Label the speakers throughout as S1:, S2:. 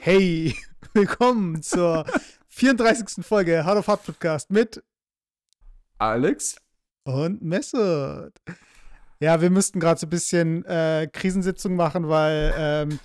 S1: Hey, willkommen zur 34. Folge Hard of Hard Podcast mit
S2: Alex
S1: und Mesut. Ja, wir müssten gerade so ein bisschen äh, Krisensitzung machen, weil ähm,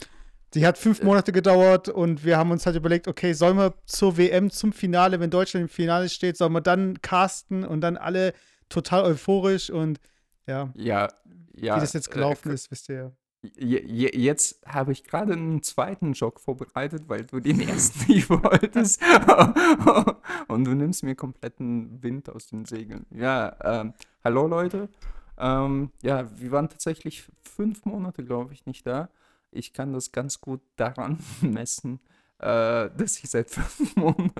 S1: die hat fünf Monate gedauert und wir haben uns halt überlegt, okay, sollen wir zur WM zum Finale, wenn Deutschland im Finale steht, sollen wir dann casten und dann alle total euphorisch und ja,
S2: Ja, ja.
S1: wie das jetzt gelaufen
S2: äh,
S1: ist, wisst ihr ja.
S2: je- je- Jetzt habe ich gerade einen zweiten Jog vorbereitet, weil du den ersten nicht wolltest. Und du nimmst mir kompletten Wind aus den Segeln. Ja, ähm, hallo Leute. Ähm, ja, wir waren tatsächlich fünf Monate, glaube ich, nicht da. Ich kann das ganz gut daran messen, äh, dass ich seit fünf Monaten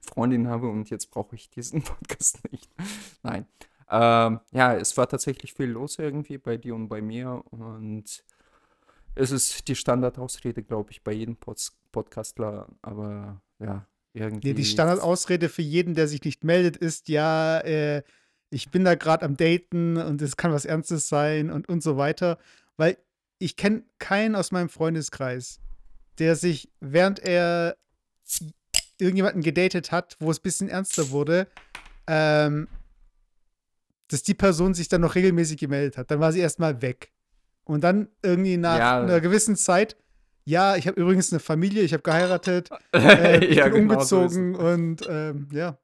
S2: Freundin habe und jetzt brauche ich diesen Podcast nicht. Nein. Ähm, ja, es war tatsächlich viel los irgendwie bei dir und bei mir und es ist die Standardausrede, glaube ich, bei jedem Pod Podcastler, aber ja, irgendwie.
S1: Nee, die Standardausrede für jeden, der sich nicht meldet, ist ja, äh, ich bin da gerade am Daten und es kann was Ernstes sein und, und so weiter. Weil ich kenne keinen aus meinem Freundeskreis, der sich, während er irgendjemanden gedatet hat, wo es ein bisschen ernster wurde, ähm, dass die Person sich dann noch regelmäßig gemeldet hat. Dann war sie erstmal weg. Und dann irgendwie nach
S2: Ja.
S1: einer gewissen Zeit, ja, ich habe übrigens eine Familie, ich habe geheiratet, äh, ich
S2: Ja,
S1: bin
S2: genau so
S1: umgezogen und ähm, ja.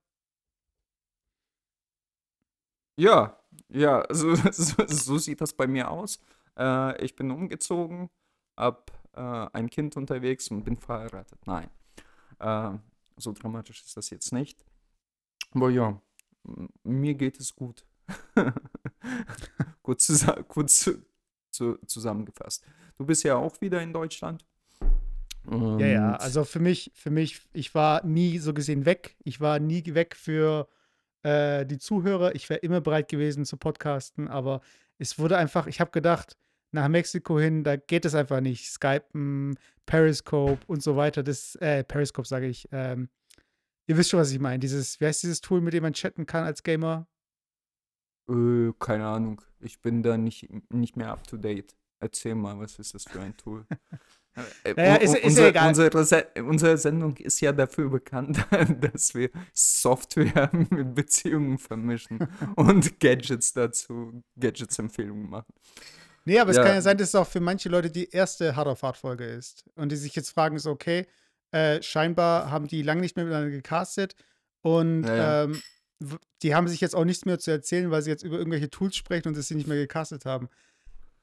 S2: Ja, ja, so, so, so sieht das bei mir aus. Äh, ich bin umgezogen, hab äh, ein Kind unterwegs und bin verheiratet. Nein, äh, so dramatisch ist das jetzt nicht. Aber ja, mir geht es gut. gut, zusa gut zu zu zusammengefasst. Du bist ja auch wieder in Deutschland.
S1: Ja, ja,
S2: Und-
S1: also für mich, für mich, ich war nie so gesehen weg. Ich war nie weg für äh, die Zuhörer. Ich wäre immer bereit gewesen zu podcasten, aber es wurde einfach, ich habe gedacht, nach Mexiko hin, da geht es einfach nicht. Skypen, Periscope und so weiter. Das, äh, Periscope sage ich. Ähm, ihr wisst schon, was ich meine. Dieses, wie heißt dieses Tool, mit dem man chatten kann als Gamer?
S2: Äh, keine Ahnung. Ich bin da nicht, nicht mehr up to date. Erzähl mal, was ist das für ein Tool? Äh,
S1: Naja, ist- ist ja
S2: unser. Unsere, Se unsere Sendung ist ja dafür bekannt, dass wir Software mit Beziehungen vermischen und Gadgets dazu, Gadgets-Empfehlungen machen.
S1: Nee, aber es
S2: Ja.
S1: kann ja sein, dass es auch für manche Leute die erste Hard of Hard Folge ist. Und die sich jetzt fragen, ist okay, äh, scheinbar haben die lange nicht mehr miteinander gecastet und
S2: Ja.
S1: Ähm, die haben sich jetzt auch nichts mehr zu erzählen, weil sie jetzt über irgendwelche Tools sprechen und dass sie nicht mehr gecastet haben.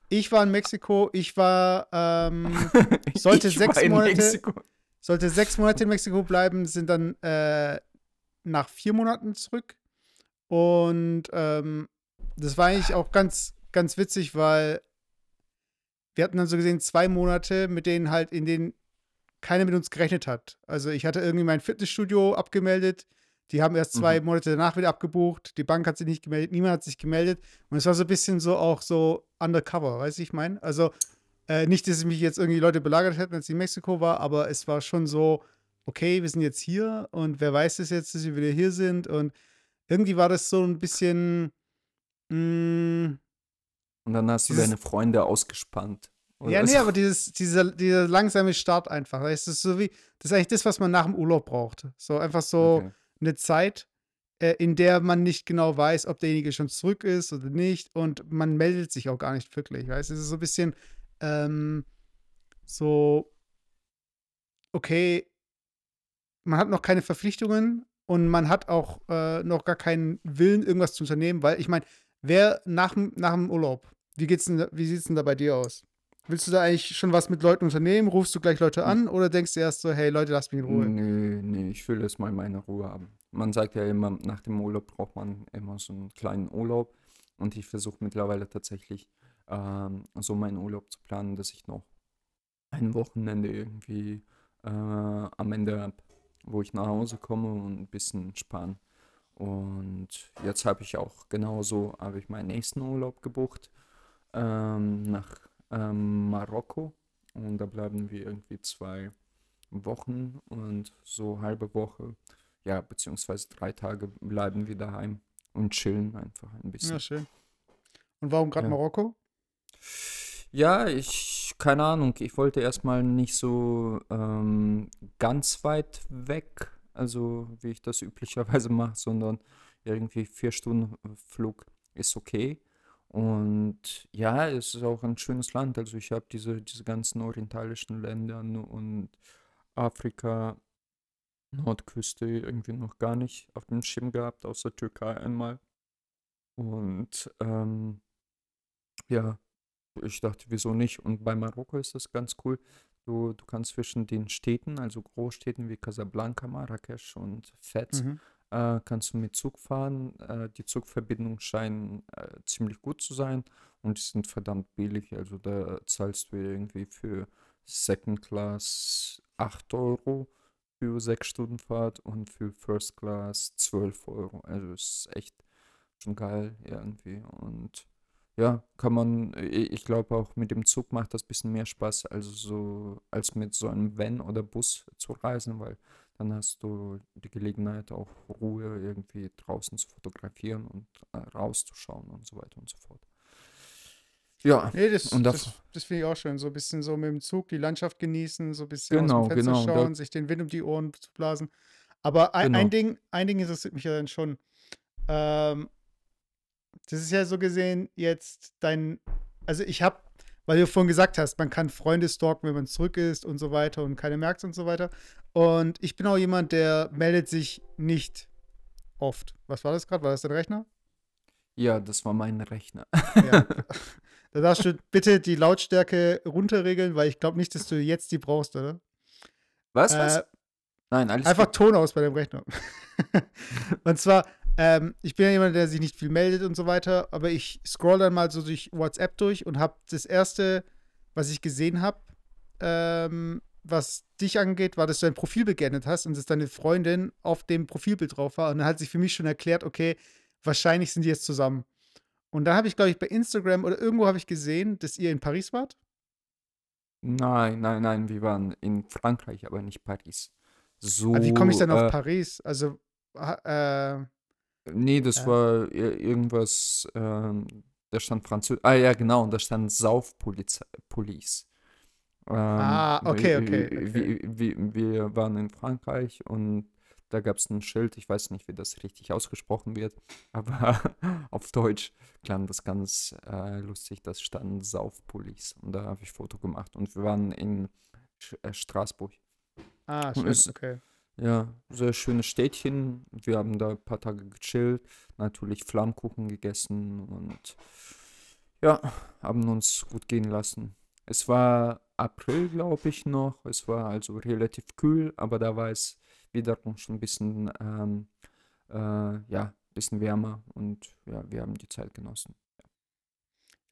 S1: Ich war in Mexiko, ich war, ähm, Sollte
S2: ich
S1: sechs
S2: war in
S1: Monate-
S2: Mexiko.
S1: sollte sechs Monate in Mexiko bleiben, sind dann äh, nach vier Monaten zurück. Und ähm, das war eigentlich auch ganz, ganz witzig, weil wir hatten dann so gesehen zwei Monate, mit denen halt, in denen keiner mit uns gerechnet hat. Also ich hatte irgendwie mein Fitnessstudio abgemeldet. Die haben erst zwei
S2: Mhm.
S1: Monate danach wieder abgebucht. Die Bank hat sich nicht gemeldet, niemand hat sich gemeldet. Und es war so ein bisschen so auch so undercover, weißt du, ich meine? Also äh, nicht, dass mich jetzt irgendwie Leute belagert hätten, als ich in Mexiko war, aber es war schon so, okay, wir sind jetzt hier und wer weiß es jetzt, dass wir wieder hier sind. Und irgendwie war das so ein bisschen. mm, Mh,
S2: Und dann hast du deine Freunde ausgespannt. Oder
S1: ja, nee,
S2: so.
S1: aber dieses, dieser, dieser langsame Start einfach. Es ist so wie, das ist eigentlich das, was man nach dem Urlaub braucht. So einfach so
S2: Okay.
S1: Eine Zeit, äh, in der man nicht genau weiß, ob derjenige schon zurück ist oder nicht. Und man meldet sich auch gar nicht wirklich. Weißt? Es ist so ein bisschen ähm, so, okay, man hat noch keine Verpflichtungen und man hat auch äh, noch gar keinen Willen, irgendwas zu unternehmen, weil ich meine, wer nach, dem- Urlaub, wie geht's denn, wie denn da bei dir aus? Willst du da eigentlich schon was mit Leuten unternehmen? Rufst du gleich Leute an oder denkst du erst so, hey Leute, lasst mich in Ruhe?
S2: Nee, nee, ich will erst mal meine Ruhe haben. Man sagt ja immer, nach dem Urlaub braucht man immer so einen kleinen Urlaub. Und ich versuche mittlerweile tatsächlich ähm, so meinen Urlaub zu planen, dass ich noch ein Wochenende irgendwie äh, am Ende habe, wo ich nach Hause komme und ein bisschen sparen. Und jetzt habe ich auch genauso, habe ich meinen nächsten Urlaub gebucht ähm, nach ähm, Marokko. Und da bleiben wir irgendwie zwei Wochen und so halbe Woche, ja, beziehungsweise drei Tage bleiben wir daheim und chillen einfach ein bisschen.
S1: Ja, schön. Und warum gerade
S2: Ja.
S1: Marokko?
S2: Ja, ich, keine Ahnung, ich wollte erstmal nicht so ähm, ganz weit weg, also wie ich das üblicherweise mache, sondern irgendwie vier Stunden Flug ist okay. Und ja, es ist auch ein schönes Land. Also ich habe diese, diese ganzen orientalischen Länder und Afrika, Nordküste irgendwie noch gar nicht auf dem Schirm gehabt, außer Türkei einmal. Und ähm, ja. Ich dachte, wieso nicht? Und bei Marokko ist das ganz cool. Du, du kannst zwischen den Städten, also Großstädten wie Casablanca, Marrakesch und Fez,
S1: Mhm.
S2: Äh, kannst du mit Zug fahren. Äh, die Zugverbindungen scheinen äh, ziemlich gut zu sein und die sind verdammt billig. Also da zahlst du irgendwie für Second Class 8 Euro für 6 Stunden Fahrt und für First Class 12 Euro. Also ist echt schon geil irgendwie. Und ja, kann man, i- ich glaube auch mit dem Zug macht das ein bisschen mehr Spaß, also so, als mit so einem Van oder Bus zu reisen, weil dann hast du die Gelegenheit, auch Ruhe irgendwie draußen zu fotografieren und äh, rauszuschauen und so weiter und so fort. Ja,
S1: Nee, das,
S2: und
S1: das,
S2: das,
S1: das finde ich auch schön. So ein bisschen so mit dem Zug die Landschaft genießen, so ein bisschen aus dem
S2: genau,
S1: Fenster
S2: genau, da,
S1: schauen, sich den Wind um die Ohren zu blasen. Aber ein, ein
S2: genau.
S1: Ding, ein Ding interessiert mich ja dann schon. Ähm, das ist ja so gesehen jetzt dein, also ich habe, weil du vorhin gesagt hast, man kann Freunde stalken, wenn man zurück ist und so weiter und keine merkt und so weiter. Und ich bin auch jemand, der meldet sich nicht oft. Was war das gerade? War das dein Rechner?
S2: Ja, das war mein Rechner.
S1: Ja. Da darfst du bitte die Lautstärke runterregeln, weil ich glaube nicht, dass du jetzt die brauchst, oder?
S2: Was,
S1: Äh,
S2: was? Nein, alles
S1: einfach
S2: gut.
S1: Ton aus bei dem Rechner. und zwar, ähm, ich bin ja jemand, der sich nicht viel meldet und so weiter, aber ich scroll dann mal so durch WhatsApp durch und habe das erste, was ich gesehen habe, ähm, was dich angeht, war, dass du ein Profilbild geändert hast und dass deine Freundin auf dem Profilbild drauf war. Und dann hat sich für mich schon erklärt, okay, wahrscheinlich sind die jetzt zusammen. Und da habe ich, glaube ich, bei Instagram oder irgendwo habe ich gesehen, dass ihr in Paris wart.
S2: Nein, nein, nein, wir waren in Frankreich, aber nicht Paris.
S1: Aber wie komme ich
S2: So,
S1: dann auf
S2: äh,
S1: Paris? Also, äh,
S2: Nee, das
S1: äh,
S2: war ir- irgendwas, ähm, da stand Französisch. Ah ja, genau, da stand Saufpolizei. Ähm,
S1: ah, okay, okay,
S2: wir,
S1: okay.
S2: wir, wir, wir waren in Frankreich und da gab es ein Schild, ich weiß nicht, wie das richtig ausgesprochen wird, aber auf Deutsch klang das ganz äh, lustig, das stand Saufpolice und da habe ich Foto gemacht und wir waren in Sch äh, Straßburg.
S1: Ah,
S2: Und
S1: schön, okay.
S2: Ja, sehr schönes Städtchen. Wir haben da ein paar Tage gechillt, natürlich Flammkuchen gegessen und ja, haben uns gut gehen lassen. Es war April, glaube ich, noch. Es war also relativ kühl, aber da war es wiederum schon ein bisschen, ähm, äh, ja, bisschen wärmer und ja, wir haben die Zeit genossen.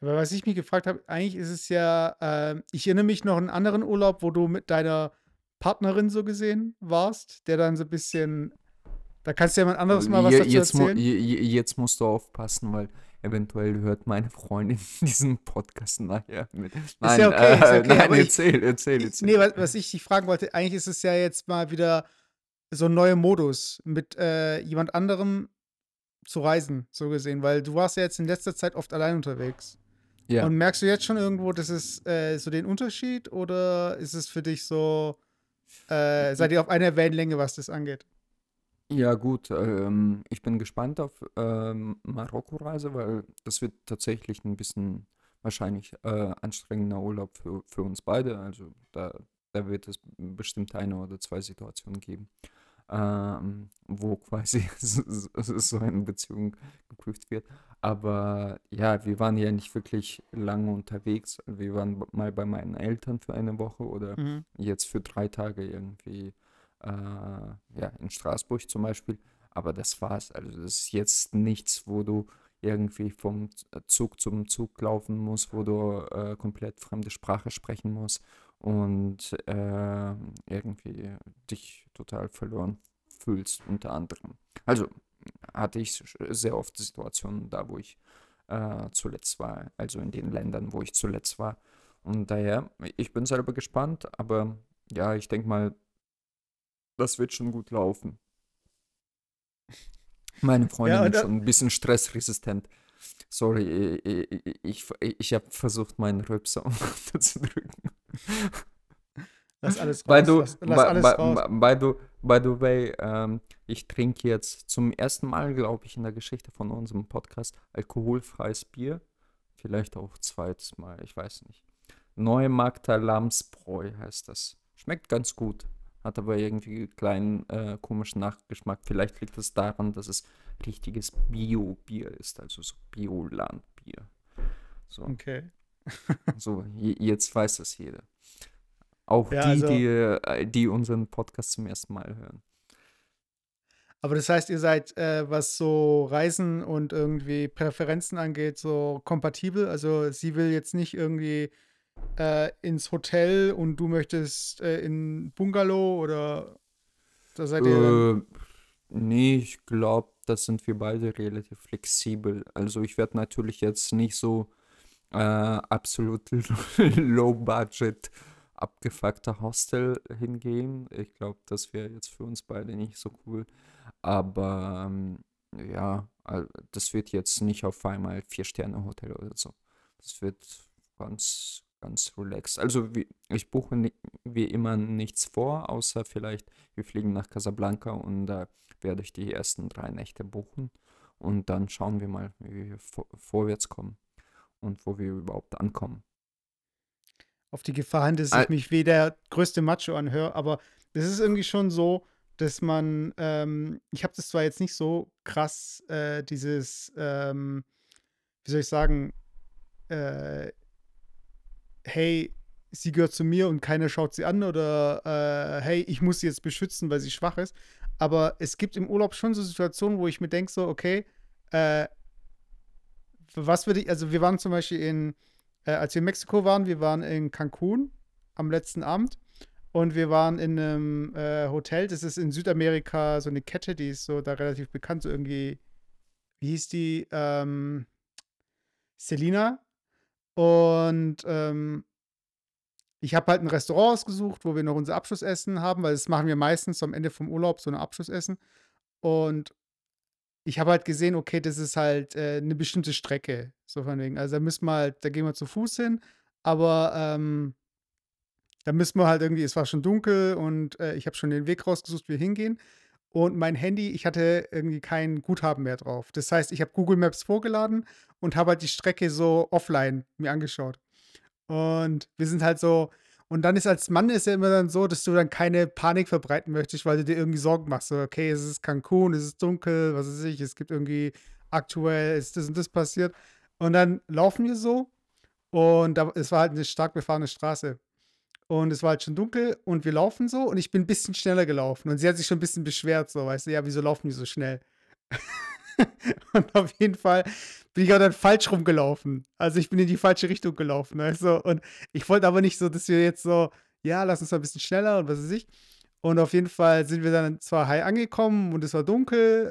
S1: Aber was ich mich gefragt habe, eigentlich ist es ja, ähm, ich erinnere mich noch an einen anderen Urlaub, wo du mit deiner Partnerin so gesehen warst, der dann so ein bisschen, da kannst du ja mal ein anderes Mal was dazu
S2: Jetzt, mu
S1: erzählen.
S2: je- jetzt musst du aufpassen, weil eventuell hört meine Freundin diesen Podcast nachher mit.
S1: Ist
S2: Nein,
S1: ja okay, ist ja
S2: äh,
S1: okay,
S2: nein,
S1: ich,
S2: erzähl, erzähl, erzähl.
S1: nee, was, was ich dich fragen wollte, eigentlich ist es ja jetzt mal wieder so ein neuer Modus, mit äh, jemand anderem zu reisen, so gesehen, weil du warst ja jetzt in letzter Zeit oft allein unterwegs.
S2: Ja.
S1: Und merkst du jetzt schon irgendwo, dass es äh, so den Unterschied oder ist es für dich so, äh, seid ihr auf einer Wellenlänge, was das angeht?
S2: Ja, gut, ähm, ich bin gespannt auf ähm, Marokko-Reise, weil das wird tatsächlich ein bisschen wahrscheinlich äh, anstrengender Urlaub für, für uns beide. Also da, da wird es bestimmt eine oder zwei Situationen geben, ähm, wo quasi so, eine Beziehung geprüft wird. Aber ja, wir waren ja nicht wirklich lange unterwegs. Wir waren mal bei meinen Eltern für eine Woche oder
S1: Mhm.
S2: jetzt für drei Tage irgendwie äh, ja, in Straßburg zum Beispiel. Aber das war's. Also das ist jetzt nichts, wo du irgendwie vom Zug zum Zug laufen musst, wo du äh, komplett fremde Sprache sprechen musst und äh, irgendwie dich total verloren fühlst, unter anderem. Also hatte ich sehr oft Situationen da, wo ich äh, zuletzt war, also in den Ländern, wo ich zuletzt war. Und daher, ich bin selber gespannt, aber ja, ich denke mal, das wird schon gut laufen. Meine
S1: Ja,
S2: Freundin
S1: und
S2: ist schon ein bisschen stressresistent. Sorry, ich, ich, ich habe versucht, meinen Rübser unterzudrücken.
S1: Lass alles raus.
S2: By the,
S1: lass, lass alles
S2: by,
S1: raus.
S2: by, by, the, by the way, ähm, ich trinke jetzt zum ersten Mal, glaube ich, in der Geschichte von unserem Podcast alkoholfreies Bier. Vielleicht auch zweites Mal, ich weiß nicht. Magda Lamsbräu heißt das. Schmeckt ganz gut. Hat aber irgendwie einen kleinen äh, komischen Nachgeschmack. Vielleicht liegt es daran, dass es richtiges Bio-Bier ist, also so Biolandbier. So,
S1: Okay.
S2: so je- jetzt weiß das jeder. Auch
S1: Ja,
S2: die,
S1: also-
S2: die, äh, die unseren Podcast zum ersten Mal hören.
S1: Aber das heißt, ihr seid, äh, was so Reisen und irgendwie Präferenzen angeht, so kompatibel. Also sie will jetzt nicht irgendwie äh, ins Hotel und du möchtest äh, in Bungalow oder da seid ihr dann.
S2: Äh, nee, ich glaube, das sind wir beide relativ flexibel. Also ich werde natürlich jetzt nicht so äh, absolut low budget abgefuckter Hostel hingehen. Ich glaube, das wäre jetzt für uns beide nicht so cool. Aber ähm, ja, das wird jetzt nicht auf einmal Vier-Sterne-Hotel oder so. Das wird ganz, ganz relaxed. Also wie, ich buche wie immer nichts vor, außer vielleicht wir fliegen nach Casablanca und da werde ich die ersten drei Nächte buchen. Und dann schauen wir mal, wie wir vor, vorwärts kommen und wo wir überhaupt ankommen.
S1: Auf die Gefahr hin, dass
S2: Al-
S1: ich mich wie der größte Macho anhöre, aber es ist irgendwie schon so, dass man, ähm, ich habe das zwar jetzt nicht so krass, äh, dieses, ähm, wie soll ich sagen, äh, hey, sie gehört zu mir und keiner schaut sie an oder äh, hey, ich muss sie jetzt beschützen, weil sie schwach ist. Aber es gibt im Urlaub schon so Situationen, wo ich mir denke, so, okay, äh, was würde ich, also wir waren zum Beispiel in, äh, als wir in Mexiko waren, wir waren in Cancun am letzten Abend und wir waren in einem äh, Hotel, das ist in Südamerika so eine Kette, die ist so da relativ bekannt, so irgendwie, wie hieß die? Ähm, Selina. Und ähm, ich habe halt ein Restaurant ausgesucht, wo wir noch unser Abschlussessen haben, weil das machen wir meistens am Ende vom Urlaub, so ein Abschlussessen. Und ich habe halt gesehen, okay, das ist halt äh, eine bestimmte Strecke. So von wegen. Also da müssen wir halt, da gehen wir zu Fuß hin, aber ähm, da müssen wir halt irgendwie, es war schon dunkel und äh, ich habe schon den Weg rausgesucht, wie wir hingehen. Und mein Handy, ich hatte irgendwie kein Guthaben mehr drauf. Das heißt, ich habe Google Maps vorgeladen und habe halt die Strecke so offline mir angeschaut. Und wir sind halt so, und dann ist als Mann ist ja immer dann so, dass du dann keine Panik verbreiten möchtest, weil du dir irgendwie Sorgen machst. So, okay, es ist Cancun, es ist dunkel, was weiß ich, es gibt irgendwie aktuell, ist das und das passiert. Und dann laufen wir so und da, es war halt eine stark befahrene Straße. Und es war halt schon dunkel und wir laufen so und ich bin ein bisschen schneller gelaufen. Und sie hat sich schon ein bisschen beschwert, so, weißt du, ja, wieso laufen die so schnell? und auf jeden Fall bin ich auch dann falsch rumgelaufen. Also ich bin in die falsche Richtung gelaufen, du? Und ich wollte aber nicht so, dass wir jetzt so, ja, lass uns mal ein bisschen schneller und was weiß ich. Und auf jeden Fall sind wir dann zwar high angekommen und es war dunkel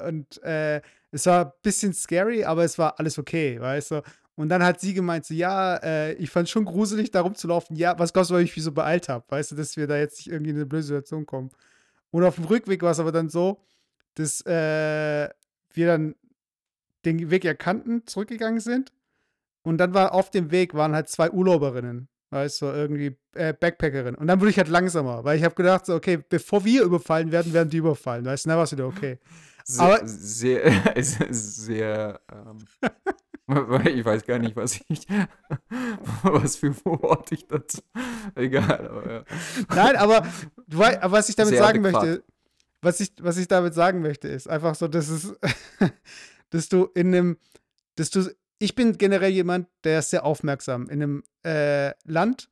S1: äh, und äh, es war ein bisschen scary, aber es war alles okay, weißt du? Und dann hat sie gemeint, so, ja, äh, ich fand schon gruselig, da rumzulaufen. Ja, was glaubst du, weil ich mich so beeilt habe? Weißt du, dass wir da jetzt nicht irgendwie in eine blöde Situation kommen. Und auf dem Rückweg war es aber dann so, dass äh, wir dann den Weg erkannten, zurückgegangen sind. Und dann war auf dem Weg waren halt zwei Urlauberinnen, weißt du, irgendwie äh, Backpackerinnen. Und dann wurde ich halt langsamer, weil ich habe gedacht, so, okay, bevor wir überfallen werden, werden die überfallen, weißt du, dann war es wieder okay.
S2: Sehr,
S1: Aber-
S2: sehr, sehr, ähm, ich weiß gar nicht, was ich, was für Wort ich dazu, egal, aber ja.
S1: Nein, aber, du was ich damit
S2: Sehr
S1: sagen
S2: adäquat.
S1: möchte, was ich, was ich damit sagen möchte, ist einfach so, dass es, dass du in einem, dass du, ich bin generell jemand, der ist sehr aufmerksam. In einem äh, Land,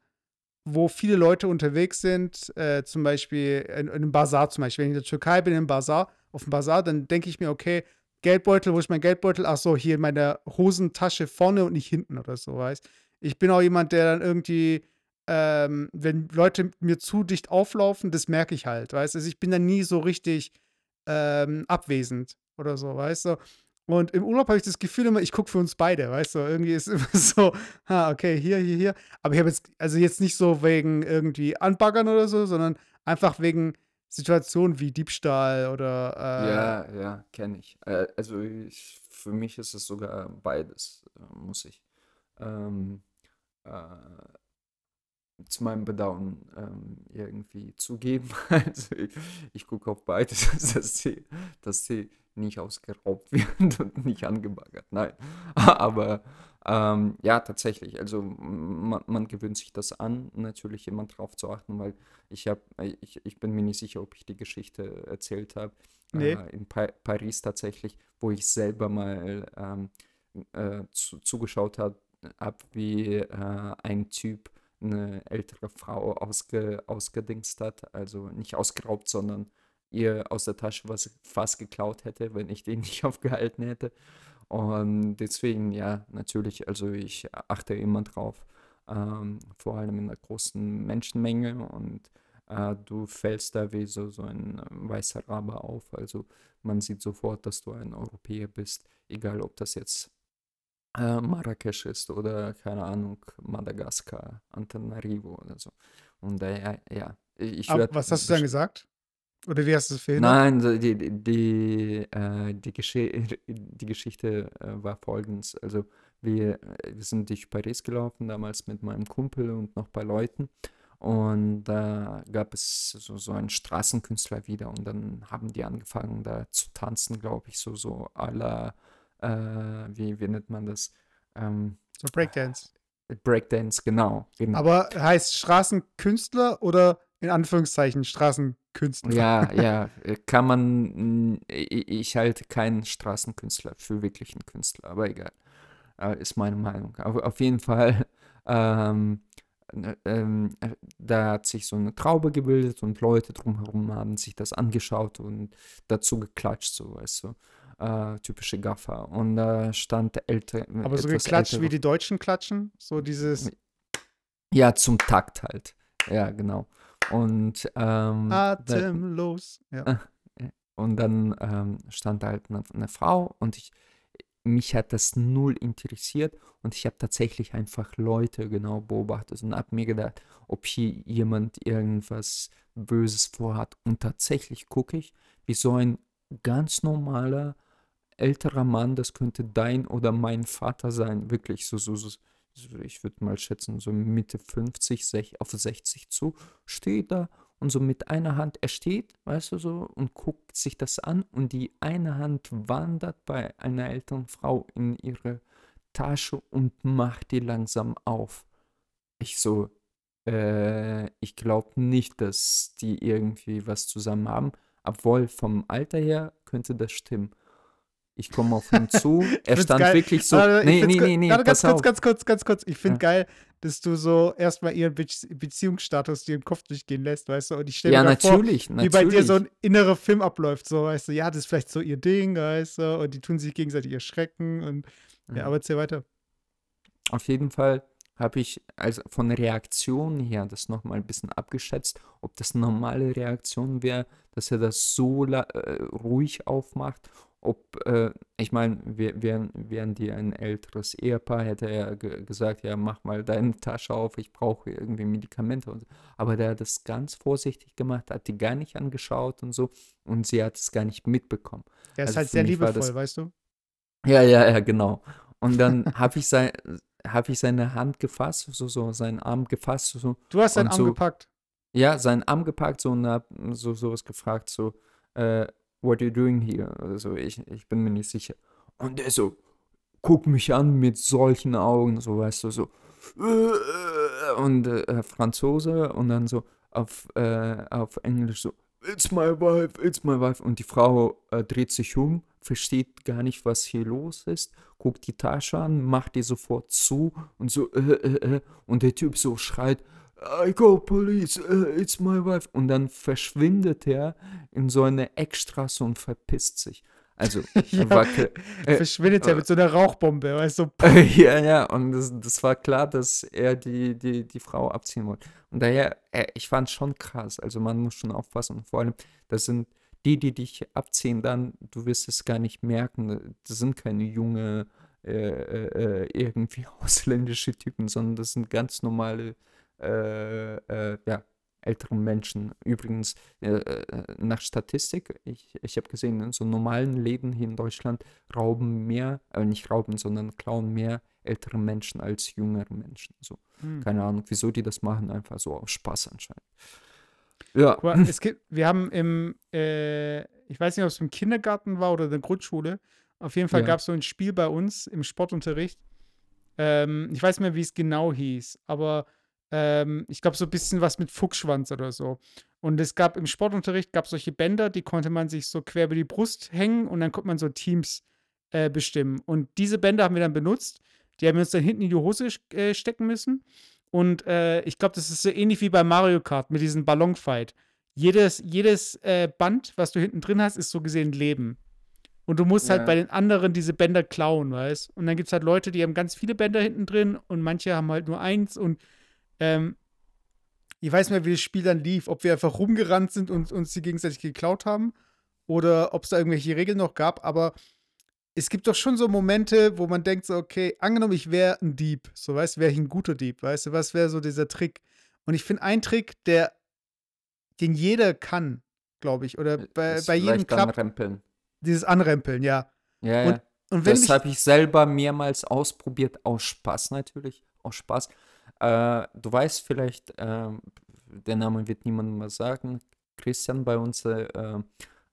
S1: wo viele Leute unterwegs sind, äh, zum Beispiel in, in einem Bazar zum Beispiel. Wenn ich in der Türkei bin, im Bazar, auf dem Bazar, dann denke ich mir, okay, Geldbeutel, wo ist mein Geldbeutel? Ach so, hier in meiner Hosentasche vorne und nicht hinten oder so, weißt Ich bin auch jemand, der dann irgendwie, ähm, wenn Leute mir zu dicht auflaufen, das merke ich halt, weißt du? Also ich bin dann nie so richtig ähm, abwesend oder so, weißt du? Und im Urlaub habe ich das Gefühl immer, ich gucke für uns beide, weißt du? Irgendwie ist immer so, ha, okay, hier, hier, hier. Aber ich habe jetzt, also jetzt nicht so wegen irgendwie Anbaggern oder so, sondern einfach wegen Situationen wie Diebstahl oder äh,
S2: Ja, ja, kenne ich. Äh, also ich, für mich ist es sogar beides, äh, muss ich ähm, äh, zu meinem Bedauern ähm, irgendwie zugeben. Also ich, ich gucke auf beides, dass sie, dass sie nicht ausgeraubt werden und nicht angebaggert. Nein. Aber ähm, ja, tatsächlich. Also man, man gewöhnt sich das an, natürlich jemand drauf zu achten, weil ich habe, ich, ich bin mir nicht sicher, ob ich die Geschichte erzählt habe.
S1: nee.
S2: Äh, in pa Paris tatsächlich, wo ich selber mal ähm, äh, zu, zugeschaut habe, hab, wie äh, ein Typ eine ältere Frau ausge, ausgedingst hat. Also nicht ausgeraubt, sondern ihr aus der Tasche was fast geklaut hätte, wenn ich den nicht aufgehalten hätte. Und deswegen, ja, natürlich, also ich achte immer drauf, ähm, vor allem in einer großen Menschenmenge und äh, du fällst da wie so, so ein äh, weißer Rabe auf. Also man sieht sofort, dass du ein Europäer bist, egal ob das jetzt äh, Marrakesch ist oder, keine Ahnung, Madagaskar, Antananarivo oder so. Und daher, ja, ich werde
S1: was hast du dann gesagt? Oder wie hast du es verhindert?
S2: Nein, die, die, die, äh, die, Gesche die Geschichte äh, war folgendes. Also wir, äh, wir sind durch Paris gelaufen, damals mit meinem Kumpel und noch ein paar Leuten. Und da gab es so, so einen Straßenkünstler wieder und dann haben die angefangen da zu tanzen, glaube ich, so, so la, äh, wie, wie nennt man das? Ähm,
S1: So Breakdance.
S2: Breakdance, genau, genau.
S1: Aber heißt Straßenkünstler oder in Anführungszeichen Straßenkünstler?
S2: Ja, ja, äh, kann man, i- ich halte keinen Straßenkünstler für wirklichen Künstler, aber egal, äh, ist meine Meinung. Auf, auf jeden Fall, ähm, ähm, äh, da hat sich so eine Traube gebildet und Leute drumherum haben sich das angeschaut und dazu geklatscht, so weißt du, äh, typische Gaffer. Und da stand älter,
S1: Aber so geklatscht wie
S2: ältere
S1: die Deutschen klatschen? So dieses
S2: Ja, zum Takt halt. Ja, genau. Und ähm,
S1: Atemlos. Ja.
S2: Und dann ähm, stand da halt eine, eine Frau und ich, mich hat das null interessiert und ich habe tatsächlich einfach Leute genau beobachtet und habe mir gedacht, ob hier jemand irgendwas Böses vorhat. Und tatsächlich gucke ich, wie so ein ganz normaler älterer Mann, das könnte dein oder mein Vater sein, wirklich so, so, so ich würde mal schätzen, so Mitte 50, sech, auf 60 zu, steht da und so mit einer Hand, er steht, weißt du so, und guckt sich das an und die eine Hand wandert bei einer älteren Frau in ihre Tasche und macht die langsam auf. Ich so, äh, ich glaube nicht, dass die irgendwie was zusammen haben, obwohl vom Alter her könnte das stimmen. Ich komme auf ihn zu, er stand
S1: geil.
S2: wirklich so,
S1: ich
S2: nee, nee, nee, nee,
S1: ganz
S2: pass
S1: kurz,
S2: auf.
S1: ganz kurz, ganz kurz. Ich finde
S2: Ja.
S1: geil, dass du so erstmal ihren Be Beziehungsstatus dir im Kopf durchgehen lässt, weißt du? Und ich stelle
S2: Ja,
S1: mir da vor,
S2: natürlich,
S1: wie bei dir so
S2: natürlich.
S1: ein innerer Film abläuft, so, weißt du, ja, das ist vielleicht so ihr Ding, weißt du, und die tun sich gegenseitig erschrecken und ja,
S2: Mhm.
S1: aber erzähl weiter.
S2: Auf jeden Fall habe ich also von Reaktion her das nochmal ein bisschen abgeschätzt, ob das eine normale Reaktion wäre, dass er das so äh, ruhig aufmacht. Ob, äh, ich meine, wären, wären die ein älteres Ehepaar, hätte er ge gesagt, ja, mach mal deine Tasche auf, ich brauche irgendwie Medikamente. Und so. Aber der hat das ganz vorsichtig gemacht, hat die gar nicht angeschaut und so. Und sie hat es gar nicht mitbekommen.
S1: Er ist
S2: Also
S1: halt sehr liebevoll,
S2: das
S1: weißt du?
S2: ja, ja, ja, genau. Und dann habe ich, sei, hab ich seine Hand gefasst, so, so seinen Arm gefasst, so,
S1: Du hast deinen
S2: und
S1: Arm
S2: so,
S1: gepackt.
S2: ja, seinen Arm gepackt so, und hab so sowas gefragt, so, äh, what are you doing here? Oder so, ich, ich bin mir nicht sicher. Und der so, guck mich an mit solchen Augen, so, weißt du, so, und äh, Franzose und dann so auf, äh, auf Englisch so, it's my wife, it's my wife. Und die Frau äh, dreht sich um, versteht gar nicht, was hier los ist, guckt die Tasche an, macht die sofort zu und so, äh, äh, äh. Und der Typ so schreit, I call police, äh, it's my wife. Und dann verschwindet er in so eine Eckstraße und verpisst sich. Also,
S1: Ja,
S2: war, kl- äh,
S1: verschwindet er
S2: äh,
S1: mit so einer Rauchbombe, weißt du?
S2: äh, ja, ja, und das, das war klar, dass er die, die, die Frau abziehen wollte. Und daher, äh, ich fand es schon krass. Also man muss schon aufpassen. Und vor allem, das sind die, die dich abziehen, dann, du wirst es gar nicht merken. Das sind keine junge, äh, äh, äh, irgendwie ausländische Typen, sondern das sind ganz normale, äh, äh, ja, älteren Menschen. Übrigens, äh, äh, nach Statistik, ich, ich habe gesehen, in so normalen Läden hier in Deutschland rauben mehr, äh, nicht rauben, sondern klauen mehr ältere Menschen als jüngere Menschen. So,
S1: Hm.
S2: keine Ahnung, wieso die das machen, einfach so aus Spaß anscheinend. Ja,
S1: mal, es gibt, wir haben im, äh, ich weiß nicht, ob es im Kindergarten war oder in der Grundschule, auf jeden Fall
S2: Ja.
S1: gab es so ein Spiel bei uns im Sportunterricht. Ähm, ich weiß nicht mehr, wie es genau hieß, aber ähm, ich glaube, so ein bisschen was mit Fuchsschwanz oder so. Und es gab im Sportunterricht gab solche Bänder, die konnte man sich so quer über die Brust hängen und dann konnte man so Teams äh, bestimmen. Und diese Bänder haben wir dann benutzt. Die haben wir uns dann hinten in die Hose äh, stecken müssen. Und äh, ich glaube, das ist so ähnlich wie bei Mario Kart mit diesem Ballonfight. Jedes, jedes äh, Band, was du hinten drin hast, ist so gesehen Leben. Und du musst halt
S2: Ja.
S1: bei den anderen diese Bänder klauen, weißt Und dann gibt es halt Leute, die haben ganz viele Bänder hinten drin und manche haben halt nur eins. Und ähm, ich weiß nicht mehr, wie das Spiel dann lief. Ob wir einfach rumgerannt sind und uns die gegenseitig geklaut haben oder ob es da irgendwelche Regeln noch gab. Aber es gibt doch schon so Momente, wo man denkt so, okay, angenommen, ich wäre ein Dieb, so weißt du, wäre ich ein guter Dieb, weißt du, was wäre so dieser Trick? Und ich finde ein Trick, der, den jeder kann, glaube ich, oder bei,
S2: ist
S1: bei jedem klappt,
S2: anrempeln.
S1: dieses Anrempeln, ja.
S2: Ja,
S1: Und,
S2: ja.
S1: und wenn
S2: Das habe ich selber mehrmals ausprobiert, aus Spaß natürlich, aus Spaß. Äh, du weißt vielleicht, ähm, der Name wird niemandem was sagen, Christian bei uns, äh,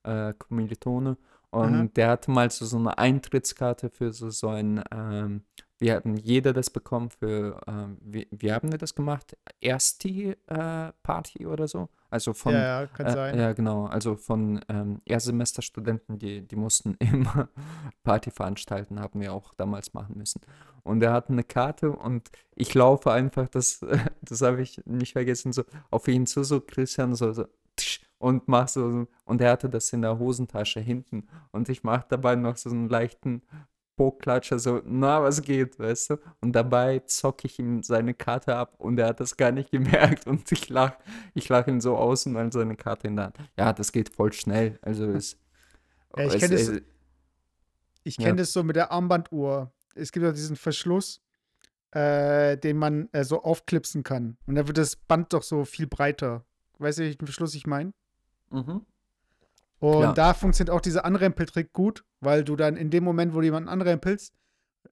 S2: äh, Kommilitone, und
S1: Aha.
S2: der hatte mal so, so eine Eintrittskarte für so, so ein, ähm, wir hatten jeder das bekommen für, ähm, wie, wie haben wir das gemacht? Ersti-Party oder so? Also von,
S1: ja, ja, kann
S2: äh,
S1: sein.
S2: Ja, genau. Also von ähm, Erstsemesterstudenten, die, die mussten immer Party veranstalten, haben wir auch damals machen müssen. Und er hatte eine Karte und ich laufe einfach, das, das habe ich nicht vergessen, so auf ihn zu, so Christian, so, so tsch, und mach so, und er hatte das in der Hosentasche hinten und ich mache dabei noch so einen leichten Po-Klatscher, so, na, was geht, weißt du? Und dabei zocke ich ihm seine Karte ab und er hat das gar nicht gemerkt und ich lach, ich lach ihn so aus und mal seine Karte in der Hand. Ja, das geht voll schnell. Also es,
S1: Ja, ich
S2: es,
S1: kenn das-
S2: es,
S1: Ich
S2: Ja.
S1: kenne das so mit der Armbanduhr. Es gibt ja diesen Verschluss, äh, den man äh, so aufklipsen kann. Und dann wird das Band doch so viel breiter. Weißt du, welchen Verschluss ich meine?
S2: mhm.
S1: Und
S2: Klar.
S1: da funktioniert auch dieser Anrempeltrick gut, weil du dann in dem Moment, wo du jemanden anrempelst,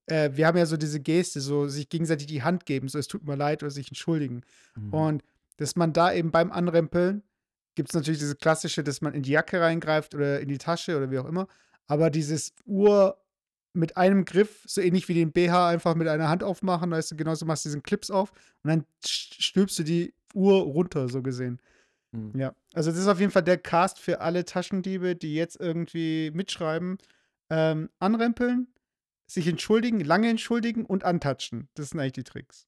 S1: äh, wir haben ja so diese Geste, so sich gegenseitig die Hand geben, so es tut mir leid oder sich entschuldigen.
S2: Mhm.
S1: Und dass man da eben beim Anrempeln gibt es natürlich diese klassische, dass man in die Jacke reingreift oder in die Tasche oder wie auch immer. Aber dieses Uhr mit einem Griff, so ähnlich wie den BH, einfach mit einer Hand aufmachen, weißt du, genauso machst du diesen Clips auf und dann st- stülpst du die Uhr runter, so gesehen.
S2: Mhm.
S1: Ja, also das ist auf jeden Fall der Cast für alle Taschendiebe, die jetzt irgendwie mitschreiben. Ähm, anrempeln, sich entschuldigen, lange entschuldigen und antatschen. Das sind eigentlich die Tricks.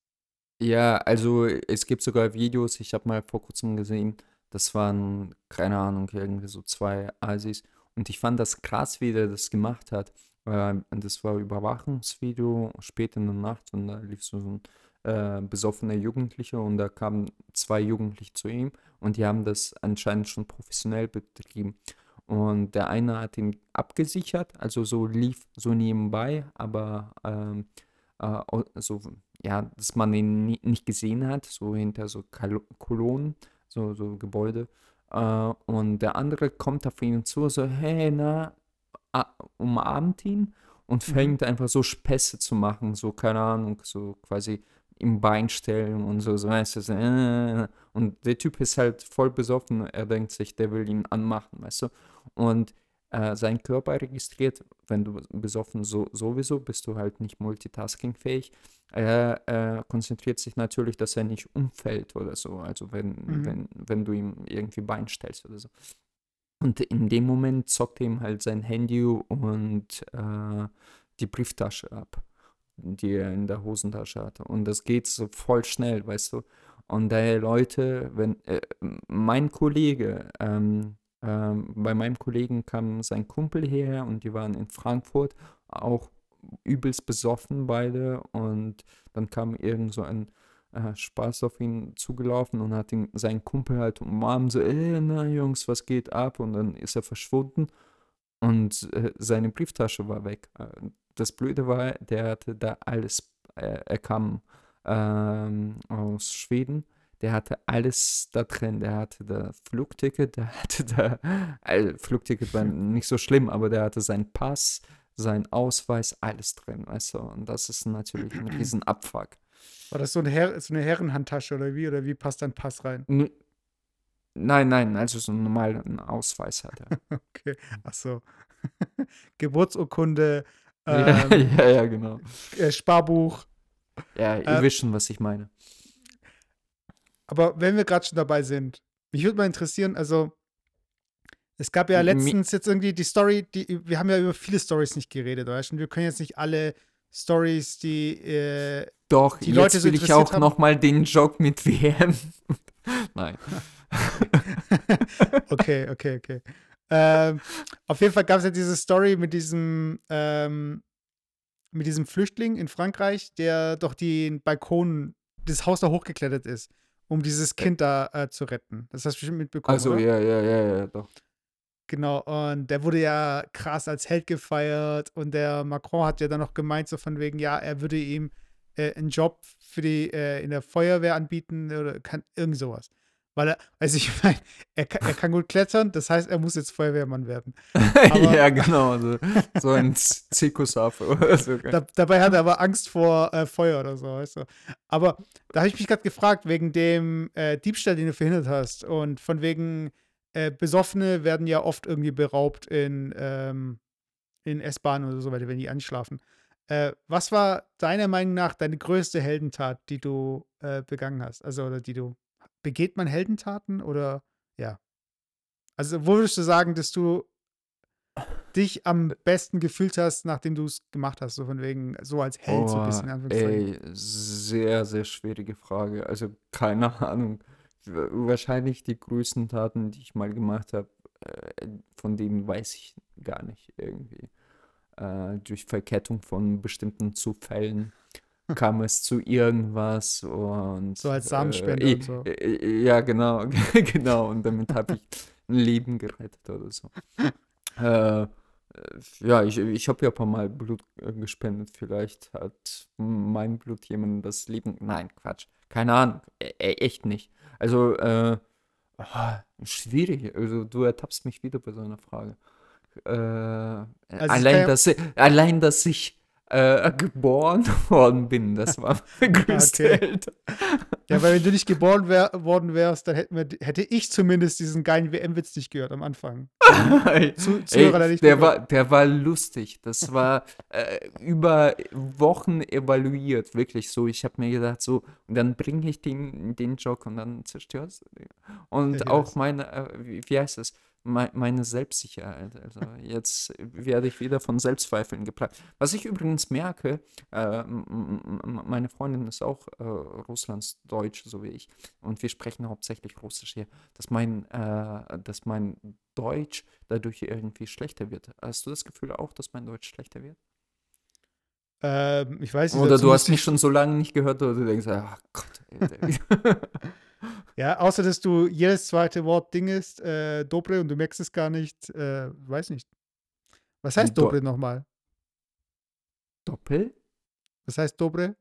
S2: Ja, also es gibt sogar Videos, ich habe mal vor kurzem gesehen, das waren, keine Ahnung, irgendwie so zwei Asis. Und ich fand das krass, wie der das gemacht hat. Ähm, das war Überwachungsvideo spät in der Nacht und da lief so ein äh, besoffener Jugendlicher und da kamen zwei Jugendliche zu ihm und die haben das anscheinend schon professionell betrieben. Und der eine hat ihn abgesichert, also so lief so nebenbei, aber ähm, äh, so, ja, dass man ihn nie, nicht gesehen hat, so hinter so Kalo- Kolonnen, so, so Gebäude. Äh, und der andere kommt auf ihn zu, so, hey, na, umarmt ihn und
S1: Mhm.
S2: fängt einfach so Späße zu machen, so, keine Ahnung, so quasi im Bein stellen und so, so weißt du, so, äh, und der Typ ist halt voll besoffen, er denkt sich, der will ihn anmachen, weißt du, und äh, sein Körper registriert, wenn du besoffen so, sowieso bist du halt nicht multitaskingfähig, er äh, konzentriert sich natürlich, dass er nicht umfällt oder so, also wenn,
S1: Mhm.
S2: wenn, wenn du ihm irgendwie Bein stellst oder so. Und in dem Moment zockt er ihm halt sein Handy und äh, die Brieftasche ab, die er in der Hosentasche hatte. Und das geht so voll schnell, weißt du. Und daher Leute, wenn äh, mein Kollege, ähm, ähm, bei meinem Kollegen kam sein Kumpel her und die waren in Frankfurt auch übelst besoffen beide und dann kam irgend so ein äh, Spaß auf ihn zugelaufen und hat ihn, seinen Kumpel halt umarmt, so, ey, na Jungs, was geht ab? Und dann ist er verschwunden und äh, seine Brieftasche war weg. Das Blöde war, der hatte da alles, äh, er kam ähm, aus Schweden, der hatte alles da drin. Der hatte das Flugticket, der hatte da, also Flugticket war nicht so schlimm, aber der hatte seinen Pass, seinen Ausweis, alles drin, weißt du. Und das ist natürlich ein riesen Abfuck.
S1: War das so eine, Her so eine Herrenhandtasche oder wie? Oder wie passt dein Pass rein?
S2: N nein, nein, also so einen normalen Ausweis hat er.
S1: okay, ach so. Geburtsurkunde, ähm,
S2: ja, ja, genau.
S1: äh, Sparbuch.
S2: Ja, ihr
S1: Äh,
S2: wisst schon, was ich meine.
S1: Aber wenn wir gerade schon dabei sind, mich würde mal interessieren, also es gab ja letztens jetzt irgendwie die Story, die, wir haben ja über viele Stories nicht geredet, weißt du? Und wir können jetzt nicht alle Stories, die, äh,
S2: Doch,
S1: die
S2: jetzt
S1: Leute so
S2: will ich auch
S1: haben.
S2: noch mal den Joke mit WM. Nein.
S1: okay, okay, okay. Ähm, auf jeden Fall gab es ja diese Story mit diesem, ähm, mit diesem Flüchtling in Frankreich, der doch den Balkon, das Haus da hochgeklettert ist, um dieses Kind da äh, zu retten. Das hast du bestimmt mitbekommen,
S2: Also, ja, ja, ja, ja, doch.
S1: Genau, und der wurde ja krass als Held gefeiert und der Macron hat ja dann noch gemeint, so von wegen, ja, er würde ihm äh, einen Job für die äh, in der Feuerwehr anbieten oder kann irgend sowas. Weil er, also ich meine, er, kann- er kann gut klettern, das heißt, er muss jetzt Feuerwehrmann werden.
S2: Ja, genau. So, so ein Zirkusaffe oder so.
S1: Da, dabei hat er aber Angst vor äh, Feuer oder so, weißt du. Aber da habe ich mich gerade gefragt, wegen dem äh, Diebstahl, den du verhindert hast und von wegen äh, Besoffene werden ja oft irgendwie beraubt in, ähm, in S-Bahnen oder so weiter, wenn die anschlafen. Äh, was war deiner Meinung nach deine größte Heldentat, die du äh, begangen hast? Also, oder die du. Begeht man Heldentaten oder ja? Also, wo würdest du sagen, dass du dich am besten gefühlt hast, nachdem du es gemacht hast? So von wegen, so als Held, so ein bisschen, Anführungszeichen.
S2: ey, sehr, sehr schwierige Frage. Also, keine Ahnung. Wahrscheinlich die größten Taten, die ich mal gemacht habe, äh, von denen weiß ich gar nicht irgendwie. Äh, durch Verkettung von bestimmten Zufällen kam es zu irgendwas und
S1: So als
S2: äh,
S1: Samenspende
S2: eh,
S1: und so.
S2: äh, ja, genau, genau. Und damit habe ich ein Leben gerettet oder so. Äh, äh, ja, ich, ich habe ja ein paar Mal Blut äh, gespendet. Vielleicht hat mein Blut jemandem das Leben. Nein, Quatsch. Keine Ahnung. E e- echt nicht. Also, äh, ah, schwierig. Also, du ertappst mich wieder bei so einer Frage. Äh,
S1: kann
S2: allein,
S1: ja-
S2: dass, allein, dass ich äh, geboren worden bin, das war meine größte
S1: okay.
S2: Held.
S1: Ja, weil wenn du nicht geboren wär, worden wärst, dann hätten wir, hätte ich zumindest diesen geilen WM-Witz nicht gehört am Anfang. Zu, Zuhörer, der
S2: Ey,
S1: nicht
S2: der war, der war lustig. Das war äh, über Wochen evaluiert, wirklich so. Ich habe mir gedacht, so, und dann bringe ich den, den Joke und dann zerstörst du den. Und
S1: Ich
S2: auch meine, äh, wie, wie heißt das? Mei- Meine Selbstsicherheit. Also jetzt werde ich wieder von Selbstzweifeln geplagt. Was ich übrigens merke, äh, meine Freundin ist auch äh, Russlandsdeutsch, so wie ich. Und wir sprechen hauptsächlich Russisch hier, dass mein, äh, dass mein Deutsch dadurch irgendwie schlechter wird. Hast du das Gefühl auch, dass mein Deutsch schlechter wird?
S1: Ähm, ich weiß nicht.
S2: Oder du hast mich
S1: ich-
S2: schon so lange nicht gehört, oder du denkst, ach Gott,
S1: Ja, außer dass du jedes zweite Wort Ding ist, äh, Dobre, und du merkst es gar nicht. Äh, weiß nicht. Was heißt
S2: Do-
S1: Dobre nochmal?
S2: Doppel?
S1: Was heißt Dobre?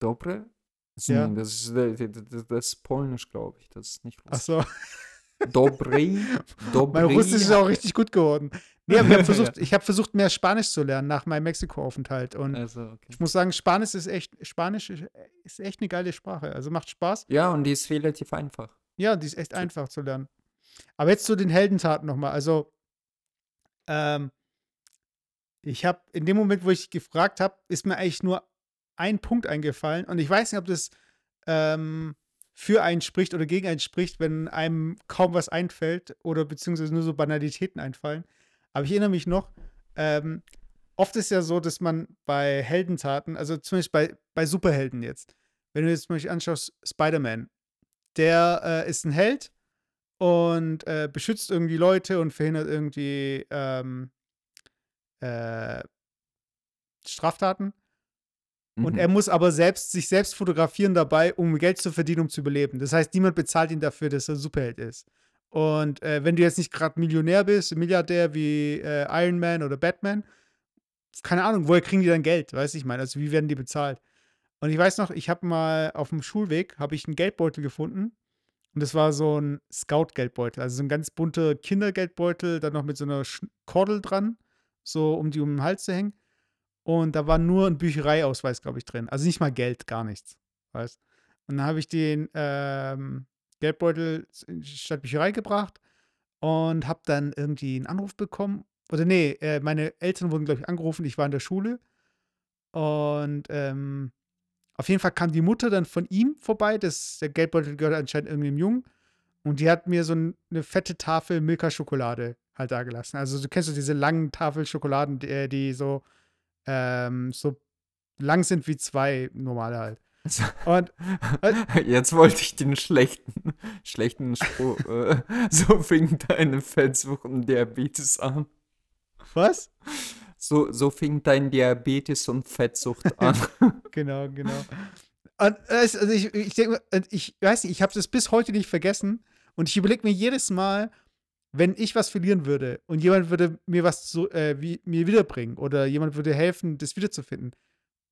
S2: Dobre? Das,
S1: Ja.
S2: das, ist, äh, das, das, ist Polnisch, glaube ich. Das ist nicht
S1: Ach
S2: Russisch.
S1: so,
S2: Dobry? Dobry?
S1: mein Russisch ist auch richtig gut geworden. Nee, aber ich habe versucht, ich hab versucht, mehr Spanisch zu lernen nach meinem Mexiko-Aufenthalt. Und
S2: Also, okay.
S1: ich muss sagen, Spanisch ist echt, Spanisch ist echt eine geile Sprache. Also macht Spaß.
S2: Ja, und die ist relativ einfach.
S1: Ja, die ist echt einfach zu lernen. Aber jetzt zu den Heldentaten nochmal. Also, ähm, ich habe in dem Moment, wo ich gefragt habe, ist mir eigentlich nur ein Punkt eingefallen. Und ich weiß nicht, ob das ähm, für einen spricht oder gegen einen spricht, wenn einem kaum was einfällt oder beziehungsweise nur so Banalitäten einfallen. Aber ich erinnere mich noch, ähm, oft ist ja so, dass man bei Heldentaten, also zumindest bei, bei Superhelden jetzt, wenn du jetzt zum Beispiel anschaust, Spider-Man, der äh, ist ein Held und äh, beschützt irgendwie Leute und verhindert irgendwie ähm, äh, Straftaten. Und
S2: Mhm.
S1: er muss aber selbst sich selbst fotografieren dabei, um Geld zu verdienen, um zu überleben. Das heißt, niemand bezahlt ihn dafür, dass er Superheld ist. Und äh, wenn du jetzt nicht gerade Millionär bist, Milliardär wie äh, Iron Man oder Batman, keine Ahnung, woher kriegen die dann Geld? Weiß ich meine, also wie werden die bezahlt? Und ich weiß noch, ich habe mal auf dem Schulweg habe ich einen Geldbeutel gefunden und das war so ein Scout-Geldbeutel, also so ein ganz bunter Kindergeldbeutel, dann noch mit so einer Sch Kordel dran, so um die um den Hals zu hängen. Und da war nur ein Büchereiausweis, glaube ich, drin. Also nicht mal Geld, gar nichts. Weißt? Und dann habe ich den ähm, Geldbeutel in die Stadtbücherei gebracht und habe dann irgendwie einen Anruf bekommen. Oder nee, äh, meine Eltern wurden, glaube ich, angerufen. Ich war in der Schule. Und ähm, auf jeden Fall kam die Mutter dann von ihm vorbei. Das, der Geldbeutel gehört anscheinend irgendeinem Jungen. Und die hat mir so ein, eine fette Tafel Milka-Schokolade halt da gelassen. Also du kennst so diese langen Tafel Schokoladen, die, äh, die so, ähm, so lang sind wie zwei normale halt.
S2: Und äh, jetzt wollte ich den schlechten, schlechten Spruch. Äh, so fing deine Fettsucht und Diabetes an.
S1: Was?
S2: So, so fing dein Diabetes und Fettsucht an.
S1: genau, genau. Und, also ich, ich denke, ich weiß nicht, ich habe das bis heute nicht vergessen. Und ich überlege mir jedes Mal, wenn ich was verlieren würde und jemand würde mir was so, äh, wie, mir wiederbringen oder jemand würde helfen, das wiederzufinden,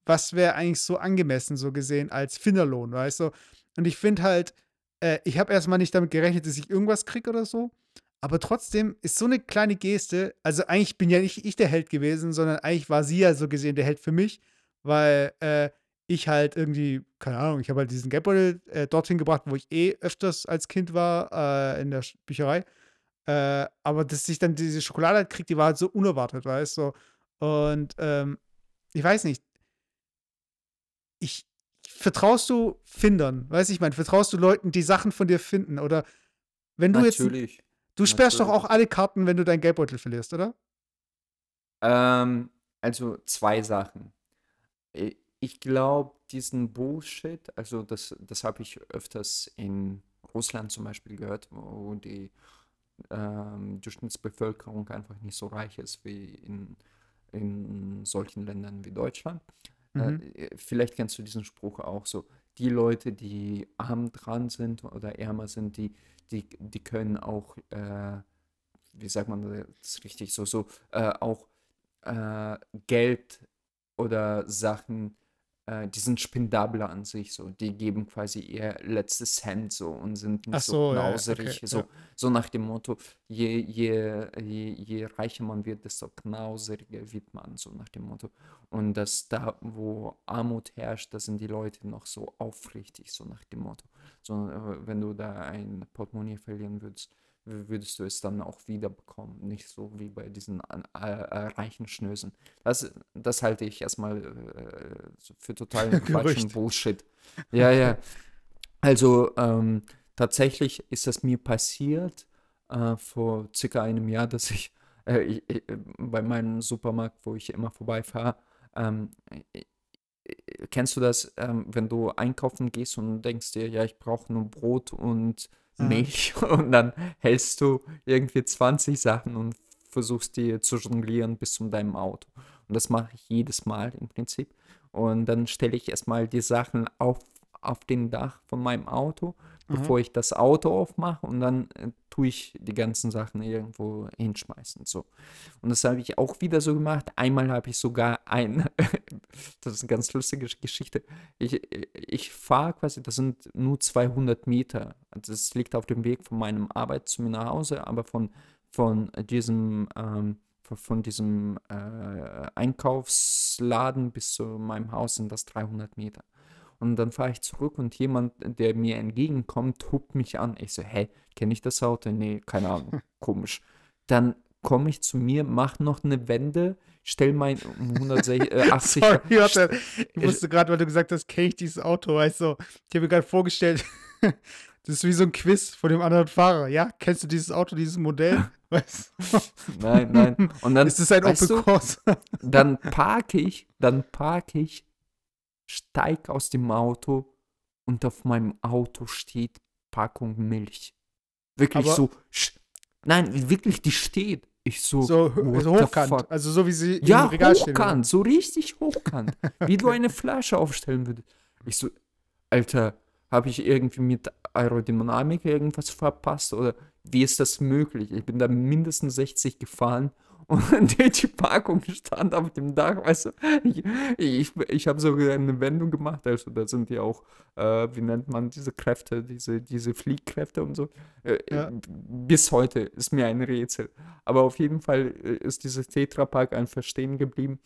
S1: was wäre eigentlich so angemessen, so gesehen, als Finderlohn, weißt du? Und ich finde halt, äh, ich habe erstmal nicht damit gerechnet, dass ich irgendwas kriege oder so. Aber trotzdem ist so eine kleine Geste, also eigentlich bin ja nicht ich der Held gewesen, sondern eigentlich war sie ja so gesehen der Held für mich, weil äh, ich halt irgendwie, keine Ahnung, ich habe halt diesen Geldbeutel äh, dorthin gebracht, wo ich eh öfters als Kind war, äh, in der Bücherei. Äh, aber dass ich dann diese Schokolade halt kriege, die war halt so unerwartet, weißt du? Und ähm, ich weiß nicht, ich, vertraust du Findern, weißt du, ich meine, vertraust du Leuten, die Sachen von dir finden oder wenn du
S2: Natürlich.
S1: jetzt Du sperrst doch auch alle Karten, wenn du deinen Geldbeutel verlierst, oder?
S2: Ähm, also zwei Sachen. Ich glaube, diesen Bullshit, also das, das habe ich öfters in Russland zum Beispiel gehört, wo die ähm, Durchschnittsbevölkerung einfach nicht so reich ist wie in, in solchen Ländern wie Deutschland. Äh, mhm. Äh, vielleicht kennst du diesen Spruch auch so, die Leute, die arm dran sind oder ärmer sind, die die, die können auch, äh, wie sagt man das richtig, so, so äh, auch äh, Geld oder Sachen, äh, die sind spendabler an sich, so, die geben quasi ihr letztes Cent so und sind nicht
S1: Ach so, ja,
S2: knauserig,
S1: okay,
S2: so,
S1: ja.
S2: so nach dem Motto, je, je, je, je reicher man wird, desto knauseriger wird man, so nach dem Motto. Und dass da, wo Armut herrscht, da sind die Leute noch so aufrichtig, so nach dem Motto. So, äh, wenn du da ein Portemonnaie verlieren würdest, würdest du es dann auch wiederbekommen. Nicht so wie bei diesen äh, äh, reichen Schnösen. Das, das halte ich erstmal äh, für total falschen Bullshit. Ja, ja. Also ähm, tatsächlich ist das mir passiert äh, vor circa einem Jahr, dass ich, äh, ich bei meinem Supermarkt, wo ich immer vorbeifahre, ähm, kennst du das, ähm, wenn du einkaufen gehst und denkst dir, ja, ich brauche nur Brot und mhm. Milch und dann hältst du irgendwie 20 Sachen und versuchst die zu jonglieren bis zu deinem Auto. Und das mache ich jedes Mal im Prinzip. Und dann stelle ich erstmal die Sachen auf, auf den Dach von meinem Auto bevor ich das Auto aufmache und dann äh, tue ich die ganzen Sachen irgendwo hinschmeißen. So. Und das habe ich auch wieder so gemacht. Einmal habe ich sogar ein, das ist eine ganz lustige Geschichte. Ich, ich fahre quasi, das sind nur 200 Meter. Das liegt auf dem Weg von meinem Arbeit zu mir nach Hause, aber von, von diesem, ähm, von diesem äh, Einkaufsladen bis zu meinem Haus sind das 300 Meter. Und dann fahre ich zurück und jemand, der mir entgegenkommt, hupt mich an. Ich so, hä, kenne ich das Auto? Nee, keine Ahnung, komisch. Dann komme ich zu mir, mache noch eine Wende, stell mein 180 äh,
S1: Sorry, warte. Ich wusste gerade, weil du gesagt hast, kenne ich dieses Auto, weißt du, ich habe mir gerade vorgestellt, das ist wie so ein Quiz von dem anderen Fahrer. Ja, kennst du dieses Auto, dieses Modell? Weißt
S2: du? Nein, nein. Und dann
S1: ist es ein Opel Cross.
S2: dann parke ich, dann parke ich steig aus dem Auto und auf meinem Auto steht Packung Milch. Wirklich Aber so. Nein, wirklich, die steht. Ich so.
S1: So, so hochkant. Also so wie sie
S2: ja, im Regal hochkant, stehen. so richtig hochkant. wie du eine Flasche aufstellen würdest. Ich so, Alter, habe ich irgendwie mit Aerodynamik irgendwas verpasst oder wie ist das möglich? Ich bin da mindestens 60 gefahren Und die, Packung stand auf dem Dach, weißt du. Ich, ich, ich habe sogar eine Wendung gemacht, also da sind ja auch, äh, wie nennt man diese Kräfte, diese, diese Fliehkräfte und so. Äh,
S1: Ja.
S2: Bis heute ist mir ein Rätsel. Aber auf jeden Fall äh, ist dieses Tetrapack einfach stehen geblieben.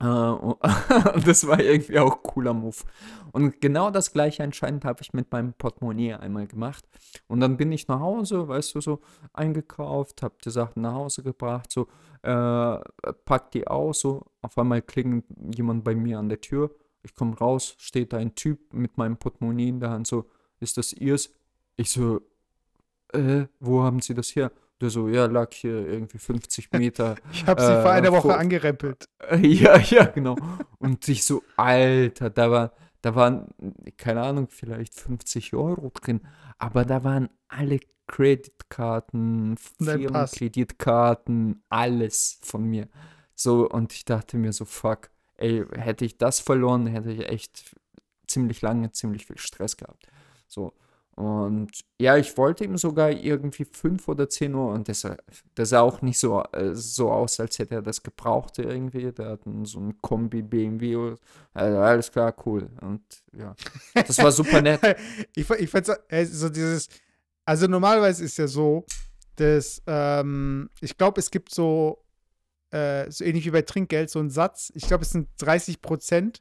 S2: Äh, das war irgendwie auch cooler Move. Und genau das gleiche anscheinend habe ich mit meinem Portemonnaie einmal gemacht. Und dann bin ich nach Hause, weißt du, so eingekauft, habe die Sachen nach Hause gebracht, so äh, pack die aus, so auf einmal klingelt jemand bei mir an der Tür. Ich komme raus, steht da ein Typ mit meinem Portemonnaie in der Hand, so, ist das ihrs? Ich so, äh, wo haben Sie das her? Der so, ja, lag hier irgendwie 50 Meter
S1: Ich habe sie vor
S2: äh,
S1: einer Woche
S2: vor,
S1: angerempelt.
S2: äh, Ja, ja, genau. Und ich so, Alter, da war, da waren, keine Ahnung, vielleicht 50 Euro drin, aber da waren alle Kreditkarten. Firmenkreditkarten, alles von mir. So, und ich dachte mir so, fuck, ey, hätte ich das verloren, hätte ich echt ziemlich lange, ziemlich viel Stress gehabt. So. Und ja, ich wollte ihm sogar irgendwie 5 oder 10 Uhr und das, das sah auch nicht so, äh, so aus, als hätte er das gebraucht irgendwie. Der hat so ein Kombi BMW. Also alles klar, cool. Und ja, das war super nett.
S1: ich ich fand so dieses, also normalerweise ist ja so, dass ähm, ich glaube, es gibt so, äh, so ähnlich wie bei Trinkgeld, so einen Satz, ich glaube, es sind 30 Prozent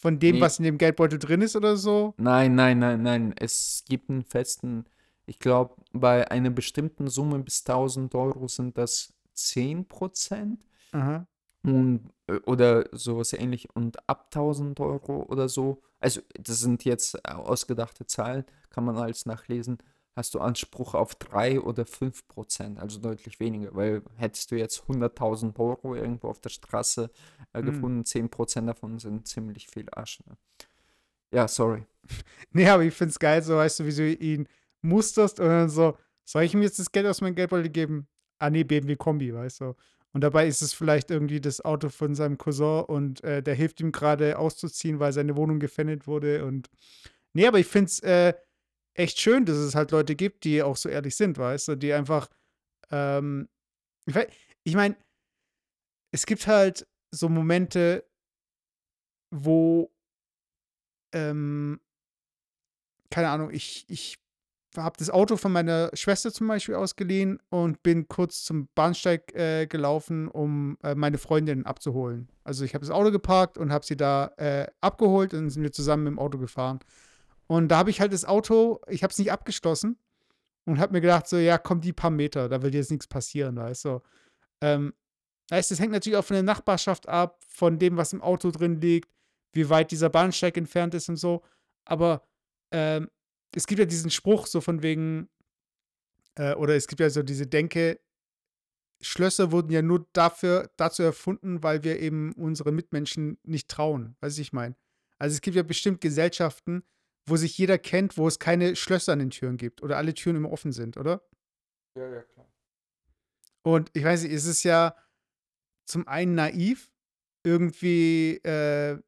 S1: von dem,
S2: Nee.
S1: was in dem Geldbeutel drin ist oder so.
S2: Nein, nein, nein, nein. Es gibt einen festen, ich glaube, bei einer bestimmten Summe bis 1000 Euro sind das 10%.
S1: Aha.
S2: Und, äh, oder sowas ähnlich. Und ab 1000 Euro oder so, also das sind jetzt äh, ausgedachte Zahlen, kann man alles nachlesen, hast du Anspruch auf 3 oder 5 Prozent, also deutlich weniger, weil hättest du jetzt 100.000 Euro irgendwo auf der Straße äh,
S1: Mm.
S2: gefunden, 10 Prozent davon sind ziemlich viel Asche. Ne? Ja, sorry.
S1: Nee, aber ich finde es geil, so weißt du, wie du ihn musterst und dann so, soll ich ihm jetzt das Geld aus meinem Geldbeutel geben? Ah, nee, BMW Kombi, weißt du. Und dabei ist es vielleicht irgendwie das Auto von seinem Cousin und äh, der hilft ihm gerade auszuziehen, weil seine Wohnung gefändet wurde. Und nee, aber ich finde es äh, echt schön, dass es halt Leute gibt, die auch so ehrlich sind, weißt du, die einfach, ähm, ich, meine, es gibt halt so Momente, wo, ähm, keine Ahnung, ich, ich habe das Auto von meiner Schwester zum Beispiel ausgeliehen und bin kurz zum Bahnsteig äh, gelaufen, um äh, meine Freundin abzuholen. Also ich habe das Auto geparkt und habe sie da äh, abgeholt und sind wir zusammen im Auto gefahren. Und da habe ich halt das Auto, ich habe es nicht abgeschlossen und habe mir gedacht, so, ja, komm, die paar Meter, da wird jetzt nichts passieren, weißt du. Ähm, heißt, das hängt natürlich auch von der Nachbarschaft ab, von dem, was im Auto drin liegt, wie weit dieser Bahnsteig entfernt ist und so. Aber ähm, es gibt ja diesen Spruch so von wegen, äh, oder es gibt ja so diese Denke, Schlösser wurden ja nur dafür, dazu erfunden, weil wir eben unseren Mitmenschen nicht trauen. Weißt du, ich meine? Also es gibt ja bestimmt Gesellschaften, wo sich jeder kennt, wo es keine Schlösser an den Türen gibt oder alle Türen immer offen sind, oder?
S2: Ja, ja, klar.
S1: Und ich weiß nicht, es ist ja zum einen naiv, irgendwie äh,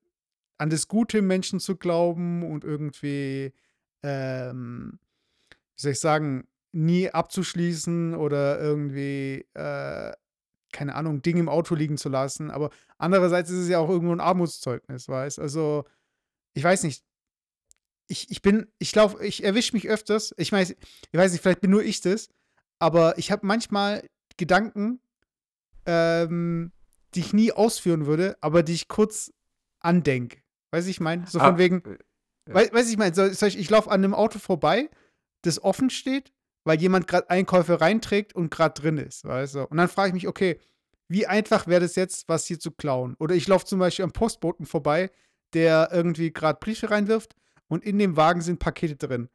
S1: an das Gute im Menschen zu glauben und irgendwie, ähm, wie soll ich sagen, nie abzuschließen oder irgendwie, äh, keine Ahnung, Dinge im Auto liegen zu lassen. Aber andererseits ist es ja auch irgendwo ein Armutszeugnis, weißt Also, ich weiß nicht. Ich, ich bin, ich laufe, ich erwische mich öfters. Ich weiß, ich weiß nicht, vielleicht bin nur ich das, aber ich habe manchmal Gedanken, ähm, die ich nie ausführen würde, aber die ich kurz andenke. Weiß ich meine? So von
S2: Ah,
S1: wegen,
S2: äh, ja.
S1: Wei weiß ich mein, so, so ich, ich laufe an einem Auto vorbei, das offen steht, weil jemand gerade Einkäufe reinträgt und gerade drin ist, weißt du? Und dann frage ich mich, okay, wie einfach wäre das jetzt, was hier zu klauen? Oder ich laufe zum Beispiel am Postboten vorbei, der irgendwie gerade Briefe reinwirft und in dem Wagen sind Pakete drin.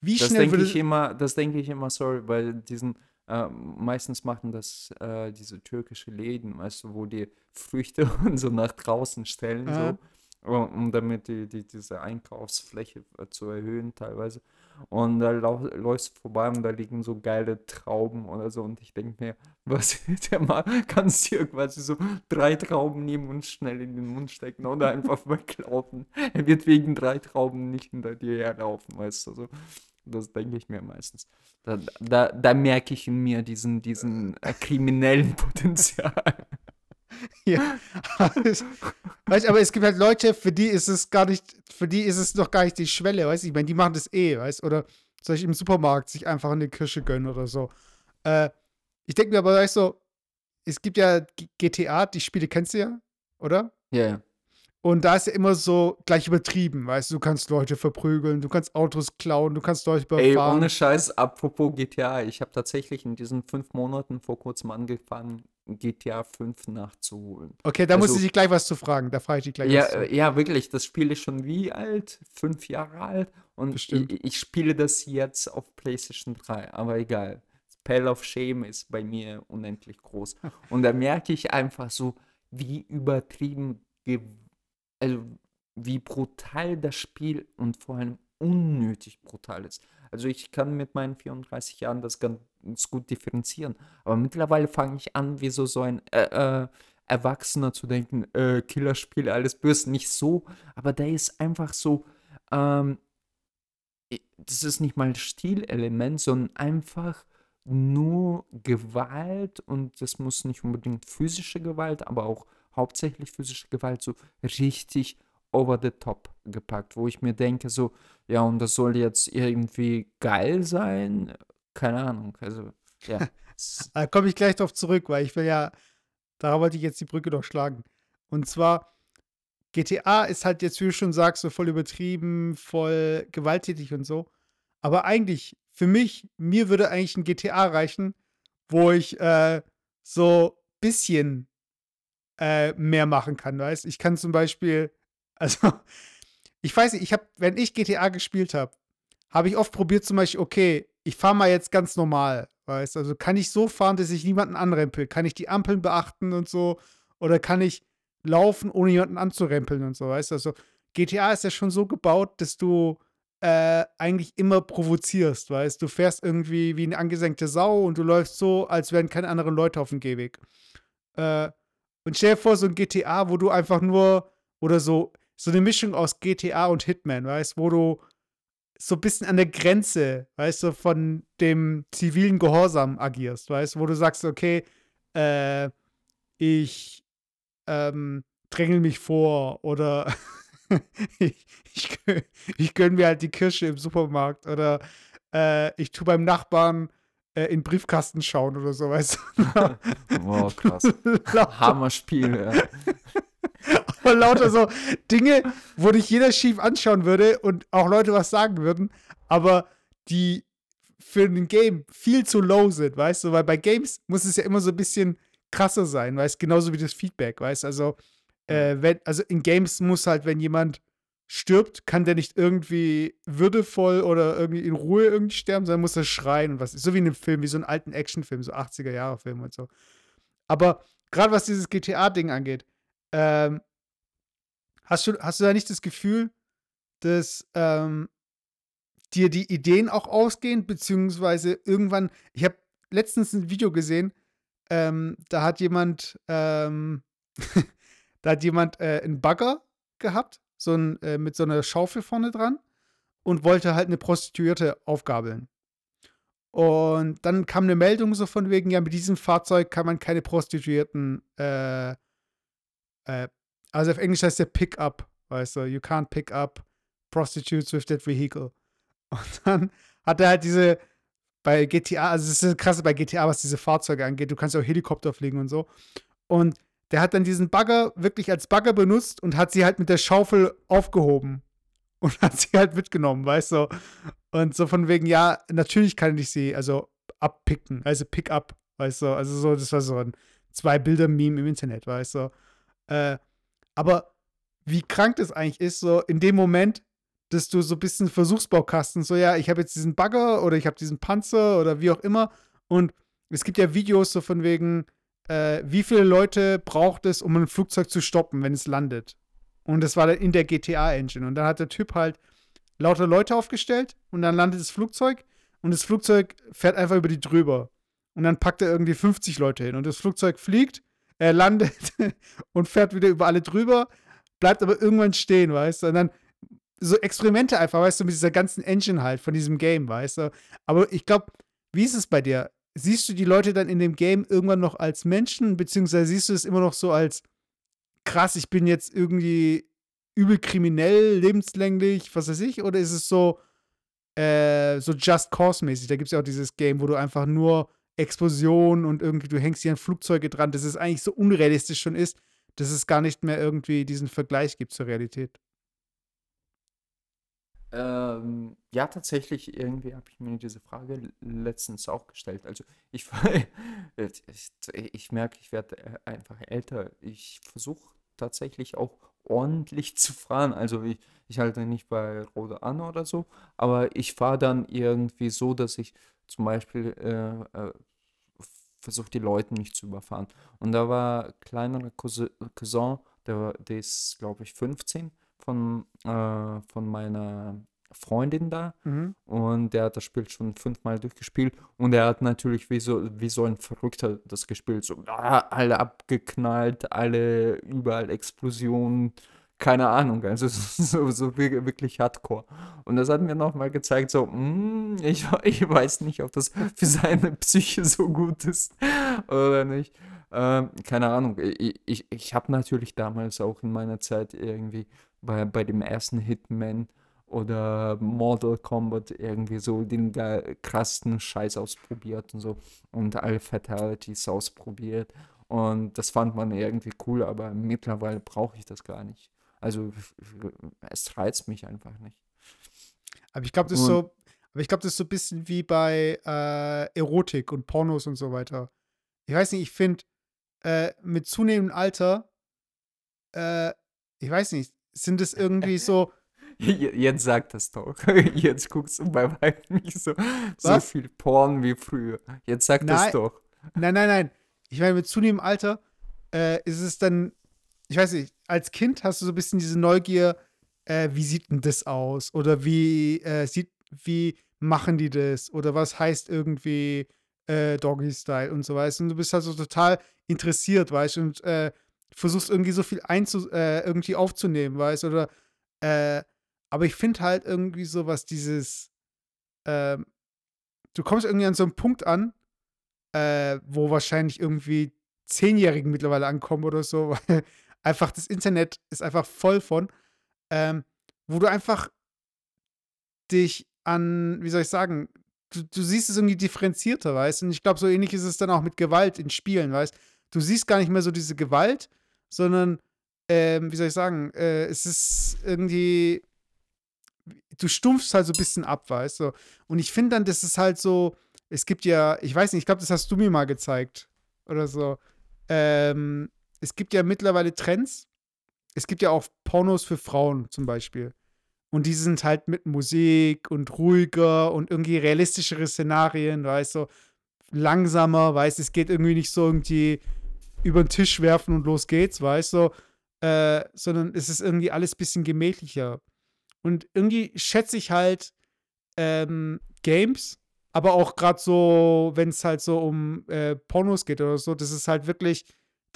S1: Wie
S2: Das
S1: schnell würde
S2: ich immer, das denke ich immer, sorry, weil diesen, äh, meistens machen das äh, diese türkische Läden, weißt du, wo die Früchte und so nach draußen stellen,
S1: Aha.
S2: so, um um damit die, die, diese Einkaufsfläche äh, zu erhöhen teilweise. Und da läufst du vorbei und da liegen so geile Trauben oder so und ich denke mir, was der mal, kannst dir quasi so drei Trauben nehmen und schnell in den Mund stecken oder einfach weglaufen. Er wird wegen drei Trauben nicht hinter dir herlaufen, weißt du, so. Das denke ich mir meistens. Da, da, da merke ich in mir diesen, diesen äh, kriminellen Potenzial.
S1: Ja. weißt, aber es gibt halt Leute, für die ist es gar nicht, für die ist es noch gar nicht die Schwelle, weißt du? Ich meine, die machen das eh, weißt Oder soll ich im Supermarkt sich einfach eine Kirsche gönnen oder so. Äh, ich denke mir aber, weißt du, es gibt ja GTA, die Spiele kennst du ja, oder?
S2: Ja, yeah.
S1: Und da ist ja immer so gleich übertrieben, weißt du, du kannst Leute verprügeln, du kannst Autos klauen, du kannst Leute
S2: überfahren. Ey, ohne Scheiß, apropos GTA, ich habe tatsächlich in diesen fünf Monaten vor kurzem angefangen, GTA 5 nachzuholen.
S1: Okay, da also, muss ich dich gleich was zu fragen, da frage ich dich gleich
S2: ja,
S1: was zu.
S2: Ja, wirklich, das Spiel ist schon wie alt? Fünf Jahre alt? Und ich, ich, spiele das jetzt auf PlayStation 3, aber egal. Pell of Shame ist bei mir unendlich groß. Und da merke ich einfach so, wie übertrieben also wie brutal das Spiel und vor allem unnötig brutal ist. Also ich kann mit meinen 34 Jahren das ganz gut differenzieren. Aber mittlerweile fange ich an, wie so, so ein äh, äh, Erwachsener zu denken, äh, Killerspiele, alles böse. Nicht so, aber da ist einfach so, ähm, das ist nicht mal Stilelement, sondern einfach nur Gewalt und das muss nicht unbedingt physische Gewalt, aber auch hauptsächlich physische Gewalt so richtig over the top gepackt, wo ich mir denke, so, ja, und das soll jetzt irgendwie geil sein. Keine Ahnung. Also, ja.
S1: da komme ich gleich drauf zurück, weil ich will ja, da wollte ich jetzt die Brücke doch schlagen. Und zwar, GTA ist halt jetzt, wie du schon sagst, so voll übertrieben, voll gewalttätig und so. Aber eigentlich, für mich, mir würde eigentlich ein GTA reichen, wo ich äh, so bisschen äh, mehr machen kann, weißt Ich kann zum Beispiel, also, ich weiß nicht, ich habe, wenn ich GTA gespielt habe, habe ich oft probiert zum Beispiel, okay, ich fahre mal jetzt ganz normal, weißt Also kann ich so fahren, dass ich niemanden anrempel? Kann ich die Ampeln beachten und so? Oder kann ich laufen, ohne jemanden anzurempeln und so, weißt du? Also GTA ist ja schon so gebaut, dass du äh, eigentlich immer provozierst, weißt du? fährst irgendwie wie eine angesenkte Sau und du läufst so, als wären keine anderen Leute auf dem Gehweg. Äh, und stell dir vor, so ein GTA, wo du einfach nur, oder so, so eine Mischung aus GTA und Hitman, weißt, wo du so ein bisschen an der Grenze, weißt du, von dem zivilen Gehorsam agierst, weißt, wo du sagst, okay, äh, ich ähm, drängel mich vor oder ich, ich, ich gönn mir halt die Kirsche im Supermarkt oder äh, ich tue beim Nachbarn äh, in Briefkasten schauen oder so, weißt
S2: du? wow, krass. Hammer-Spiel, ja.
S1: Aber lauter so Dinge, wo dich jeder schief anschauen würde und auch Leute was sagen würden, aber die für ein Game viel zu low sind, weißt du? Weil bei Games muss es ja immer so ein bisschen krasser sein, weißt du? Genauso wie das Feedback, weißt du? Also, äh, wenn, also in Games muss halt, wenn jemand stirbt, kann der nicht irgendwie würdevoll oder irgendwie in Ruhe irgendwie sterben, sondern muss er schreien und was. So wie in einem Film, wie so einen alten Actionfilm, so 80er-Jahre-Film und so. Aber gerade was dieses GTA-Ding angeht, ähm, hast, du, hast du da nicht das Gefühl, dass ähm, dir die Ideen auch ausgehen, beziehungsweise irgendwann, ich habe letztens ein Video gesehen, ähm, da hat jemand, ähm, da hat jemand äh, einen Bagger gehabt so ein, äh, mit so einer Schaufel vorne dran und wollte halt eine Prostituierte aufgabeln. Und dann kam eine Meldung so von wegen, ja, mit diesem Fahrzeug kann man keine Prostituierten, äh, äh, also auf Englisch heißt der Pick-up, weißt du, you can't pick up prostitutes with that vehicle. Und dann hat er halt diese, bei GTA, also es ist krass bei GTA, was diese Fahrzeuge angeht, du kannst auch Helikopter fliegen und so. Und der hat dann diesen Bagger wirklich als Bagger benutzt und hat sie halt mit der Schaufel aufgehoben und hat sie halt mitgenommen, weißt du? Und so von wegen, ja, natürlich kann ich sie also abpicken, also pick up, weißt du? Also so, das war so ein Zwei-Bilder-Meme im Internet, weißt du? Äh, aber wie krank das eigentlich ist, so in dem Moment, dass du so ein bisschen Versuchsbaukasten, so ja, ich habe jetzt diesen Bagger oder ich habe diesen Panzer oder wie auch immer und es gibt ja Videos so von wegen, äh, wie viele Leute braucht es, um ein Flugzeug zu stoppen, wenn es landet. Und das war dann in der GTA-Engine. Und dann hat der Typ halt lauter Leute aufgestellt und dann landet das Flugzeug und das Flugzeug fährt einfach über die drüber. Und dann packt er irgendwie 50 Leute hin. Und das Flugzeug fliegt, er landet und fährt wieder über alle drüber, bleibt aber irgendwann stehen, weißt du? Und dann so Experimente einfach, weißt du, mit dieser ganzen Engine halt von diesem Game, weißt du. Aber ich glaube, wie ist es bei dir? Siehst du die Leute dann in dem Game irgendwann noch als Menschen, beziehungsweise siehst du es immer noch so als krass, ich bin jetzt irgendwie übel kriminell, lebenslänglich, was weiß ich, oder ist es so, äh, so Just Cause-mäßig? Da gibt es ja auch dieses Game, wo du einfach nur Explosionen und irgendwie, du hängst hier an Flugzeuge dran, dass es eigentlich so unrealistisch schon ist, dass es gar nicht mehr irgendwie diesen Vergleich gibt zur Realität.
S2: Ähm, ja, tatsächlich, irgendwie habe ich mir diese Frage letztens auch gestellt. Also ich, ich, ich merke, ich werde äh, einfach älter. Ich versuche tatsächlich auch ordentlich zu fahren. Also ich, ich halte nicht bei Rode an oder so, aber ich fahre dann irgendwie so, dass ich zum Beispiel äh, äh, versuche, die Leute nicht zu überfahren. Und da war ein kleinerer Cousin, der, der ist, glaube ich, 15 von, äh, von meiner Freundin da mhm. und der hat das Spiel schon fünfmal durchgespielt und er hat natürlich wie so, wie so ein Verrückter das gespielt, so ah, alle abgeknallt, alle überall Explosionen, keine Ahnung, also so, so wirklich hardcore. Und das hat mir nochmal gezeigt, so, mm, ich, ich weiß nicht, ob das für seine Psyche so gut ist oder nicht. Ähm, keine Ahnung, ich, ich, ich habe natürlich damals auch in meiner Zeit irgendwie bei, bei dem ersten Hitman oder Mortal Kombat irgendwie so den krassen Scheiß ausprobiert und so und alle Fatalities ausprobiert. Und das fand man irgendwie cool, aber mittlerweile brauche ich das gar nicht. Also es reizt mich einfach nicht.
S1: Aber ich glaube, das ist so, aber ich glaube, das ist so ein bisschen wie bei äh, Erotik und Pornos und so weiter. Ich weiß nicht, ich finde, äh, mit zunehmendem Alter, äh, ich weiß nicht, sind es irgendwie so,
S2: Jetzt sagt das doch. Jetzt guckst du bei weitem nicht so, so viel Porn wie früher. Jetzt sagt das doch.
S1: Nein, nein, nein. Ich meine, mit zunehmendem Alter äh, ist es dann, ich weiß nicht, als Kind hast du so ein bisschen diese Neugier, äh, wie sieht denn das aus? Oder wie äh, sieht, wie machen die das? Oder was heißt irgendwie äh, Doggy-Style und so weiter. Und du bist halt so total interessiert, weißt du, und äh, versuchst irgendwie so viel einzu äh, irgendwie aufzunehmen, weißt du, oder äh, aber ich finde halt irgendwie so, was dieses, ähm, du kommst irgendwie an so einen Punkt an, wo wahrscheinlich irgendwie Zehnjährigen mittlerweile ankommen oder so, weil einfach das Internet ist einfach voll von, ähm, wo du einfach dich an, wie soll ich sagen, du, du siehst es irgendwie differenzierter, weißt du? Und ich glaube, so ähnlich ist es dann auch mit Gewalt in Spielen, weißt du? siehst gar nicht mehr so diese Gewalt, sondern, ähm, wie soll ich sagen, äh, es ist irgendwie du stumpfst halt so ein bisschen ab, weißt du. Und ich finde dann, das ist halt so, es gibt ja, ich weiß nicht, ich glaube, das hast du mir mal gezeigt oder so. Ähm, es gibt ja mittlerweile Trends. Es gibt ja auch Pornos für Frauen zum Beispiel. Und die sind halt mit Musik und ruhiger und irgendwie realistischere Szenarien, weißt du, langsamer, weißt du, es geht irgendwie nicht so irgendwie über den Tisch werfen und los geht's, weißt du, äh, sondern es ist irgendwie alles ein bisschen gemächlicher. Und irgendwie schätze ich halt ähm, Games, aber auch gerade so, wenn es halt so um äh, Pornos geht oder so, dass es halt wirklich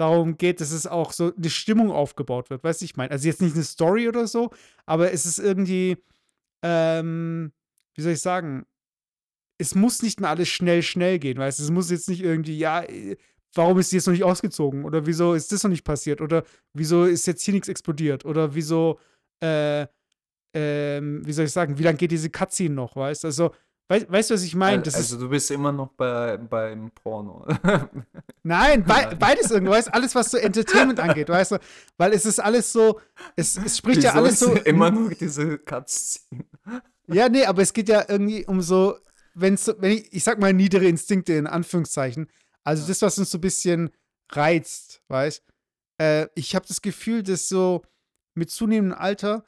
S1: darum geht, dass es auch so eine Stimmung aufgebaut wird. Weißt du, ich meine? Also jetzt nicht eine Story oder so, aber es ist irgendwie, ähm, wie soll ich sagen, es muss nicht mehr alles schnell, schnell gehen, weißt du? Es muss jetzt nicht irgendwie, ja, äh, warum ist die jetzt noch nicht ausgezogen? Oder wieso ist das noch nicht passiert? Oder wieso ist jetzt hier nichts explodiert? Oder wieso, äh, ähm, wie soll ich sagen, wie lange geht diese Cutscene noch, weißt du? Also, weißt, weißt du, was ich meine?
S2: Also, also, du bist immer noch bei, beim Porno.
S1: Nein, be beides irgendwo, weißt alles, was so Entertainment angeht, weißt du? Weil es ist alles so, es, es spricht Wieso ja alles so.
S2: Immer nur diese Cutscene.
S1: Ja, nee, aber es geht ja irgendwie um so, wenn's wenn ich, ich sag mal, niedere Instinkte in Anführungszeichen. Also das, was uns so ein bisschen reizt, weißt äh, Ich habe das Gefühl, dass so mit zunehmendem Alter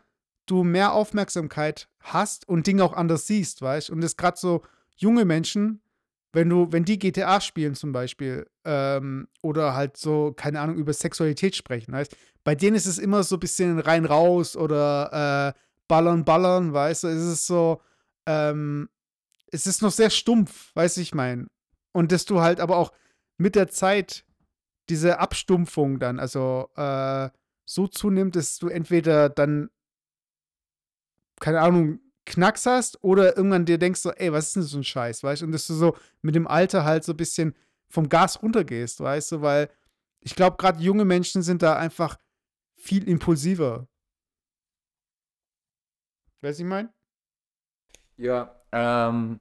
S1: du mehr Aufmerksamkeit hast und Dinge auch anders siehst, weißt? Und es gerade so junge Menschen, wenn du, wenn die GTA spielen zum Beispiel, ähm, oder halt so, keine Ahnung, über Sexualität sprechen, weißt? Bei denen ist es immer so ein bisschen rein raus oder äh, ballern, ballern, weißt du, es ist so, ähm, es ist noch sehr stumpf, weißt du, ich meine. Und dass du halt aber auch mit der Zeit diese Abstumpfung dann, also äh, so zunimmt, dass du entweder dann keine Ahnung, Knacks hast oder irgendwann dir denkst so, ey, was ist denn so ein Scheiß, weißt du? Und dass du so mit dem Alter halt so ein bisschen vom Gas runtergehst, weißt du? Weil ich glaube, gerade junge Menschen sind da einfach viel impulsiver. Weißt du, ich meine?
S2: Ja, ähm,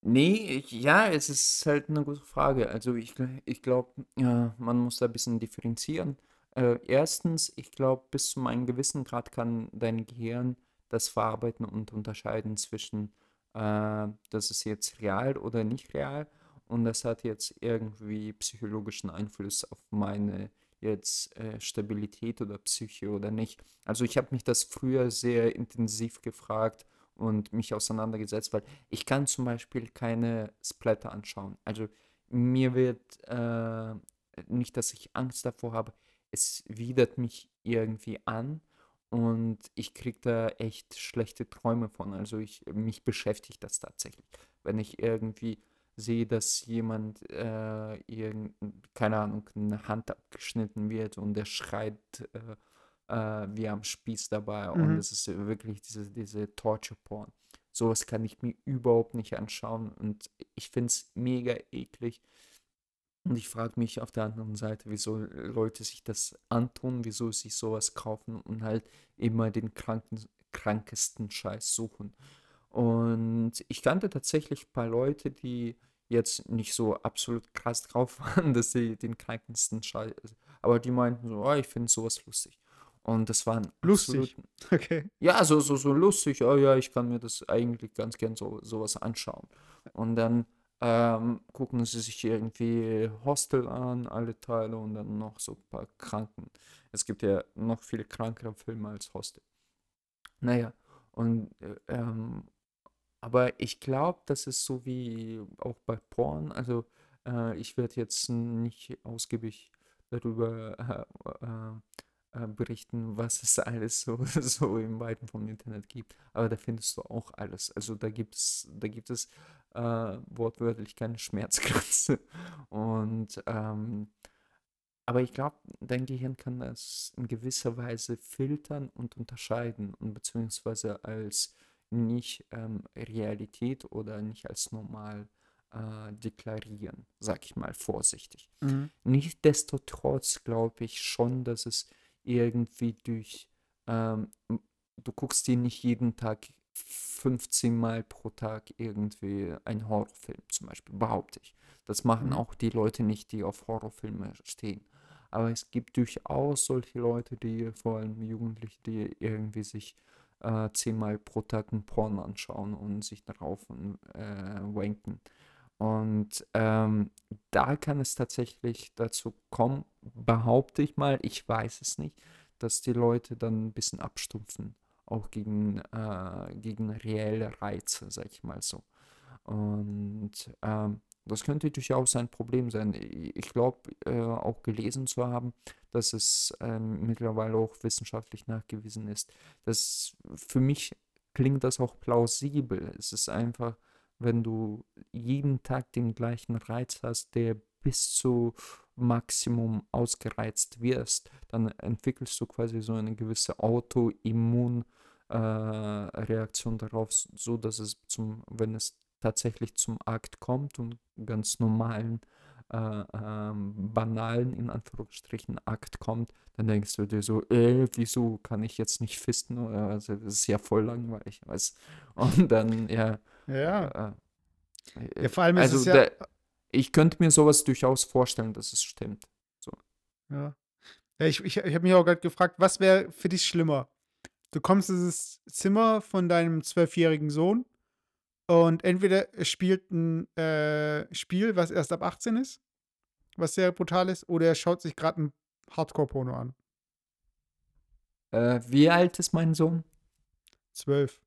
S2: nee, ich, ja, es ist halt eine gute Frage. Also ich, ich glaube, ja, man muss da ein bisschen differenzieren. Äh, erstens, ich glaube, bis zu einem gewissen Grad kann dein Gehirn das verarbeiten und unterscheiden zwischen, äh, das ist jetzt real oder nicht real und das hat jetzt irgendwie psychologischen Einfluss auf meine jetzt äh, Stabilität oder Psyche oder nicht. Also ich habe mich das früher sehr intensiv gefragt und mich auseinandergesetzt, weil ich kann zum Beispiel keine Splatter anschauen. Also mir wird äh, nicht, dass ich Angst davor habe, es widert mich irgendwie an und ich kriege da echt schlechte Träume von. Also ich, mich beschäftigt das tatsächlich. Wenn ich irgendwie sehe, dass jemand, äh, irgend, keine Ahnung, eine Hand abgeschnitten wird und der schreit äh, äh, wie am Spieß dabei. Und
S1: Mhm.
S2: es ist wirklich diese, diese Torture-Porn. Sowas kann ich mir überhaupt nicht anschauen und ich finde es mega eklig. Und ich frage mich auf der anderen Seite, wieso Leute sich das antun, wieso sich sowas kaufen und halt immer den kranken, krankesten Scheiß suchen. Und ich kannte tatsächlich ein paar Leute, die jetzt nicht so absolut krass drauf waren, dass sie den krankesten Scheiß, aber die meinten so, oh, ich finde sowas lustig. Und das waren
S1: Lustig.
S2: absolut,
S1: Okay.
S2: ja, so, so, so lustig, oh ja, ich kann mir das eigentlich ganz gern so, sowas anschauen. Und dann ähm, gucken sie sich irgendwie Hostel an, alle Teile und dann noch so ein paar Kranken. Es gibt ja noch viel krankere Filme als Hostel. Naja, und äh, ähm, aber ich glaube, das ist so wie auch bei Porn. Also äh, ich werde jetzt nicht ausgiebig darüber äh, äh, äh, berichten, was es alles so, so im Weiten vom Internet gibt. Aber da findest du auch alles. Also da gibt es, da gibt es äh, wortwörtlich keine Schmerzgrenze. Und ähm, aber ich glaube, dein Gehirn kann das in gewisser Weise filtern und unterscheiden und beziehungsweise als nicht ähm, Realität oder nicht als normal äh, deklarieren, sag ich mal vorsichtig.
S1: Mhm.
S2: Nichtsdestotrotz glaube ich schon, dass es irgendwie durch, ähm, du guckst dir nicht jeden Tag 15 Mal pro Tag irgendwie einen Horrorfilm zum Beispiel, behaupte ich. Das machen
S1: Mhm.
S2: auch die Leute nicht, die auf Horrorfilme stehen. Aber es gibt durchaus solche Leute, die, vor allem Jugendliche, die irgendwie sich äh, zehnmal pro Tag ein Porn anschauen und sich darauf äh, wanken. Und ähm, da kann es tatsächlich dazu kommen, behaupte ich mal, ich weiß es nicht, dass die Leute dann ein bisschen abstumpfen, auch gegen, äh, gegen reelle Reize, sag ich mal so. Und ähm, das könnte durchaus ein Problem sein. Ich glaube, äh, auch gelesen zu haben, dass es ähm, mittlerweile auch wissenschaftlich nachgewiesen ist. Das für mich klingt das auch plausibel. Es ist einfach, wenn du jeden Tag den gleichen Reiz hast, der bis zu Maximum ausgereizt wirst, dann entwickelst du quasi so eine gewisse Autoimmun äh, darauf, so dass es zum, wenn es tatsächlich zum Akt kommt und ganz normalen, äh, ähm, banalen, in Anführungsstrichen, Akt kommt, dann denkst du dir so, äh, wieso kann ich jetzt nicht fisten? Also, das ist ja voll langweilig, weißt Und dann, ja,
S1: Ja.
S2: äh,
S1: Ja, vor allem ist
S2: also
S1: es ja.
S2: da, ich könnte mir sowas durchaus vorstellen, dass es stimmt. So.
S1: Ja. Ja, ich ich, ich habe mich auch gerade gefragt, was wäre für dich schlimmer? Du kommst in dieses Zimmer von deinem zwölfjährigen Sohn und entweder er spielt ein äh, Spiel, was erst ab 18 ist, was sehr brutal ist, oder er schaut sich gerade ein Hardcore-Porno an.
S2: Äh, wie alt ist mein Sohn?
S1: Zwölf.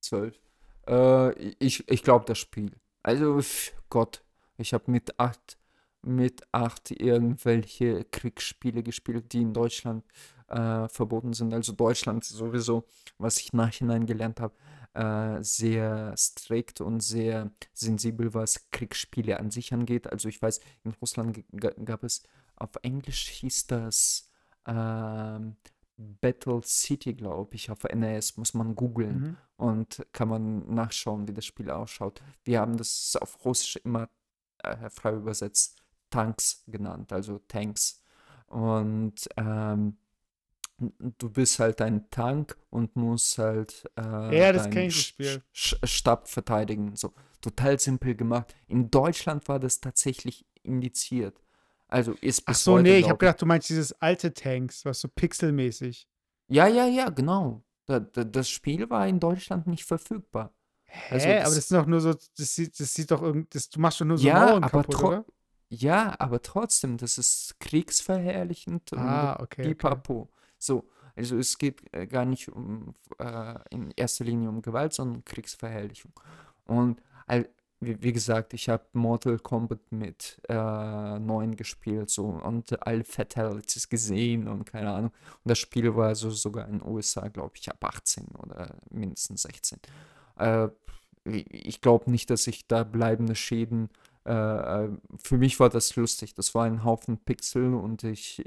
S2: Zwölf. Äh, ich ich glaube das Spiel. Also, pf, Gott, ich habe mit acht, mit acht irgendwelche Kriegsspiele gespielt, die in Deutschland äh, verboten sind. Also Deutschland sowieso, was ich nachhinein gelernt habe, äh, sehr strikt und sehr sensibel, was Kriegsspiele an sich angeht. Also ich weiß, in Russland gab es, auf Englisch hieß das ähm, Battle City, glaube ich, auf NES, muss man googeln
S1: Mhm.
S2: und kann man nachschauen, wie das Spiel ausschaut. Wir haben das auf Russisch immer äh, frei übersetzt Tanks genannt, also Tanks. Und ähm, du bist halt ein Tank und musst halt äh,
S1: Ja, das
S2: deinen
S1: ich, das.
S2: Sch- Stab verteidigen. So total simpel gemacht. In Deutschland war das tatsächlich indiziert. Also ist
S1: Ach
S2: bis
S1: so,
S2: heute,
S1: nee, ich habe gedacht, du meinst dieses alte Tanks, was so pixelmäßig.
S2: Ja, ja, ja, genau. Da, da, das Spiel war in Deutschland nicht verfügbar.
S1: Hä?
S2: Also
S1: aber
S2: das-
S1: das ist doch nur so, das sieht, das sieht doch irgend, das, du machst doch nur so
S2: Ja,
S1: Mauern
S2: aber
S1: kaputt, oder?
S2: Ja, aber trotzdem, das ist kriegsverherrlichend
S1: Ah, okay, okay.
S2: pipapo. So, also es geht äh, gar nicht um äh, in erster Linie um Gewalt, sondern Kriegsverherrlichung. Und wie, wie gesagt, ich habe Mortal Kombat mit äh, 9 gespielt so und alle Fatalities gesehen und keine Ahnung. Und das Spiel war so sogar in den USA, glaube ich, ab 18 oder mindestens 16. Äh, ich glaube nicht, dass ich da bleibende Schäden äh, äh, für mich war das lustig. Das war ein Haufen Pixel und ich,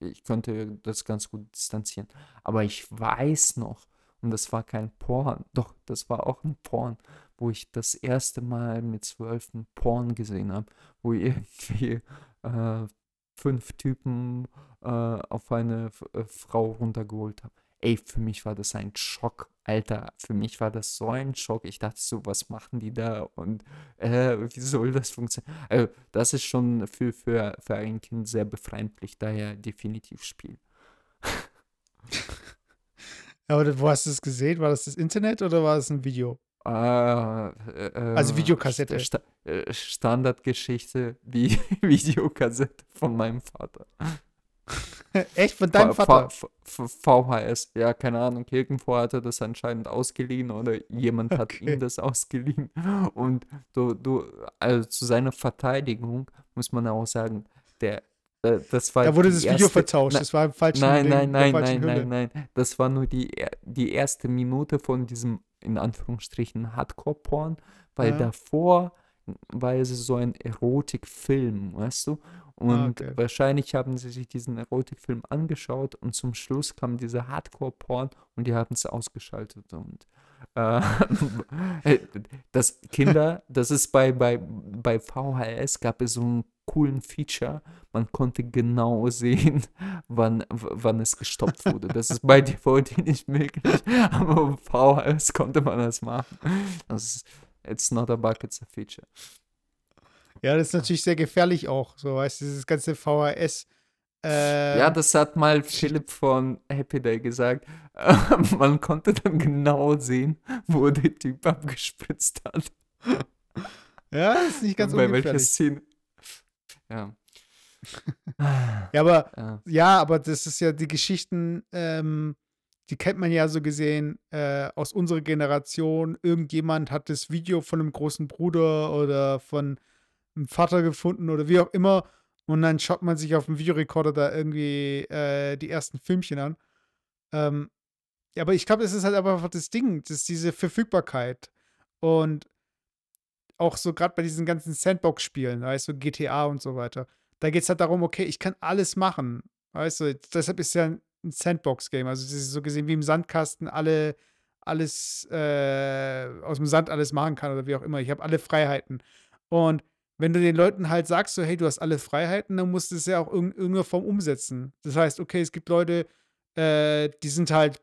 S2: ich konnte das ganz gut distanzieren. Aber ich weiß noch, und das war kein Porn, doch, das war auch ein Porn, wo ich das erste Mal mit zwölf Porn gesehen habe, wo irgendwie äh, fünf Typen äh, auf eine F- äh, Frau runtergeholt haben. Ey, für mich war das ein Schock, Alter. Für mich war das so ein Schock. Ich dachte so, was machen die da? Und äh, wie soll das funktionieren? Also, das ist schon für, für, für ein Kind sehr befremdlich, daher definitiv Spiel.
S1: Aber wo hast du es gesehen? War das das Internet oder war das ein Video?
S2: Äh, äh,
S1: Also Videokassette.
S2: Sta äh, Standardgeschichte, wie Videokassette von meinem Vater.
S1: Echt? Von deinem
S2: V-
S1: Vater?
S2: V- V- VHS, ja, keine Ahnung. Irgendwo hat er das anscheinend ausgeliehen oder jemand hat
S1: Okay.
S2: ihm das ausgeliehen. Und du, du, also zu seiner Verteidigung muss man auch sagen, der, äh, das war
S1: Da wurde das Video
S2: erste-
S1: vertauscht.
S2: Na-
S1: Das war im falschen
S2: Nein,
S1: Ding,
S2: nein, nein, nein, nein, nein. Das war nur die, die erste Minute von diesem, in Anführungsstrichen, Hardcore-Porn, weil
S1: Ja.
S2: davor war es so ein Erotikfilm, weißt du? Und
S1: Ah, okay.
S2: wahrscheinlich haben sie sich diesen Erotikfilm angeschaut und zum Schluss kam dieser Hardcore-Porn und die haben es ausgeschaltet. Und das Kinder, das ist bei, bei, bei VHS gab es so einen coolen Feature, man konnte genau sehen, wann, wann es gestoppt wurde. Das ist bei DVD nicht möglich, aber VHS konnte man das machen. Das ist, it's not a bug, it's a feature.
S1: Ja, das ist natürlich sehr gefährlich auch. So, weißt du, dieses ganze VHS. Äh,
S2: Ja, das hat mal Philipp von Happy Day gesagt. Man konnte dann genau sehen, wo der Typ abgespritzt hat.
S1: ja, das ist nicht ganz
S2: bei welcher. Szene. Ja.
S1: Ja, aber
S2: ja.
S1: Ja, aber das ist ja die Geschichten, ähm, die kennt man ja so gesehen äh, aus unserer Generation. Irgendjemand hat das Video von einem großen Bruder oder von einem Vater gefunden oder wie auch immer. Und dann schaut man sich auf dem Videorekorder da irgendwie äh, die ersten Filmchen an. Ähm, aber ich glaube, es ist halt einfach das Ding, das ist diese Verfügbarkeit. Und auch so gerade bei diesen ganzen Sandbox-Spielen, weißt du, GTA und so weiter. Da geht es halt darum, okay, ich kann alles machen. Weißt du, deshalb ist ja ein Sandbox-Game. Also, das ist so gesehen wie im Sandkasten alle, alles äh, aus dem Sand alles machen kann oder wie auch immer. Ich habe alle Freiheiten. Und wenn du den Leuten halt sagst, so, hey, du hast alle Freiheiten, dann musst du es ja auch in irgendeiner Form umsetzen. Das heißt, okay, es gibt Leute, äh, die sind halt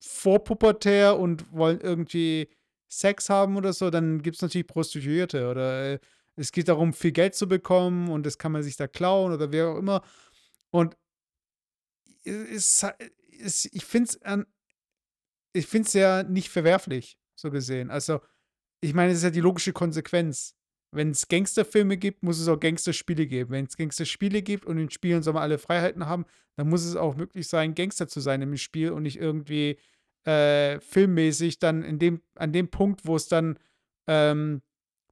S1: vorpubertär und wollen irgendwie Sex haben oder so, dann gibt es natürlich Prostituierte oder äh, es geht darum, viel Geld zu bekommen und das kann man sich da klauen oder wer auch immer. Und es, es, ich finde es ich finde es ja nicht verwerflich, so gesehen. Also, ich meine, es ist ja die logische Konsequenz. Wenn es Gangsterfilme gibt, muss es auch Gangsterspiele geben. Wenn es Gangsterspiele gibt und in Spielen soll man alle Freiheiten haben, dann muss es auch möglich sein, Gangster zu sein im Spiel und nicht irgendwie äh, filmmäßig dann in dem, an dem Punkt, wo es dann, ähm,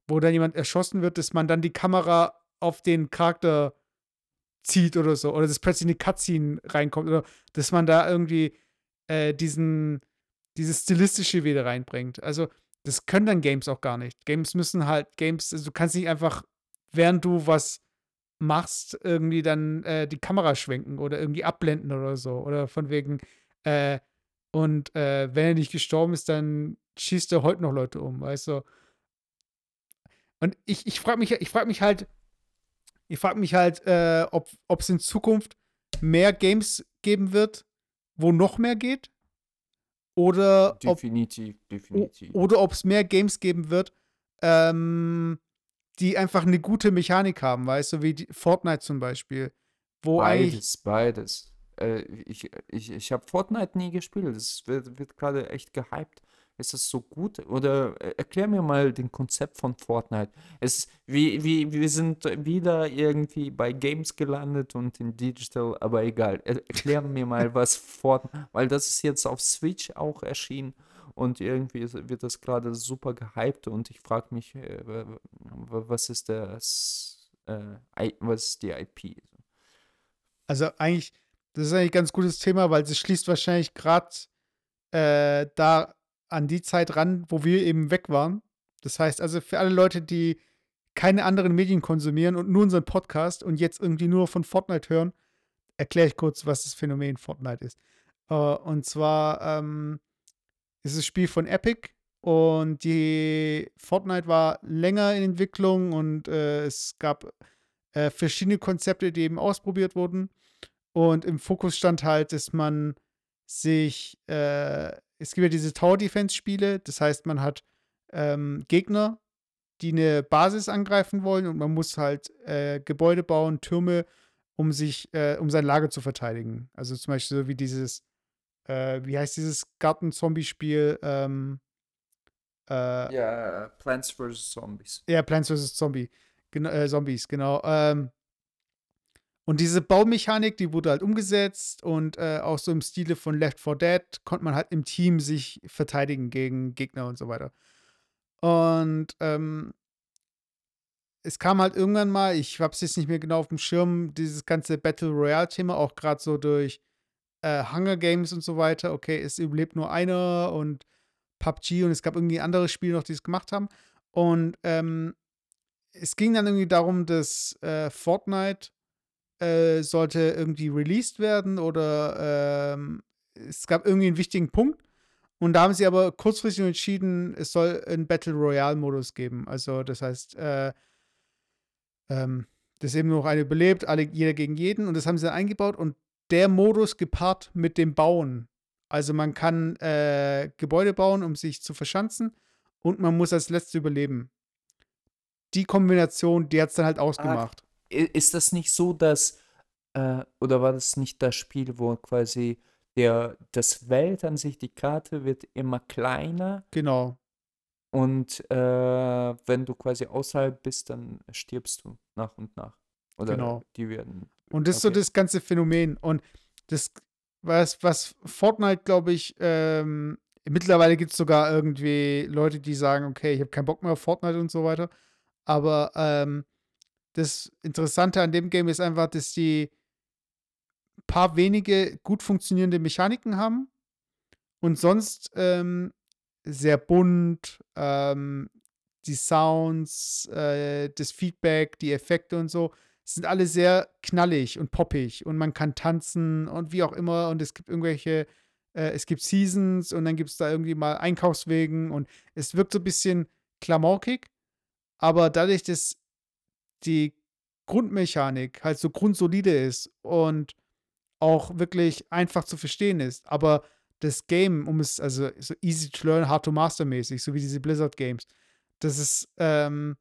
S1: wo dann jemand erschossen wird, dass man dann die Kamera auf den Charakter zieht oder so. Oder dass plötzlich eine Cutscene reinkommt. Oder dass man da irgendwie äh, diesen, dieses Stilistische wieder reinbringt. Also, das können dann Games auch gar nicht. Games müssen halt, Games, also du kannst nicht einfach, während du was machst, irgendwie dann äh, die Kamera schwenken oder irgendwie abblenden oder so. Oder von wegen, äh, und äh, wenn er nicht gestorben ist, dann schießt er heute noch Leute um, weißt du? Und ich, ich frage mich, ich frag mich halt, ich frage mich halt, äh, ob es in Zukunft mehr Games geben wird, wo noch mehr geht. Oder
S2: definitiv,
S1: ob,
S2: definitiv.
S1: Oder ob es mehr Games geben wird, ähm, die einfach eine gute Mechanik haben, weißt du, wie die, Fortnite zum Beispiel. Wo
S2: beides, beides. Äh, ich ich, ich habe Fortnite nie gespielt. Es wird, wird gerade echt gehypt. Ist das so gut? Oder äh, erklär mir mal den Konzept von Fortnite. Es, wie, wie, wir sind wieder irgendwie bei Games gelandet und in Digital, aber egal. Erklär mir mal, was Fortnite, weil das ist jetzt auf Switch auch erschienen und irgendwie wird das gerade super gehypt und ich frage mich, äh, was ist das, äh, was ist die IP?
S1: Also eigentlich, das ist eigentlich ein ganz gutes Thema, weil es schließt wahrscheinlich gerade äh, da an die Zeit ran, wo wir eben weg waren. Das heißt also für alle Leute, die keine anderen Medien konsumieren und nur unseren Podcast und jetzt irgendwie nur von Fortnite hören, erkläre ich kurz, was das Phänomen Fortnite ist. Uh, und zwar ähm, ist es ein Spiel von Epic und die Fortnite war länger in Entwicklung und äh, es gab äh, verschiedene Konzepte, die eben ausprobiert wurden. Und im Fokus stand halt, dass man sich äh, es gibt ja diese Tower-Defense-Spiele, das heißt, man hat ähm, Gegner, die eine Basis angreifen wollen und man muss halt äh, Gebäude bauen, Türme, um sich, äh, um sein Lager zu verteidigen. Also zum Beispiel so wie dieses, äh, wie heißt dieses Garten-Zombie-Spiel? Ähm,
S2: äh, ja, Plants vs. Zombies.
S1: Ja, Plants vs. Zombie. Gen äh, Zombies, genau. Ähm, und diese Baumechanik, die wurde halt umgesetzt und äh, auch so im Stile von Left 4 Dead konnte man halt im Team sich verteidigen gegen Gegner und so weiter. Und ähm, es kam halt irgendwann mal, ich habe es jetzt nicht mehr genau auf dem Schirm, dieses ganze Battle Royale-Thema, auch gerade so durch äh, Hunger Games und so weiter. Okay, es überlebt nur einer und PUBG und es gab irgendwie andere Spiele noch, die es gemacht haben. Und ähm, es ging dann irgendwie darum, dass äh, Fortnite äh, sollte irgendwie released werden oder ähm, es gab irgendwie einen wichtigen Punkt. Und da haben sie aber kurzfristig entschieden, es soll einen Battle Royale-Modus geben. Also, das heißt, äh, ähm, dass eben noch eine belebt, alle, jeder gegen jeden. Und das haben sie dann eingebaut. Und der Modus gepaart mit dem Bauen. Also, man kann äh, Gebäude bauen, um sich zu verschanzen. Und man muss als Letzte überleben. Die Kombination, die hat es dann halt ausgemacht
S2: ist das nicht so, dass, äh, oder war das nicht das Spiel, wo quasi der, das Welt an sich, die Karte wird immer kleiner
S1: Genau.
S2: und äh, wenn du quasi außerhalb bist, dann stirbst du nach und nach. Oder
S1: Genau.
S2: die werden.
S1: Und das ist so das ganze Phänomen. Und das, was, was Fortnite, glaube ich, ähm, mittlerweile gibt es sogar irgendwie Leute, die sagen, okay, ich habe keinen Bock mehr auf Fortnite und so weiter. Aber ähm, das Interessante an dem Game ist einfach, dass die paar wenige gut funktionierende Mechaniken haben und sonst ähm, sehr bunt, ähm, die Sounds, äh, das Feedback, die Effekte und so sind alle sehr knallig und poppig und man kann tanzen und wie auch immer und es gibt irgendwelche, äh, es gibt Seasons und dann gibt es da irgendwie mal Einkaufswegen und es wirkt so ein bisschen klamaukig, aber dadurch, dass die Grundmechanik halt so grundsolide ist und auch wirklich einfach zu verstehen ist. Aber das Game, um es, also so easy to learn, hard to master mäßig, so wie diese Blizzard Games, dass es ähm,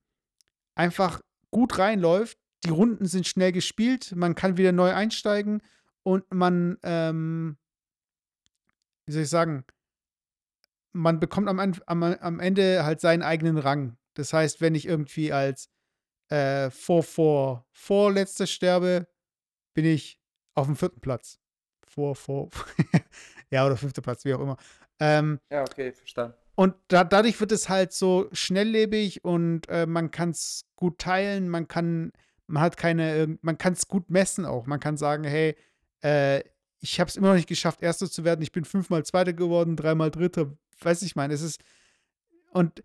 S1: einfach gut reinläuft. Die Runden sind schnell gespielt, man kann wieder neu einsteigen und man, ähm, wie soll ich sagen, man bekommt am, am, am Ende halt seinen eigenen Rang. Das heißt, wenn ich irgendwie als äh, vor, vor, vorletzter sterbe, bin ich auf dem vierten Platz. Vor, vor, ja, oder fünfter Platz, wie auch immer. Ähm,
S2: ja, okay, verstanden.
S1: Und da, dadurch wird es halt so schnelllebig und äh, man kann es gut teilen, man kann, man hat keine, man kann es gut messen auch. Man kann sagen, hey, äh, ich habe es immer noch nicht geschafft, Erster zu werden. Ich bin fünfmal Zweiter geworden, dreimal Dritter. Weiß ich meine, es ist und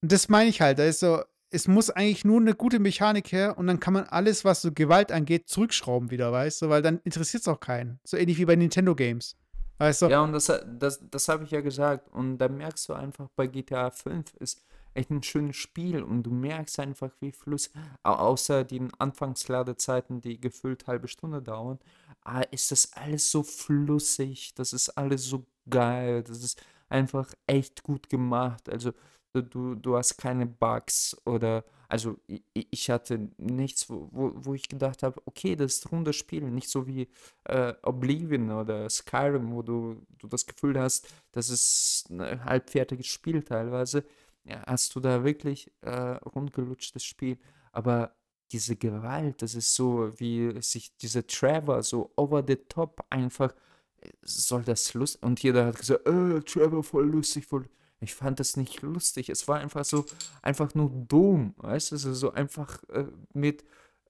S1: das meine ich halt. Da ist so, es muss eigentlich nur eine gute Mechanik her und dann kann man alles, was so Gewalt angeht, zurückschrauben wieder, weißt du? Weil dann interessiert es auch keinen. So ähnlich wie bei Nintendo Games. Weißt du?
S2: Ja, und das, das, das habe ich ja gesagt. Und da merkst du einfach, bei GTA 5 ist echt ein schönes Spiel und du merkst einfach, wie Fluss, außer den Anfangsladezeiten, die gefühlt halbe Stunde dauern, ah, ist das alles so flüssig, das ist alles so geil, das ist einfach echt gut gemacht. Also du, du hast keine Bugs oder also ich, hatte nichts, wo, wo ich gedacht habe, okay, das ist rundes Spiel, nicht so wie äh, Oblivion oder Skyrim, wo du, du das Gefühl hast, das ist ein halbfertiges Spiel teilweise. Ja, hast du da wirklich äh, rundgelutschtes Spiel. Aber diese Gewalt, das ist so, wie sich dieser Trevor so over the top einfach, äh, soll das lustig, und jeder hat gesagt, äh, Trevor voll lustig, voll, ich fand das nicht lustig. Es war einfach so, einfach nur dumm, weißt du, so, so einfach äh, mit,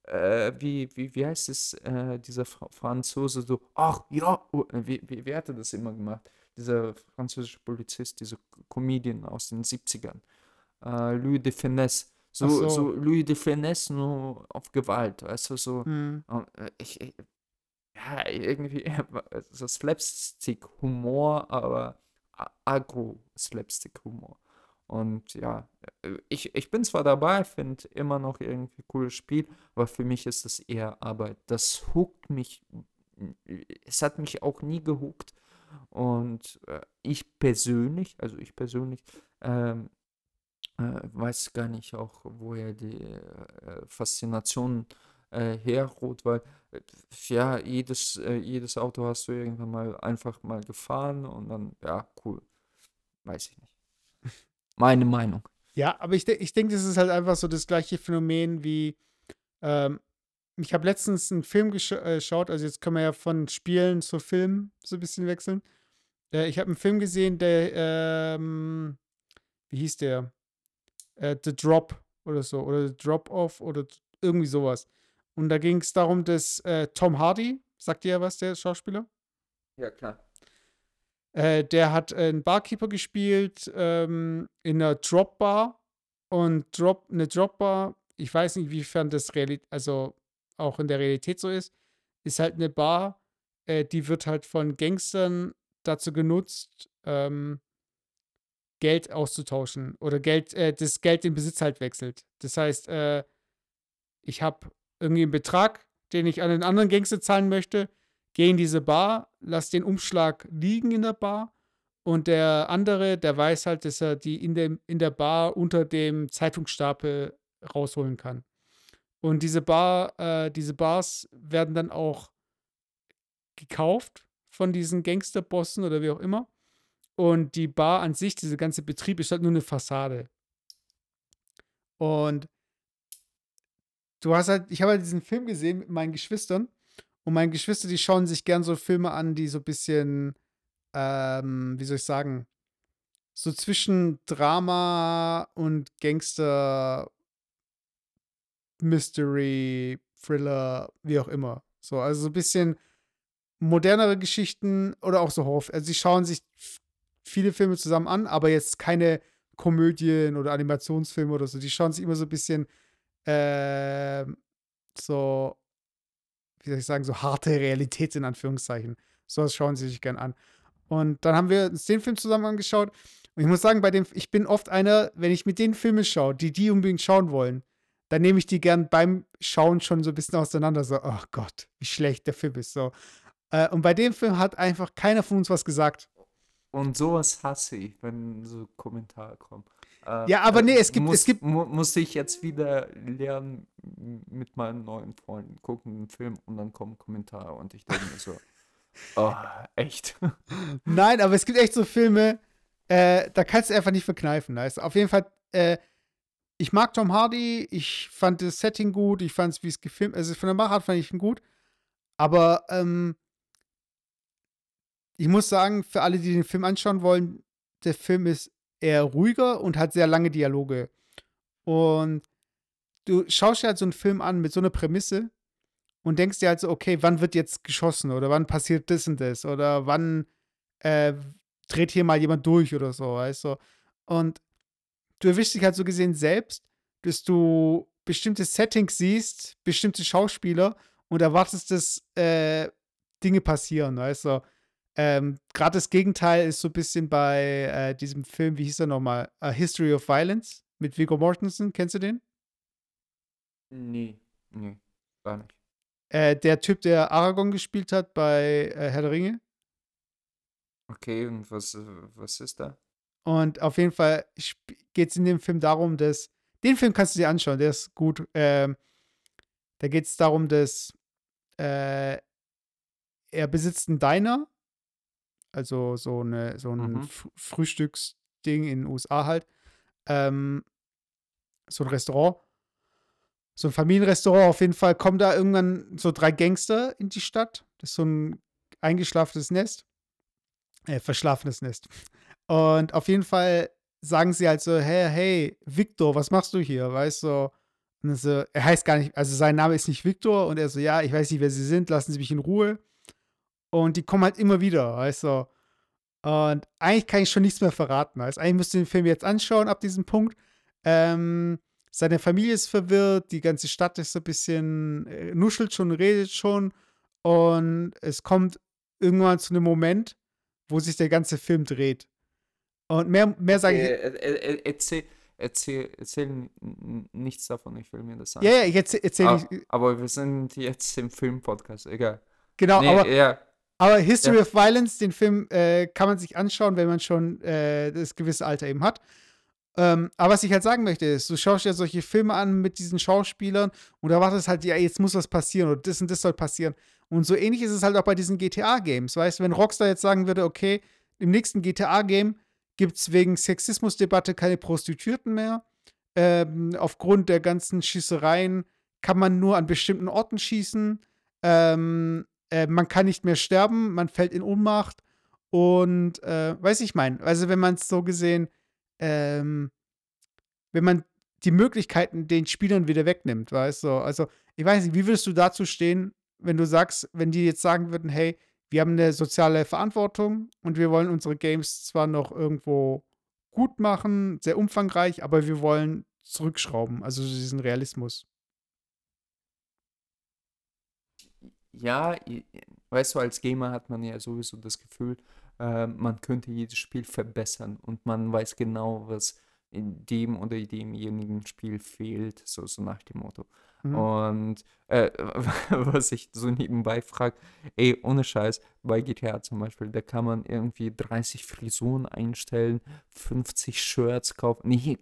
S2: äh, wie, wie, wie heißt es, äh, dieser Fra Franzose, so, ach ja, oh, wie, wie, wie hat er das immer gemacht? Dieser französische Polizist, dieser Comedian aus den 70ern, äh, Louis de Finesse. So, so. so Louis de Finesse nur auf Gewalt, weißt du, so.
S1: Hm.
S2: Äh, ich, ich, ja, irgendwie so Slapstick-Humor, aber Agro-Slapstick-Humor. Und ja, äh, ich, ich bin zwar dabei, finde immer noch irgendwie cooles Spiel, aber für mich ist das eher Arbeit. Das huckt mich, es hat mich auch nie gehuckt. Und äh, ich persönlich, also ich persönlich, ähm, äh, weiß gar nicht auch, woher die äh, Faszination äh, herruht, weil äh, ja, jedes, äh, jedes Auto hast du irgendwann mal einfach mal gefahren und dann, ja, cool. Weiß ich nicht. Meine Meinung.
S1: Ja, aber ich, de ich denke, das ist halt einfach so das gleiche Phänomen wie, ähm, ich habe letztens einen Film äh, geschaut, also jetzt können wir ja von Spielen zu Film so ein bisschen wechseln. Äh, ich habe einen Film gesehen, der, ähm, wie hieß der? Äh, The Drop oder so, oder The Drop-Off oder irgendwie sowas. Und da ging es darum, dass äh, Tom Hardy, sagt ihr ja was, der Schauspieler?
S2: Ja, klar.
S1: Äh, der hat einen Barkeeper gespielt ähm, in einer Drop-Bar. Und Drop, eine Drop-Bar, ich weiß nicht, wiefern das Realität, also auch in der Realität so ist, ist halt eine Bar, äh, die wird halt von Gangstern dazu genutzt, ähm, Geld auszutauschen oder Geld, äh, das Geld den Besitz halt wechselt. Das heißt, äh, ich habe irgendwie einen Betrag, den ich an den anderen Gangster zahlen möchte, gehe in diese Bar, lass den Umschlag liegen in der Bar und der andere, der weiß halt, dass er die in, dem, in der Bar unter dem Zeitungsstapel rausholen kann. Und diese Bar, äh, diese Bars werden dann auch gekauft von diesen Gangsterbossen oder wie auch immer. Und die Bar an sich, dieser ganze Betrieb ist halt nur eine Fassade. Und du hast halt, ich habe halt diesen Film gesehen mit meinen Geschwistern. Und meine Geschwister, die schauen sich gern so Filme an, die so ein bisschen, ähm, wie soll ich sagen, so zwischen Drama und Gangster, Mystery, Thriller, wie auch immer. So, also so ein bisschen modernere Geschichten oder auch so Horror. Also sie schauen sich viele Filme zusammen an, aber jetzt keine Komödien oder Animationsfilme oder so. Die schauen sich immer so ein bisschen äh, so, wie soll ich sagen, so harte Realität in Anführungszeichen. So was schauen sie sich gern an. Und dann haben wir uns den Film zusammen angeschaut. Und ich muss sagen, bei dem, ich bin oft einer, wenn ich mit den Filmen schaue, die die unbedingt schauen wollen, dann nehme ich die gern beim Schauen schon so ein bisschen auseinander. So, oh Gott, wie schlecht der Film ist. So. Äh, und bei dem Film hat einfach keiner von uns was gesagt.
S2: Und sowas hasse ich, wenn so Kommentare kommen.
S1: Äh, ja, aber nee, es gibt,
S2: muss,
S1: es gibt.
S2: Mu muss ich jetzt wieder lernen mit meinen neuen Freunden, gucken einen Film und dann kommen Kommentare und ich denke mir so, oh, echt.
S1: Nein, aber es gibt echt so Filme, äh, da kannst du einfach nicht verkneifen. Also auf jeden Fall, äh, ich mag Tom Hardy, ich fand das Setting gut, ich fand es, wie es gefilmt, also von der Machart fand ich ihn gut, aber ähm, ich muss sagen, für alle, die den Film anschauen wollen, der Film ist eher ruhiger und hat sehr lange Dialoge. Und du schaust dir halt so einen Film an mit so einer Prämisse und denkst dir halt so, okay, wann wird jetzt geschossen oder wann passiert das und das oder wann äh, dreht hier mal jemand durch oder so, weißt du. Und du erwischst dich halt so gesehen selbst, dass du bestimmte Settings siehst, bestimmte Schauspieler und erwartest, dass äh, Dinge passieren, weißt du? Ähm, Gerade das Gegenteil ist so ein bisschen bei äh, diesem Film, wie hieß er nochmal? A History of Violence mit Viggo Mortensen. Kennst du den?
S2: Nee, nee, gar nicht.
S1: Äh, der Typ, der Aragorn gespielt hat bei äh, Herr der Ringe.
S2: Okay, und was, äh, was ist da?
S1: Und auf jeden Fall geht es in dem Film darum, dass. Den Film kannst du dir anschauen, der ist gut. Ähm, da geht es darum, dass äh, er besitzt einen Diner, also so, eine, so ein
S2: Mhm.
S1: Frühstücksding in den USA halt. Ähm, so ein Restaurant. So ein Familienrestaurant. Auf jeden Fall kommen da irgendwann so drei Gangster in die Stadt. Das ist so ein eingeschlafenes Nest. Äh, verschlafenes Nest. Und auf jeden Fall sagen sie halt so, hey, hey, Victor, was machst du hier? Weißt du? Und so, er heißt gar nicht, also sein Name ist nicht Victor und er so, ja, ich weiß nicht, wer sie sind, lassen Sie mich in Ruhe. Und die kommen halt immer wieder, weißt du? Und eigentlich kann ich schon nichts mehr verraten. Also eigentlich müsst ihr den Film jetzt anschauen ab diesem Punkt. Ähm, seine Familie ist verwirrt, die ganze Stadt ist so ein bisschen, äh, nuschelt schon, redet schon. Und es kommt irgendwann zu einem Moment, wo sich der ganze Film dreht. Und mehr, mehr sage ich.
S2: Äh, äh, äh, erzähl, erzähl, erzähl nichts davon, ich will mir das sagen.
S1: Ja, ja, ich erzähl, erzähl
S2: aber,
S1: nicht.
S2: aber wir sind jetzt im Film-Podcast, egal.
S1: Genau,
S2: Nee,
S1: aber,
S2: ja,
S1: aber History
S2: Ja.
S1: of Violence, den Film, äh, kann man sich anschauen, wenn man schon äh, das gewisse Alter eben hat. Ähm, aber was ich halt sagen möchte, ist, du schaust ja solche Filme an mit diesen Schauspielern und erwartest halt, ja, jetzt muss was passieren oder das und das soll passieren. Und so ähnlich ist es halt auch bei diesen GTA-Games. Weißt du, wenn Rockstar jetzt sagen würde, okay, im nächsten GTA-Game gibt es wegen Sexismusdebatte keine Prostituierten mehr. Ähm, aufgrund der ganzen Schießereien kann man nur an bestimmten Orten schießen. Ähm, äh, man kann nicht mehr sterben, man fällt in Ohnmacht. Und, äh, weiß ich mein, also wenn man es so gesehen, ähm, wenn man die Möglichkeiten den Spielern wieder wegnimmt, weißt du? Also, ich weiß nicht, wie würdest du dazu stehen, wenn du sagst, wenn die jetzt sagen würden, hey, wir haben eine soziale Verantwortung und wir wollen unsere Games zwar noch irgendwo gut machen, sehr umfangreich, aber wir wollen zurückschrauben, also diesen Realismus.
S2: Ja, weißt du, als Gamer hat man ja sowieso das Gefühl, äh, man könnte jedes Spiel verbessern und man weiß genau, was in dem oder demjenigen Spiel fehlt, so, so nach dem Motto.
S1: Mhm.
S2: Und äh, was ich so nebenbei frage, ey, ohne Scheiß, bei GTA zum Beispiel, da kann man irgendwie 30 Frisuren einstellen, 50 Shirts kaufen. Nee,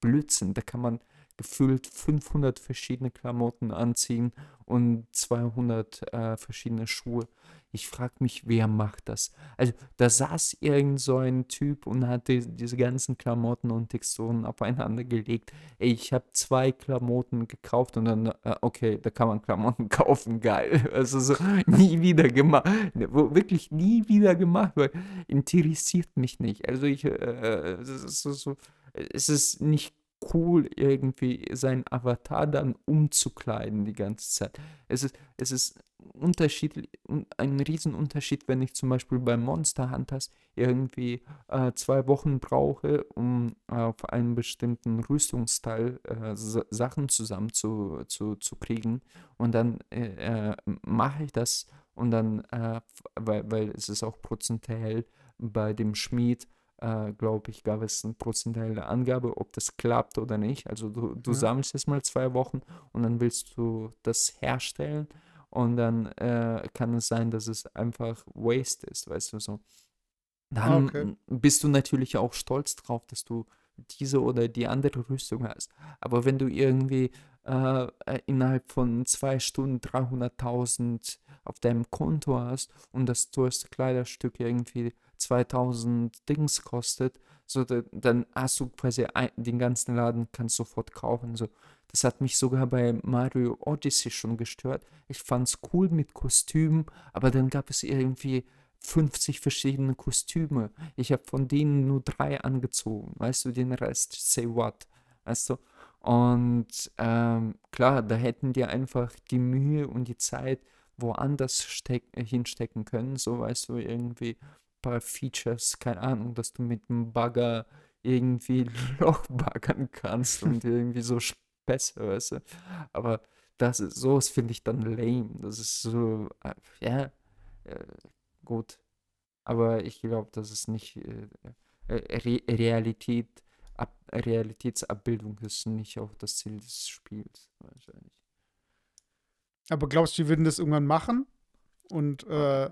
S2: Blödsinn, da kann man gefühlt 500 verschiedene Klamotten anziehen und 200 äh, verschiedene Schuhe. Ich frage mich, wer macht das? Also, da saß irgend so ein Typ und hat die, diese ganzen Klamotten und Texturen aufeinander gelegt. Ey, ich habe zwei Klamotten gekauft und dann, äh, okay, da kann man Klamotten kaufen, geil. Also so nie wieder gemacht. Wo- Wirklich nie wieder gemacht, weil interessiert mich nicht. Also ich, äh, ist so, so, es ist nicht cool, irgendwie seinen Avatar dann umzukleiden die ganze Zeit. Es ist, es ist unterschiedlich, ein Riesenunterschied, wenn ich zum Beispiel bei Monster Hunters irgendwie äh, zwei Wochen brauche, um auf einen bestimmten Rüstungsteil äh, Sa- Sachen zusammen zu, zu, zu kriegen. Und dann äh, äh, mache ich das und dann, äh, weil, weil es ist auch prozentuell bei dem Schmied, äh, glaube ich, gab es eine prozentuelle Angabe, ob das klappt oder nicht. Also du, du
S1: Ja.
S2: sammelst es mal zwei Wochen und dann willst du das herstellen und dann äh, kann es sein, dass es einfach Waste ist, weißt du so.
S1: Ah,
S2: Dann
S1: okay.
S2: bist du natürlich auch stolz drauf, dass du diese oder die andere Rüstung hast. Aber wenn du irgendwie äh, äh, innerhalb von zwei Stunden 300.000 auf deinem Konto hast und das teuerste Kleiderstück irgendwie 2000 Dings kostet, so da, dann hast du quasi den ganzen Laden, kannst sofort kaufen. So. Das hat mich sogar bei Mario Odyssey schon gestört. Ich fand's cool mit Kostümen, aber dann gab es irgendwie 50 verschiedene Kostüme. Ich habe von denen nur drei angezogen. Weißt du, den Rest, say what? Weißt du? Und ähm, klar, da hätten die einfach die Mühe und die Zeit woanders steck, hinstecken können. So, weißt du, irgendwie paar Features, keine Ahnung, dass du mit dem Bagger irgendwie Loch baggern kannst und irgendwie so Späße, weißt du. Aber das ist, sowas finde ich dann lame. Das ist so, äh, ja, äh, gut. Aber ich glaube, das ist nicht äh, äh, Re Realität, Ab Realitätsabbildung ist nicht auch das Ziel des Spiels, wahrscheinlich.
S1: Aber glaubst du, die würden das irgendwann machen? Und äh,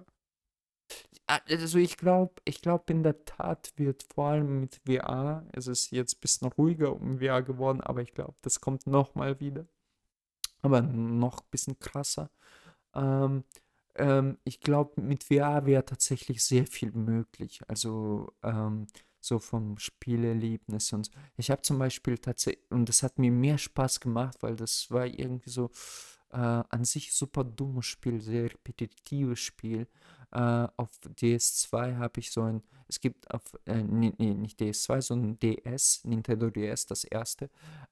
S2: also ich glaube, ich glaube in der Tat wird vor allem mit VR, es ist jetzt ein bisschen ruhiger um VR geworden, aber ich glaube, das kommt nochmal wieder. Aber noch ein bisschen krasser. Ähm, ähm, ich glaube, mit VR wäre tatsächlich sehr viel möglich. Also ähm, so vom Spielerlebnis und so. Ich habe zum Beispiel tatsächlich, und das hat mir mehr Spaß gemacht, weil das war irgendwie so an sich super dummes Spiel, sehr repetitives Spiel. Äh, auf DS2 habe ich so ein, es gibt auf, äh, nee, nicht DS2, sondern DS, Nintendo DS, das erste,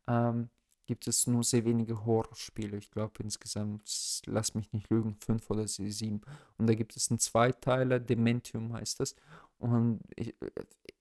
S2: ähm, gibt es nur sehr wenige Horrorspiele. Ich glaube insgesamt, lass mich nicht lügen, fünf oder sieben. Und da gibt es einen Zweiteiler, Dementium heißt das. Und ich,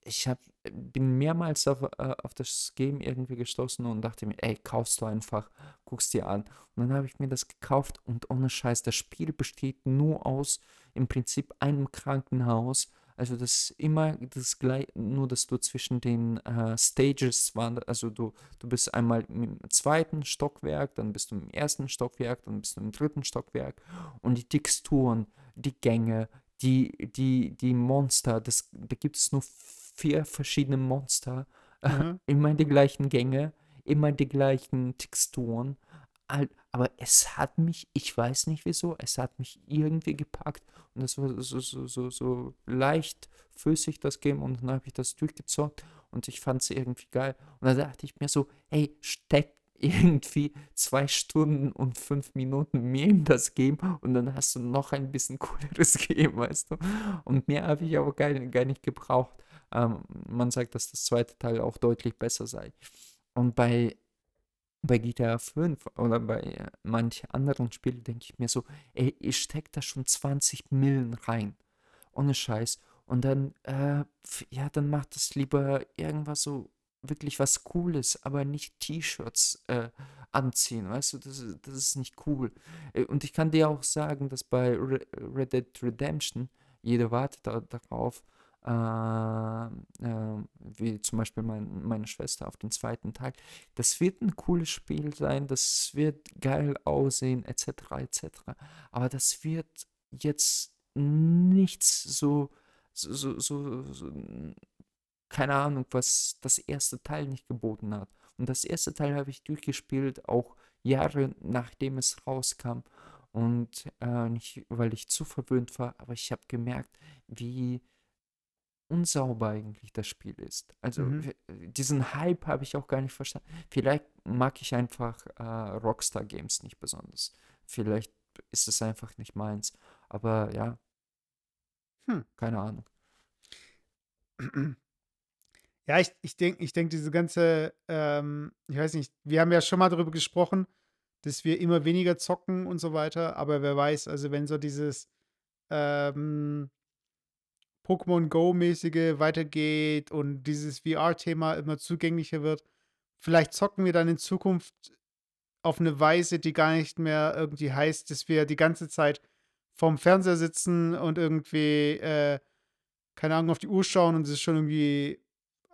S2: ich hab, bin mehrmals auf, äh, auf das Game irgendwie gestoßen und dachte mir, ey, kaufst du einfach, guckst dir an. Und dann habe ich mir das gekauft und ohne Scheiß, das Spiel besteht nur aus im Prinzip einem Krankenhaus. Also das ist immer das gleiche, nur dass du zwischen den äh, Stages wanderst. Also du, du bist einmal im zweiten Stockwerk, dann bist du im ersten Stockwerk, dann bist du im dritten Stockwerk. Und die Texturen, die Gänge, die, die, die Monster, das, da gibt es nur vier verschiedene Monster, mhm. immer die gleichen Gänge, immer die gleichen Texturen. Aber es hat mich, ich weiß nicht wieso, es hat mich irgendwie gepackt und es war so, so, so, so leicht flüssig, das Game, und dann habe ich das durchgezockt und ich fand es irgendwie geil. Und dann dachte ich mir so, hey, steck irgendwie zwei Stunden und fünf Minuten mehr in das Game und dann hast du noch ein bisschen cooleres Game, weißt du? Und mehr habe ich aber gar, gar nicht gebraucht. Ähm, man sagt, dass das zweite Teil auch deutlich besser sei. Und bei, bei GTA 5 oder bei manchen anderen Spielen denke ich mir so, ey, ich stecke da schon 20 Millen rein. Ohne Scheiß. Und dann, äh, ja, dann macht das lieber irgendwas so wirklich was Cooles, aber nicht T-Shirts äh, anziehen, weißt du, das, das ist nicht cool. Äh, und ich kann dir auch sagen, dass bei Red Dead Redemption, jeder wartet darauf, äh, äh, wie zum Beispiel mein, meine Schwester auf den zweiten Teil. Das wird ein cooles Spiel sein, das wird geil aussehen, etc. etc. Aber das wird jetzt nichts so, so, so, so, so keine Ahnung, was das erste Teil nicht geboten hat. Und das erste Teil habe ich durchgespielt, auch Jahre nachdem es rauskam. Und äh, nicht, weil ich zu verwöhnt war, aber ich habe gemerkt, wie unsauber eigentlich das Spiel ist. Also mhm. diesen Hype habe ich auch gar nicht verstanden. Vielleicht mag ich einfach äh, Rockstar Games nicht besonders. Vielleicht ist es einfach nicht meins. Aber ja, hm. keine Ahnung.
S1: Ja, ich, ich denke, ich denk, diese ganze, ähm, ich weiß nicht, wir haben ja schon mal darüber gesprochen, dass wir immer weniger zocken und so weiter, aber wer weiß, also wenn so dieses ähm, Pokémon Go-mäßige weitergeht und dieses VR-Thema immer zugänglicher wird, vielleicht zocken wir dann in Zukunft auf eine Weise, die gar nicht mehr irgendwie heißt, dass wir die ganze Zeit vorm Fernseher sitzen und irgendwie, äh, keine Ahnung, auf die Uhr schauen und es ist schon irgendwie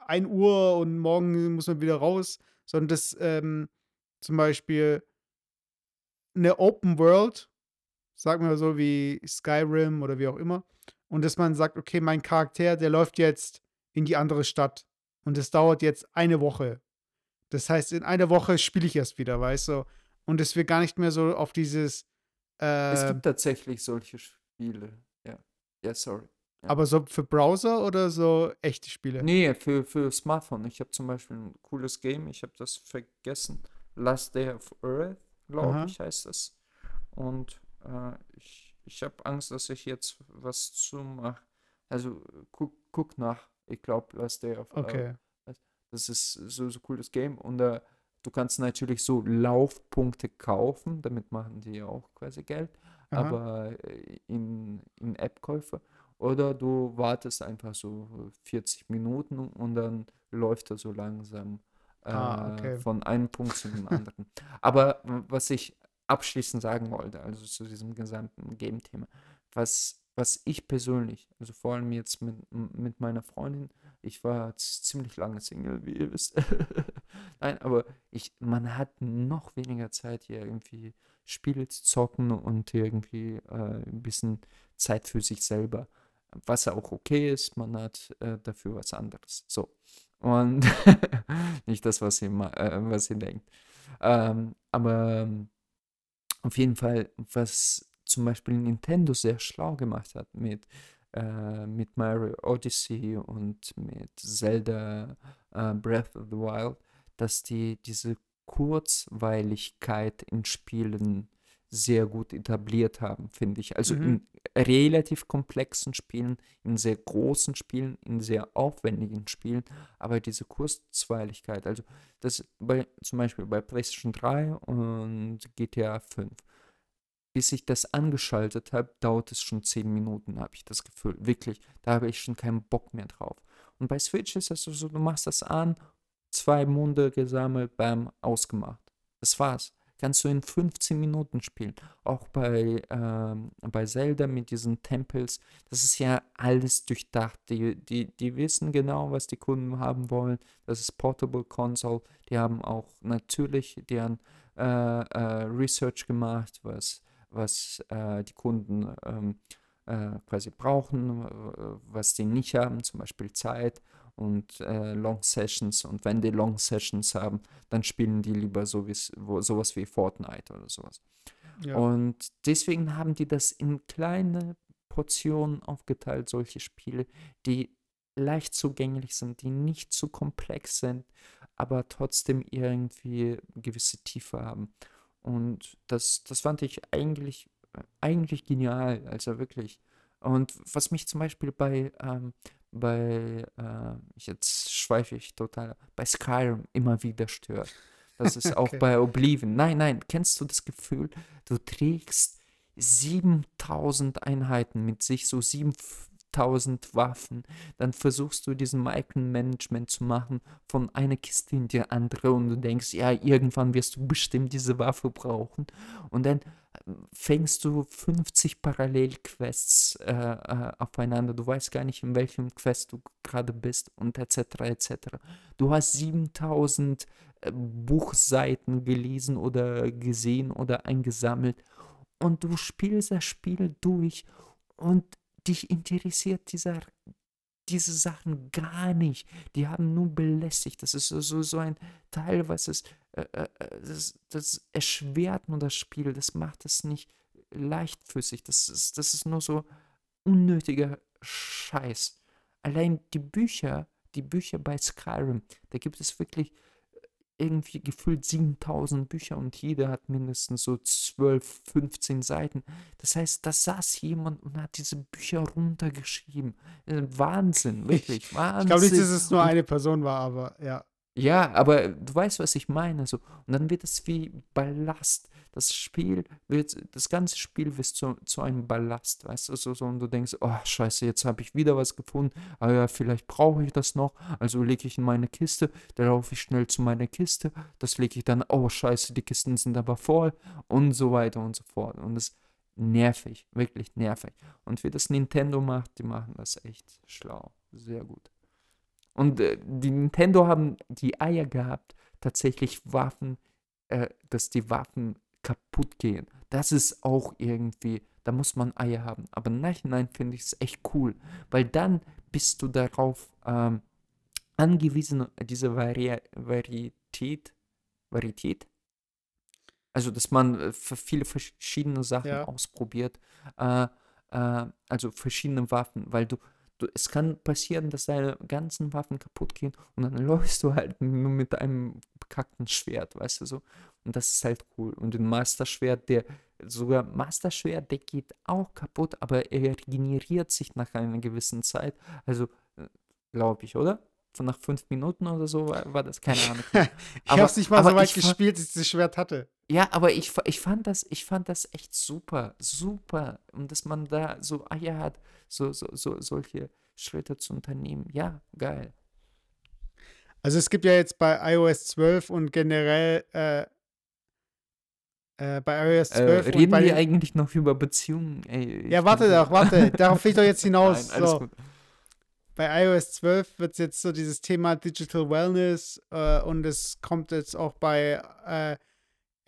S1: 1 Uhr und morgen muss man wieder raus, sondern dass ähm, zum Beispiel eine Open World, sagen wir so wie Skyrim oder wie auch immer, und dass man sagt, okay, mein Charakter, der läuft jetzt in die andere Stadt und es dauert jetzt eine Woche. Das heißt, in einer Woche spiele ich erst wieder, weißt du? Und dass wir gar nicht mehr so auf dieses.
S2: Äh, es gibt tatsächlich solche Spiele. Ja. Ja, sorry. Ja.
S1: Aber so für Browser oder so echte Spiele?
S2: Nee, für, für Smartphone. Ich habe zum Beispiel ein cooles Game, ich habe das vergessen. Last Day of Earth, glaube ich, heißt das. Und äh, ich ich habe Angst, dass ich jetzt was zu mache. Also guck, guck nach. Ich glaube, Day of
S1: Okay.
S2: Äh, das ist so so cooles Game und äh, du kannst natürlich so Laufpunkte kaufen, damit machen die ja auch quasi Geld,
S1: Aha.
S2: aber äh, in, in App-Käufe. Oder du wartest einfach so 40 Minuten und dann läuft er so langsam
S1: Ah,
S2: äh,
S1: okay.
S2: von einem Punkt zu dem anderen. Aber was ich abschließend sagen wollte, also zu diesem gesamten Game-Thema, was, was ich persönlich, also vor allem jetzt mit, mit meiner Freundin, ich war ziemlich lange Single, wie ihr wisst. Nein, aber ich, man hat noch weniger Zeit, hier irgendwie Spiele zu zocken und irgendwie äh, ein bisschen Zeit für sich selber. Was auch okay ist, man hat äh, dafür was anderes. So. Und nicht das, was ihr, äh, was ihr denkt. Ähm, aber ähm, auf jeden Fall, was zum Beispiel Nintendo sehr schlau gemacht hat mit, äh, mit Mario Odyssey und mit Zelda äh, Breath of the Wild, dass die diese Kurzweiligkeit in Spielen sehr gut etabliert haben, finde ich. Also
S1: Mhm.
S2: in relativ komplexen Spielen, in sehr großen Spielen, in sehr aufwendigen Spielen, aber diese Kurzweiligkeit, also das bei, zum Beispiel bei PlayStation 3 und GTA 5 bis ich das angeschaltet habe, dauert es schon 10 Minuten, habe ich das Gefühl. Wirklich, da habe ich schon keinen Bock mehr drauf. Und bei Switch ist das so, du machst das an, zwei Munde gesammelt, bam, ausgemacht. Das war's. Kannst du in 15 Minuten spielen. Auch bei, ähm, bei Zelda mit diesen Tempels, das ist ja alles durchdacht. Die, die, die wissen genau, was die Kunden haben wollen. Das ist Portable Console. Die haben auch natürlich deren äh, äh, Research gemacht, was was äh, die Kunden ähm, äh, quasi brauchen, äh, was die nicht haben, zum Beispiel Zeit und äh, Long Sessions. Und wenn die Long Sessions haben, dann spielen die lieber so wie's- wo, sowas wie Fortnite oder sowas.
S1: Ja.
S2: Und deswegen haben die das in kleine Portionen aufgeteilt, solche Spiele, die leicht zugänglich sind, die nicht zu komplex sind, aber trotzdem irgendwie gewisse Tiefe haben. Und das, das fand ich eigentlich, eigentlich genial, also wirklich. Und was mich zum Beispiel bei, ähm, bei äh, jetzt schweife ich total, bei Skyrim immer wieder stört. Das ist auch
S1: Okay.
S2: bei Oblivion. Nein, nein, kennst du das Gefühl, du trägst 7000 Einheiten mit sich, so 7000 Waffen. Dann versuchst du diesen Micromanagement zu machen von einer Kiste in die andere und du denkst, ja, irgendwann wirst du bestimmt diese Waffe brauchen. Und dann ähm, fängst du 50 Parallelquests äh, äh, aufeinander. Du weißt gar nicht, in welchem Quest du gerade bist und etc. etc. Du hast 7000 äh, Buchseiten gelesen oder gesehen oder eingesammelt und du spielst das Spiel durch und dich interessiert dieser, diese Sachen gar nicht. Die haben nur belästigt. Das ist so, so, ein Teil, was es, äh, äh, äh, das, das erschwert nur das Spiel. Das macht es nicht leichtfüßig. Das ist, das ist nur so unnötiger Scheiß. Allein die Bücher, die Bücher bei Skyrim, da gibt es wirklich irgendwie gefühlt 7000 Bücher und jeder hat mindestens so 12, 15 Seiten. Das heißt, da saß jemand und hat diese Bücher runtergeschrieben. Äh, Wahnsinn, wirklich,
S1: Ich glaube nicht, dass
S2: Wahnsinn.
S1: es nur
S2: Und
S1: eine Person war, aber ja.
S2: Ja, aber du weißt, was ich meine. So. Und dann wird es wie Ballast. Das Spiel wird, das ganze Spiel wird zu, zu einem Ballast, weißt du, so, so, und du denkst, oh, scheiße, jetzt habe ich wieder was gefunden, aber ja, vielleicht brauche ich das noch, also lege ich in meine Kiste, dann laufe ich schnell zu meiner Kiste, das lege ich dann, oh, scheiße, die Kisten sind aber voll und so weiter und so fort. Und das ist nervig, wirklich nervig. Und wie das Nintendo macht, die machen das echt schlau, sehr gut. Und äh, die Nintendo haben die Eier gehabt, tatsächlich Waffen, äh, dass die Waffen kaputt gehen. Das ist auch irgendwie, da muss man Eier haben. Aber im Nachhinein finde ich es echt cool, weil dann bist du darauf ähm, angewiesen, diese Vari Varietät, Varietät, also dass man äh, viele verschiedene Sachen
S1: Ja.
S2: ausprobiert, äh, äh, also verschiedene Waffen, weil du Du, es kann passieren, dass deine ganzen Waffen kaputt gehen und dann läufst du halt nur mit einem bekackten Schwert, weißt du so. Und das ist halt cool. Und ein Master-Schwert, der, sogar Master-Schwert, der geht auch kaputt, aber er regeneriert sich nach einer gewissen Zeit. Also, glaube ich, oder? Nach fünf Minuten oder so war, war das, keine Ahnung.
S1: ich habe es nicht mal so weit gespielt, dass ich das Schwert hatte.
S2: Ja, aber ich, ich, fand das, ich fand das echt super, super. Und dass man da so Eier hat, so, so, so, solche Schritte zu unternehmen. Ja, geil.
S1: Also es gibt ja jetzt bei iOS 12 und generell äh, äh, bei iOS 12
S2: äh,
S1: und
S2: Reden
S1: bei
S2: wir eigentlich noch über Beziehungen? Ey,
S1: Ja, warte doch, warte. Darauf will ich doch jetzt hinaus.
S2: Nein, alles
S1: so.
S2: gut.
S1: Bei iOS 12 wird jetzt so dieses Thema Digital Wellness äh, und es kommt jetzt auch bei äh,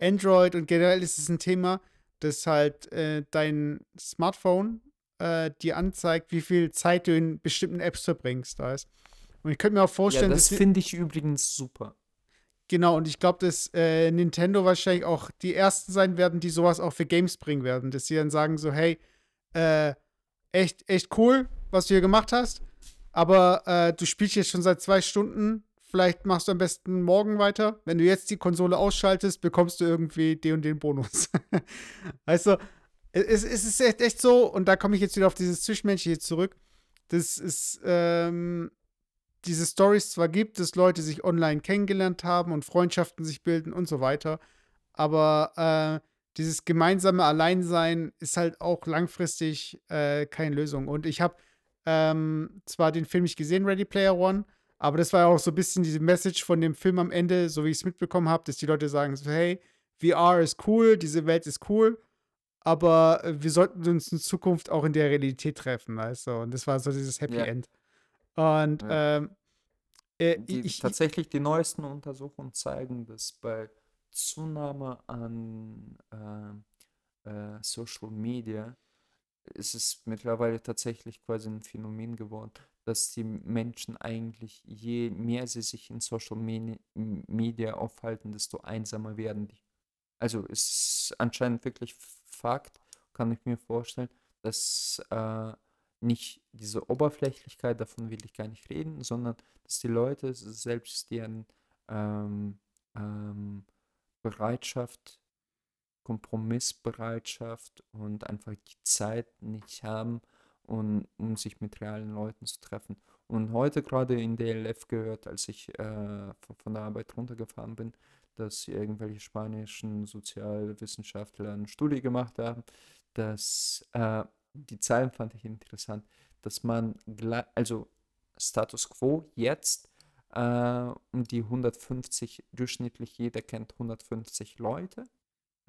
S1: Android und generell ist es ein Thema, dass halt äh, dein Smartphone äh, dir anzeigt, wie viel Zeit du in bestimmten Apps verbringst. Weißt? Und ich könnte mir auch
S2: Ja,
S1: vorstellen,
S2: das
S1: dass
S2: finde ich übrigens super.
S1: Genau, und ich glaube, dass äh, Nintendo wahrscheinlich auch die ersten sein werden, die sowas auch für Games bringen werden. Dass sie dann sagen so, hey, äh, echt, echt cool, was du hier gemacht hast. Aber äh, du spielst jetzt schon seit zwei Stunden. Vielleicht machst du am besten morgen weiter. Wenn du jetzt die Konsole ausschaltest, bekommst du irgendwie den und den Bonus. weißt du, es, es ist echt, echt so, und da komme ich jetzt wieder auf dieses Zwischenmenschliche zurück. Das ist, ähm, diese Stories zwar gibt, dass Leute sich online kennengelernt haben und Freundschaften sich bilden und so weiter, aber äh, dieses gemeinsame Alleinsein ist halt auch langfristig äh, keine Lösung. Und ich habe ähm, zwar den Film nicht gesehen, Ready Player One, aber das war ja auch so ein bisschen diese Message von dem Film am Ende, so wie ich es mitbekommen habe, dass die Leute sagen so, hey, VR ist cool, diese Welt ist cool, aber äh, wir sollten uns in Zukunft auch in der Realität treffen, weißt du? Und das war so dieses Happy
S2: Ja.
S1: End. Und
S2: Ja.
S1: ähm, äh,
S2: Die,
S1: ich, ich,
S2: tatsächlich die neuesten Untersuchungen zeigen, dass bei Zunahme an äh, äh, Social Media ist es mittlerweile tatsächlich quasi ein Phänomen geworden, dass die Menschen eigentlich, je mehr sie sich in Social Media aufhalten, desto einsamer werden die. Also es ist anscheinend wirklich Fakt, kann ich mir vorstellen, dass äh, nicht diese Oberflächlichkeit, davon will ich gar nicht reden, sondern dass die Leute selbst deren ähm, ähm, Bereitschaft, Kompromissbereitschaft und einfach die Zeit nicht haben, um, um sich mit realen Leuten zu treffen. Und heute gerade in DLF gehört, als ich äh, von, der Arbeit runtergefahren bin, dass irgendwelche spanischen Sozialwissenschaftler eine Studie gemacht haben, dass äh, die Zahlen fand ich interessant, dass man, also Status quo jetzt äh, um die 150, durchschnittlich jeder kennt 150 Leute.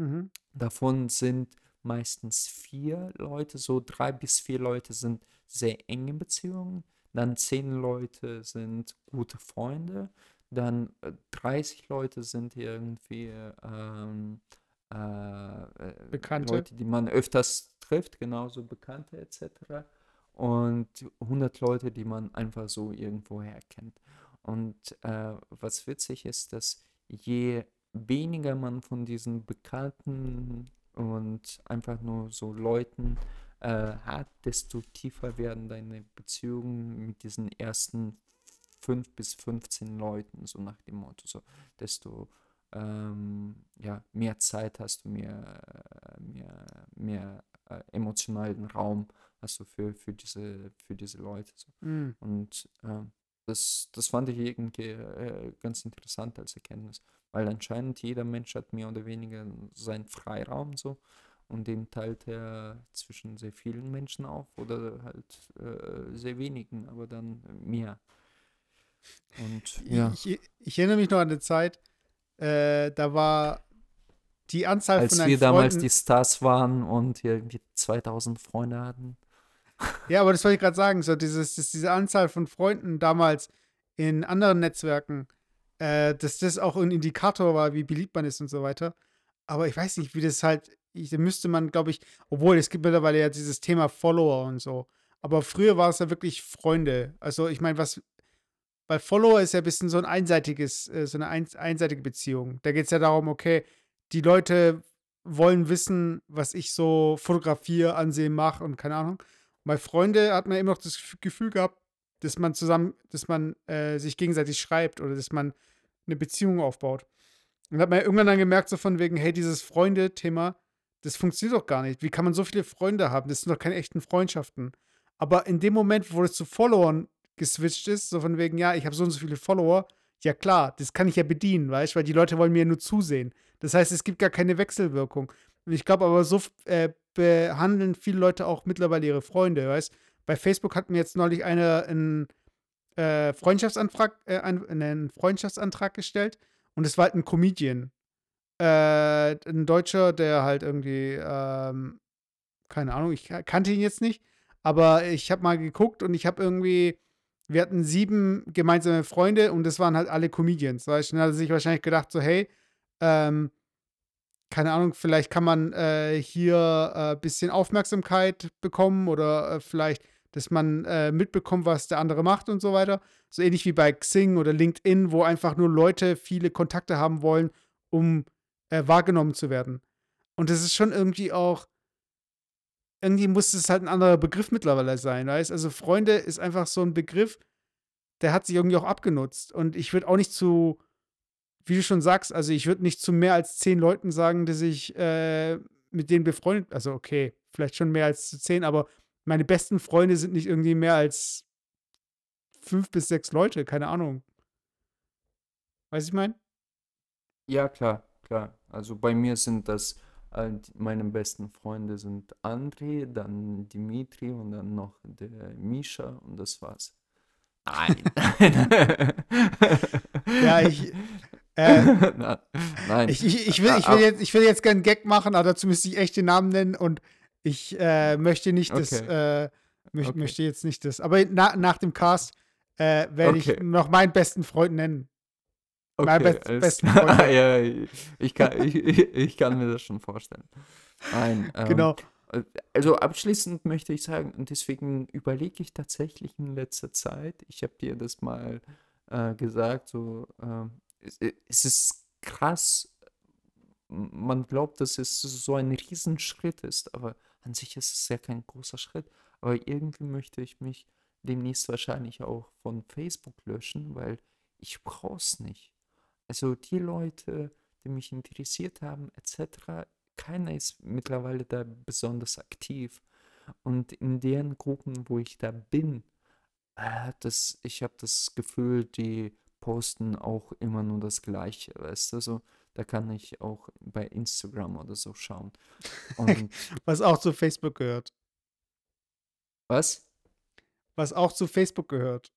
S1: Mhm.
S2: Davon sind meistens vier Leute, so drei bis vier Leute sind sehr enge Beziehungen, dann zehn Leute sind gute Freunde, dann äh, 30 Leute sind irgendwie ähm, äh, äh,
S1: Bekannte.
S2: Leute, die man öfters trifft, genauso Bekannte etc. Und 100 Leute, die man einfach so irgendwoher kennt. Und äh, was witzig ist, dass je weniger man von diesen Bekannten und einfach nur so Leuten äh, hat, desto tiefer werden deine Beziehungen mit diesen ersten 5 bis 15 Leuten, so nach dem Motto, so, desto ähm, ja, mehr Zeit hast du, mehr, äh, mehr, mehr äh, emotionalen Raum hast du für, für, diese, für diese Leute. So.
S1: Mhm.
S2: Und ähm, das, das fand ich irgendwie äh, ganz interessant als Erkenntnis, weil anscheinend jeder Mensch hat mehr oder weniger seinen Freiraum so und den teilt er zwischen sehr vielen Menschen auf oder halt äh, sehr wenigen, aber dann mehr. Und ja,
S1: Ich, ich erinnere mich noch an eine Zeit, äh, da war die Anzahl
S2: als
S1: von deinen
S2: wir damals
S1: Freunden,
S2: die Stars waren und irgendwie 2000 Freunde hatten.
S1: Ja, aber das wollte ich gerade sagen, so dieses, dass diese Anzahl von Freunden damals in anderen Netzwerken, äh, dass das auch ein Indikator war, wie beliebt man ist und so weiter. Aber ich weiß nicht, wie das halt, ich, da müsste man, glaube ich, obwohl es gibt mittlerweile ja dieses Thema Follower und so. Aber früher war es ja wirklich Freunde. Also ich meine, was, weil Follower ist ja ein bisschen so ein einseitiges, äh, so eine ein, einseitige Beziehung. Da geht es ja darum, okay, die Leute wollen wissen, was ich so fotografiere, ansehe, mache und keine Ahnung. Bei Freunde hat man immer noch das Gefühl gehabt, dass man zusammen, dass man äh, sich gegenseitig schreibt oder dass man eine Beziehung aufbaut. Und hat man irgendwann dann gemerkt, so von wegen, hey, dieses Freunde-Thema, das funktioniert doch gar nicht. Wie kann man so viele Freunde haben? Das sind doch keine echten Freundschaften. Aber in dem Moment, wo es zu Followern geswitcht ist, so von wegen, ja, ich habe so und so viele Follower. Ja klar, das kann ich ja bedienen, weißt du, weil die Leute wollen mir nur zusehen. Das heißt, es gibt gar keine Wechselwirkung. Und ich glaube aber, so äh, behandeln viele Leute auch mittlerweile ihre Freunde, weißt Bei Facebook hat mir jetzt neulich einer einen äh, Freundschaftsantrag, äh, einen Freundschaftsantrag gestellt und es war halt ein Comedian. Äh, ein Deutscher, der halt irgendwie, ähm, keine Ahnung, ich kannte ihn jetzt nicht, aber ich habe mal geguckt und ich habe irgendwie, wir hatten sieben gemeinsame Freunde und das waren halt alle Comedians. Weißt? Dann hat er sich wahrscheinlich gedacht, so, hey, ähm, keine Ahnung, vielleicht kann man äh, hier ein äh, bisschen Aufmerksamkeit bekommen oder äh, vielleicht, dass man äh, mitbekommt, was der andere macht und so weiter. So ähnlich wie bei Xing oder LinkedIn, wo einfach nur Leute viele Kontakte haben wollen, um äh, wahrgenommen zu werden. Und das ist schon irgendwie auch, irgendwie muss es halt ein anderer Begriff mittlerweile sein, weißt Also Freunde ist einfach so ein Begriff, der hat sich irgendwie auch abgenutzt. Und ich würde auch nicht zu wie du schon sagst, also ich würde nicht zu mehr als zehn Leuten sagen, dass ich äh, mit denen befreundet, also okay, vielleicht schon mehr als zu zehn, aber meine besten Freunde sind nicht irgendwie mehr als fünf bis sechs Leute, keine Ahnung. Weiß ich mein?
S2: Ja, klar, klar. Also bei mir sind das, äh, meine besten Freunde sind André, dann Dimitri und dann noch der Misha und das war's. Nein.
S1: ja, ich, äh, Nein. Ich, ich, ich, will, ich, will jetzt, ich will jetzt gerne einen Gag machen, aber dazu müsste ich echt den Namen nennen und ich äh, möchte nicht okay. das, äh, möcht, okay. möchte jetzt nicht das. Aber na, nach dem Cast äh, werde okay. ich noch meinen besten Freund nennen.
S2: Okay, mein best, besten Freund. ja, ich, kann, ich, ich kann mir das schon vorstellen. Nein. Ähm, genau. Also abschließend möchte ich sagen, und deswegen überlege ich tatsächlich in letzter Zeit, ich habe dir das mal äh, gesagt, so äh, äh, es ist krass. Man glaubt, dass es so ein Riesenschritt ist, aber an sich ist es ja kein großer Schritt. Aber irgendwie möchte ich mich demnächst wahrscheinlich auch von Facebook löschen, weil ich brauche es nicht. Also die Leute, die mich interessiert haben, etc., keiner ist mittlerweile da besonders aktiv. Und in deren Gruppen, wo ich da bin, äh, das, ich habe das Gefühl, die posten auch immer nur das Gleiche, weißt du? So, da kann ich auch bei Instagram oder so schauen.
S1: Was auch zu Facebook gehört.
S2: Was?
S1: Was auch zu Facebook gehört.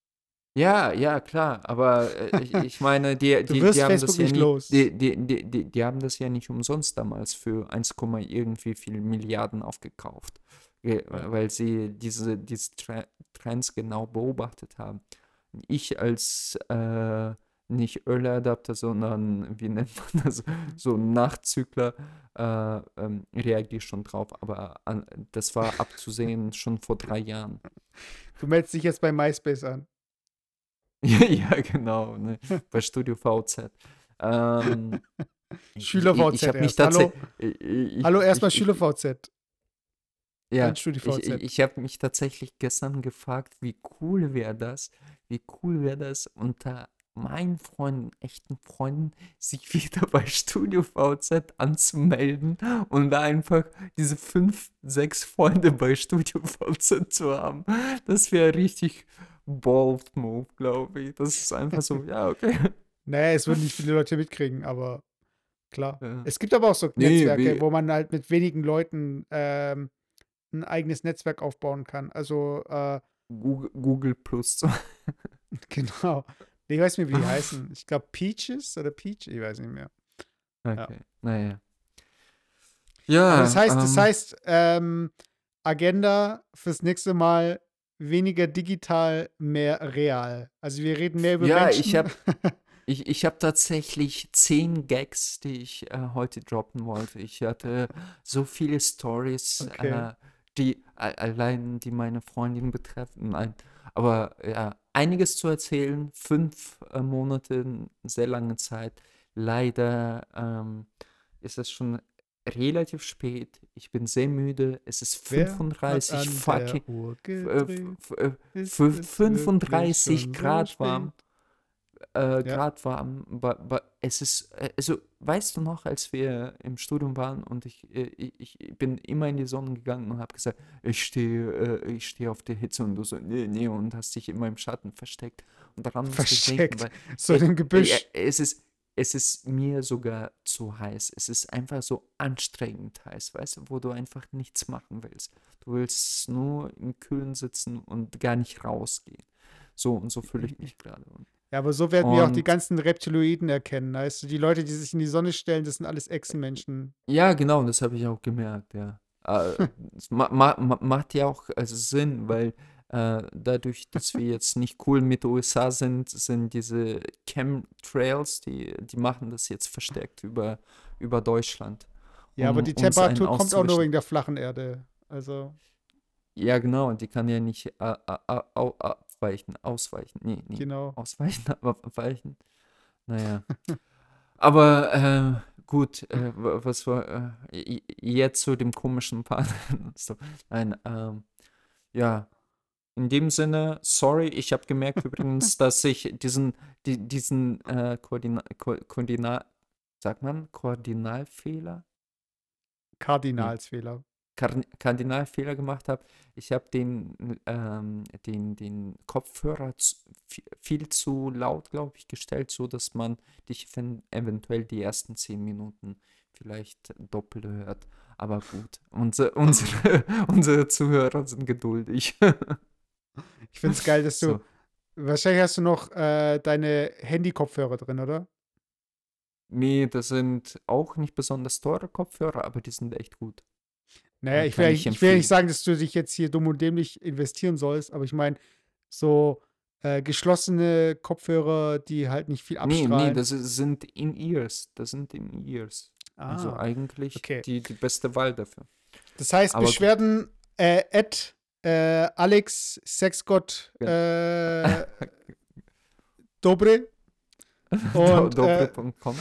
S2: Ja, ja, klar, aber äh, ich, ich, meine, die, die, die haben das ja nicht, die, die, die, die, haben das ja nicht umsonst damals für 1, irgendwie viel Milliarden aufgekauft, weil sie diese, diese Trends genau beobachtet haben ich als äh, nicht Early Adapter, sondern wie nennt man das, so Nachzügler, äh, ähm, reagiere schon drauf. Aber an, das war abzusehen schon vor drei Jahren.
S1: Du meldest dich jetzt bei MySpace an.
S2: ja, genau, ne? bei Studio VZ. Ähm,
S1: Schüler VZ. Ich, ich, ich Hallo, Hallo erstmal Schüler VZ.
S2: Ja, ich, ich, ich habe mich tatsächlich gestern gefragt, wie cool wäre das, wie cool wäre das unter meinen Freunden, echten Freunden, sich wieder bei Studio VZ anzumelden und da einfach diese fünf, sechs Freunde bei Studio VZ zu haben. Das wäre richtig bold Move, glaube ich. Das ist einfach so, ja, okay.
S1: Naja, es würden nicht viele Leute mitkriegen, aber klar. Ja. Es gibt aber auch so Netzwerke, nee, wo man halt mit wenigen Leuten ähm, ein eigenes Netzwerk aufbauen kann. Also äh,
S2: Google, Google Plus.
S1: genau. Ich weiß nicht, wie die heißen. Ich glaube Peaches oder Peach, ich weiß nicht mehr.
S2: Okay, ja. naja.
S1: Ja. das heißt, das ähm, heißt, ähm, Agenda fürs nächste Mal weniger digital, mehr real. Also wir reden mehr über
S2: ja,
S1: Menschen.
S2: ich habe ich, ich hab tatsächlich zehn Gags, die ich äh, heute droppen wollte. Ich hatte so viele Stories. Okay. Äh, die allein die meine Freundin betreffen. Nein, aber ja, einiges zu erzählen. Fünf äh, Monate, sehr lange Zeit. Leider ähm, ist es schon relativ spät. Ich bin sehr müde. Es ist 35 fucking äh, 35 Grad warm. Äh,
S1: Ja.
S2: gerade war, am- war, war, es ist, äh, also weißt du noch, als wir im Studium waren und ich, äh, ich, ich bin immer in die Sonne gegangen und habe gesagt, ich stehe, äh, ich stehe auf der Hitze und du so, nee, nee, und hast dich immer im Schatten versteckt. Und daran ich denken,
S1: Versteckt.
S2: weil
S1: So in dem Gebüsch.
S2: ja, es ist, es ist mir sogar zu heiß. Es ist einfach so anstrengend heiß, weißt du, wo du einfach nichts machen willst. Du willst nur im Kühlen sitzen und gar nicht rausgehen. So und so fühle ich mich gerade. Und
S1: Ja, aber so werden wir auch die
S2: Und-
S1: ganzen Reptiloiden erkennen. Weißt du, die Leute, die sich in die Sonne stellen, das sind alles Echsenmenschen.
S2: ja, genau, das habe ich auch gemerkt, ja. Äh, ma ma ma macht ja auch also Sinn, weil äh, dadurch, dass wir jetzt nicht cool mit USA sind, sind diese Chemtrails, die, die machen das jetzt verstärkt über, über Deutschland.
S1: Ja, aber
S2: um
S1: die Temperatur kommt auch nur wegen der flachen Erde. Also,
S2: Ja, genau, die kann ja nicht au- abweichen, ausweichen. Nee, nee,
S1: genau.
S2: ausweichen, aber abweichen. Naja. aber äh, gut, äh, wa- was war äh, jetzt zu dem komischen Part? so, nein, ähm, ja. In dem Sinne, sorry, ich habe gemerkt übrigens, dass ich diesen, die, diesen äh, Koordina Ko Koordinal, sagt man, Koordinalfehler?
S1: Kardinalsfehler.
S2: Kardin- Kardinalfehler gemacht habe. Ich habe den, ähm, den, den Kopfhörer zu, vi- viel zu laut, glaube ich, gestellt, so dass man dich ev- eventuell die ersten zehn Minuten vielleicht doppelt hört. Aber gut, unsere, unsere, unsere Zuhörer sind geduldig.
S1: Ich finde es geil, dass du.
S2: So.
S1: Wahrscheinlich hast du noch äh, deine Handy-Kopfhörer drin, oder?
S2: Nee, das sind auch nicht besonders teure Kopfhörer, aber die sind echt gut.
S1: Naja,
S2: Ja,
S1: ich will,
S2: ich
S1: ich, will ja nicht sagen, dass du dich jetzt hier dumm und dämlich investieren sollst, aber ich meine, so äh, geschlossene Kopfhörer, die halt nicht viel
S2: Nee,
S1: abstrahlen.
S2: nee, das ist- sind In-Ears. Das sind In-Ears. Also
S1: ah.
S2: eigentlich
S1: okay.
S2: die, die beste Wahl dafür.
S1: Das heißt,
S2: aber.
S1: Beschwerden äh, at äh, Alex Sexgott äh, Dobre. Und, äh,
S2: Dobre.com.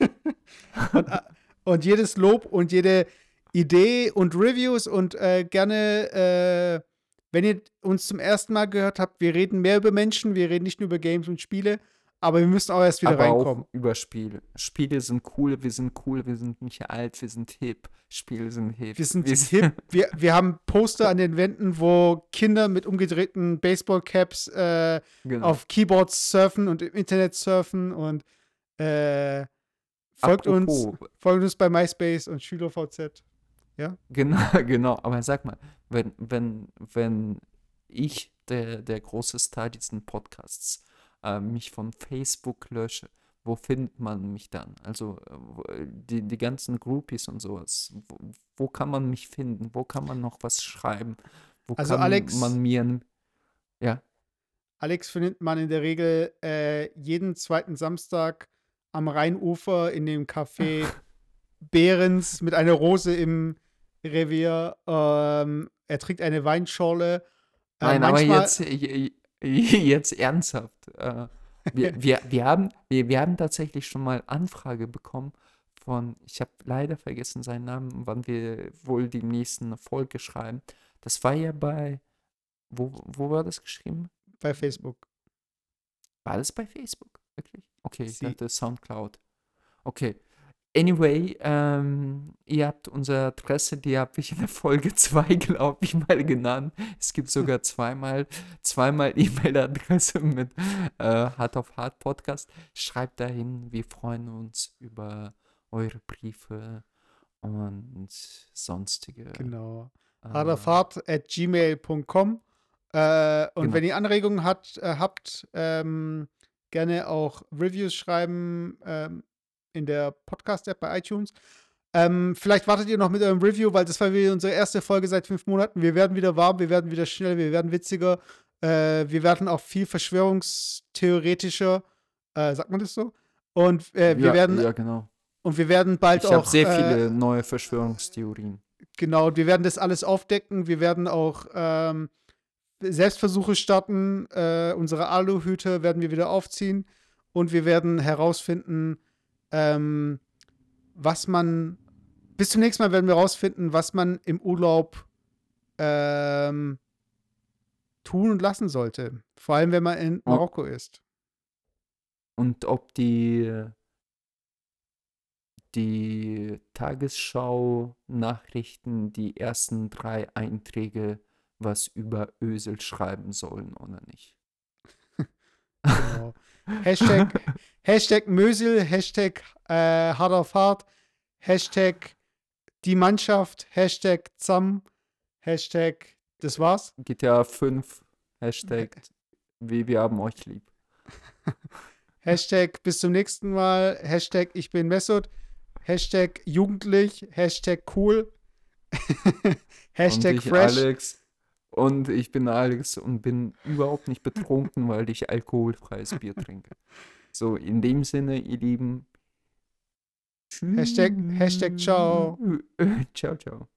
S1: und, äh, und jedes Lob und jede Idee und Reviews und äh, gerne, äh, wenn ihr uns zum ersten Mal gehört habt, wir reden mehr über Menschen, wir reden nicht nur über Games und Spiele, aber wir müssen auch erst wieder
S2: aber
S1: reinkommen.
S2: auch über Spiele. Spiele sind cool, wir sind cool, wir sind nicht alt, wir sind hip. Spiele sind hip.
S1: Wir sind hip. Wir, wir haben Poster an den Wänden, wo Kinder mit umgedrehten Baseballcaps äh,
S2: genau.
S1: auf Keyboards surfen und im Internet surfen und äh, folgt uns,
S2: Apropos,
S1: folgt uns bei MySpace und SchülerVZ.
S2: Genau, genau. Aber sag mal, wenn, wenn, wenn ich, der, der große Star diesen Podcasts, äh, mich von Facebook lösche, wo findet man mich dann? Also äh, die, die ganzen Groupies und sowas. Wo, wo kann man mich finden? Wo kann man noch was schreiben? Wo
S1: Also
S2: kann
S1: Alex-
S2: man mir ja,
S1: Alex findet man in der Regel äh, jeden zweiten Samstag am Rheinufer in dem Café Behrens mit einer Rose im Revier. Ähm, er trinkt eine Weinschorle. Äh,
S2: Nein, aber jetzt, j- jetzt ernsthaft. Äh, wir, wir, wir, haben, wir, wir haben tatsächlich schon mal Anfrage bekommen von, ich habe leider vergessen seinen Namen, wann wir wohl die nächsten Folge schreiben. Das war ja bei, wo, wo war das geschrieben?
S1: bei Facebook.
S2: War das bei Facebook? Wirklich? Okay, ich
S1: Sie-
S2: dachte Soundcloud. Okay. Anyway, ähm, ihr habt unsere Adresse, die habe ich in der Folge 2, glaube ich, mal genannt. Es gibt sogar zweimal, zweimal E-Mail-Adresse mit äh, Hard of Hard Podcast. Schreibt dahin, wir freuen uns über eure Briefe und sonstige.
S1: Genau.
S2: äh,
S1: harderfahrt at gmail.com. Äh, und
S2: Genau.
S1: wenn ihr Anregungen hat, äh, habt, ähm, gerne auch Reviews schreiben ähm, in der Podcast-App bei iTunes. Ähm, vielleicht wartet ihr noch mit eurem Review, weil das war wieder unsere erste Folge seit fünf Monaten. Wir werden wieder warm, wir werden wieder schnell, wir werden witziger. Äh, wir werden auch viel verschwörungstheoretischer. Äh, sagt man das so? Und äh, wir
S2: ja,
S1: werden
S2: ja, genau.
S1: und wir werden bald
S2: Ich
S1: auch
S2: habe sehr
S1: äh,
S2: viele neue Verschwörungstheorien.
S1: Genau, und wir werden das alles aufdecken. Wir werden auch ähm, Selbstversuche starten. Äh, unsere Aluhüte werden wir wieder aufziehen. Und wir werden herausfinden, ähm, was man. Bis zum nächsten Mal werden wir herausfinden, was man im Urlaub ähm, tun und lassen sollte. Vor allem, wenn man in. Marokko ist.
S2: und ob die, die Tagesschau-Nachrichten die ersten drei Einträge was über Ösel schreiben sollen oder nicht.
S1: Genau. Hashtag, Hashtag Mösel, Hashtag äh, hart auf hart, Hashtag die Mannschaft, Hashtag Zam, Hashtag das war's.
S2: GTA 5, Hashtag wie wir haben euch lieb.
S1: Hashtag bis zum nächsten Mal, Hashtag ich bin Messut, Hashtag jugendlich, Hashtag cool,
S2: Hashtag fresh. Alex, und ich bin Alex und bin überhaupt nicht betrunken, weil ich alkoholfreies Bier trinke. So, in dem Sinne, ihr Lieben.
S1: Hashtag, Hashtag ciao.
S2: ciao, ciao.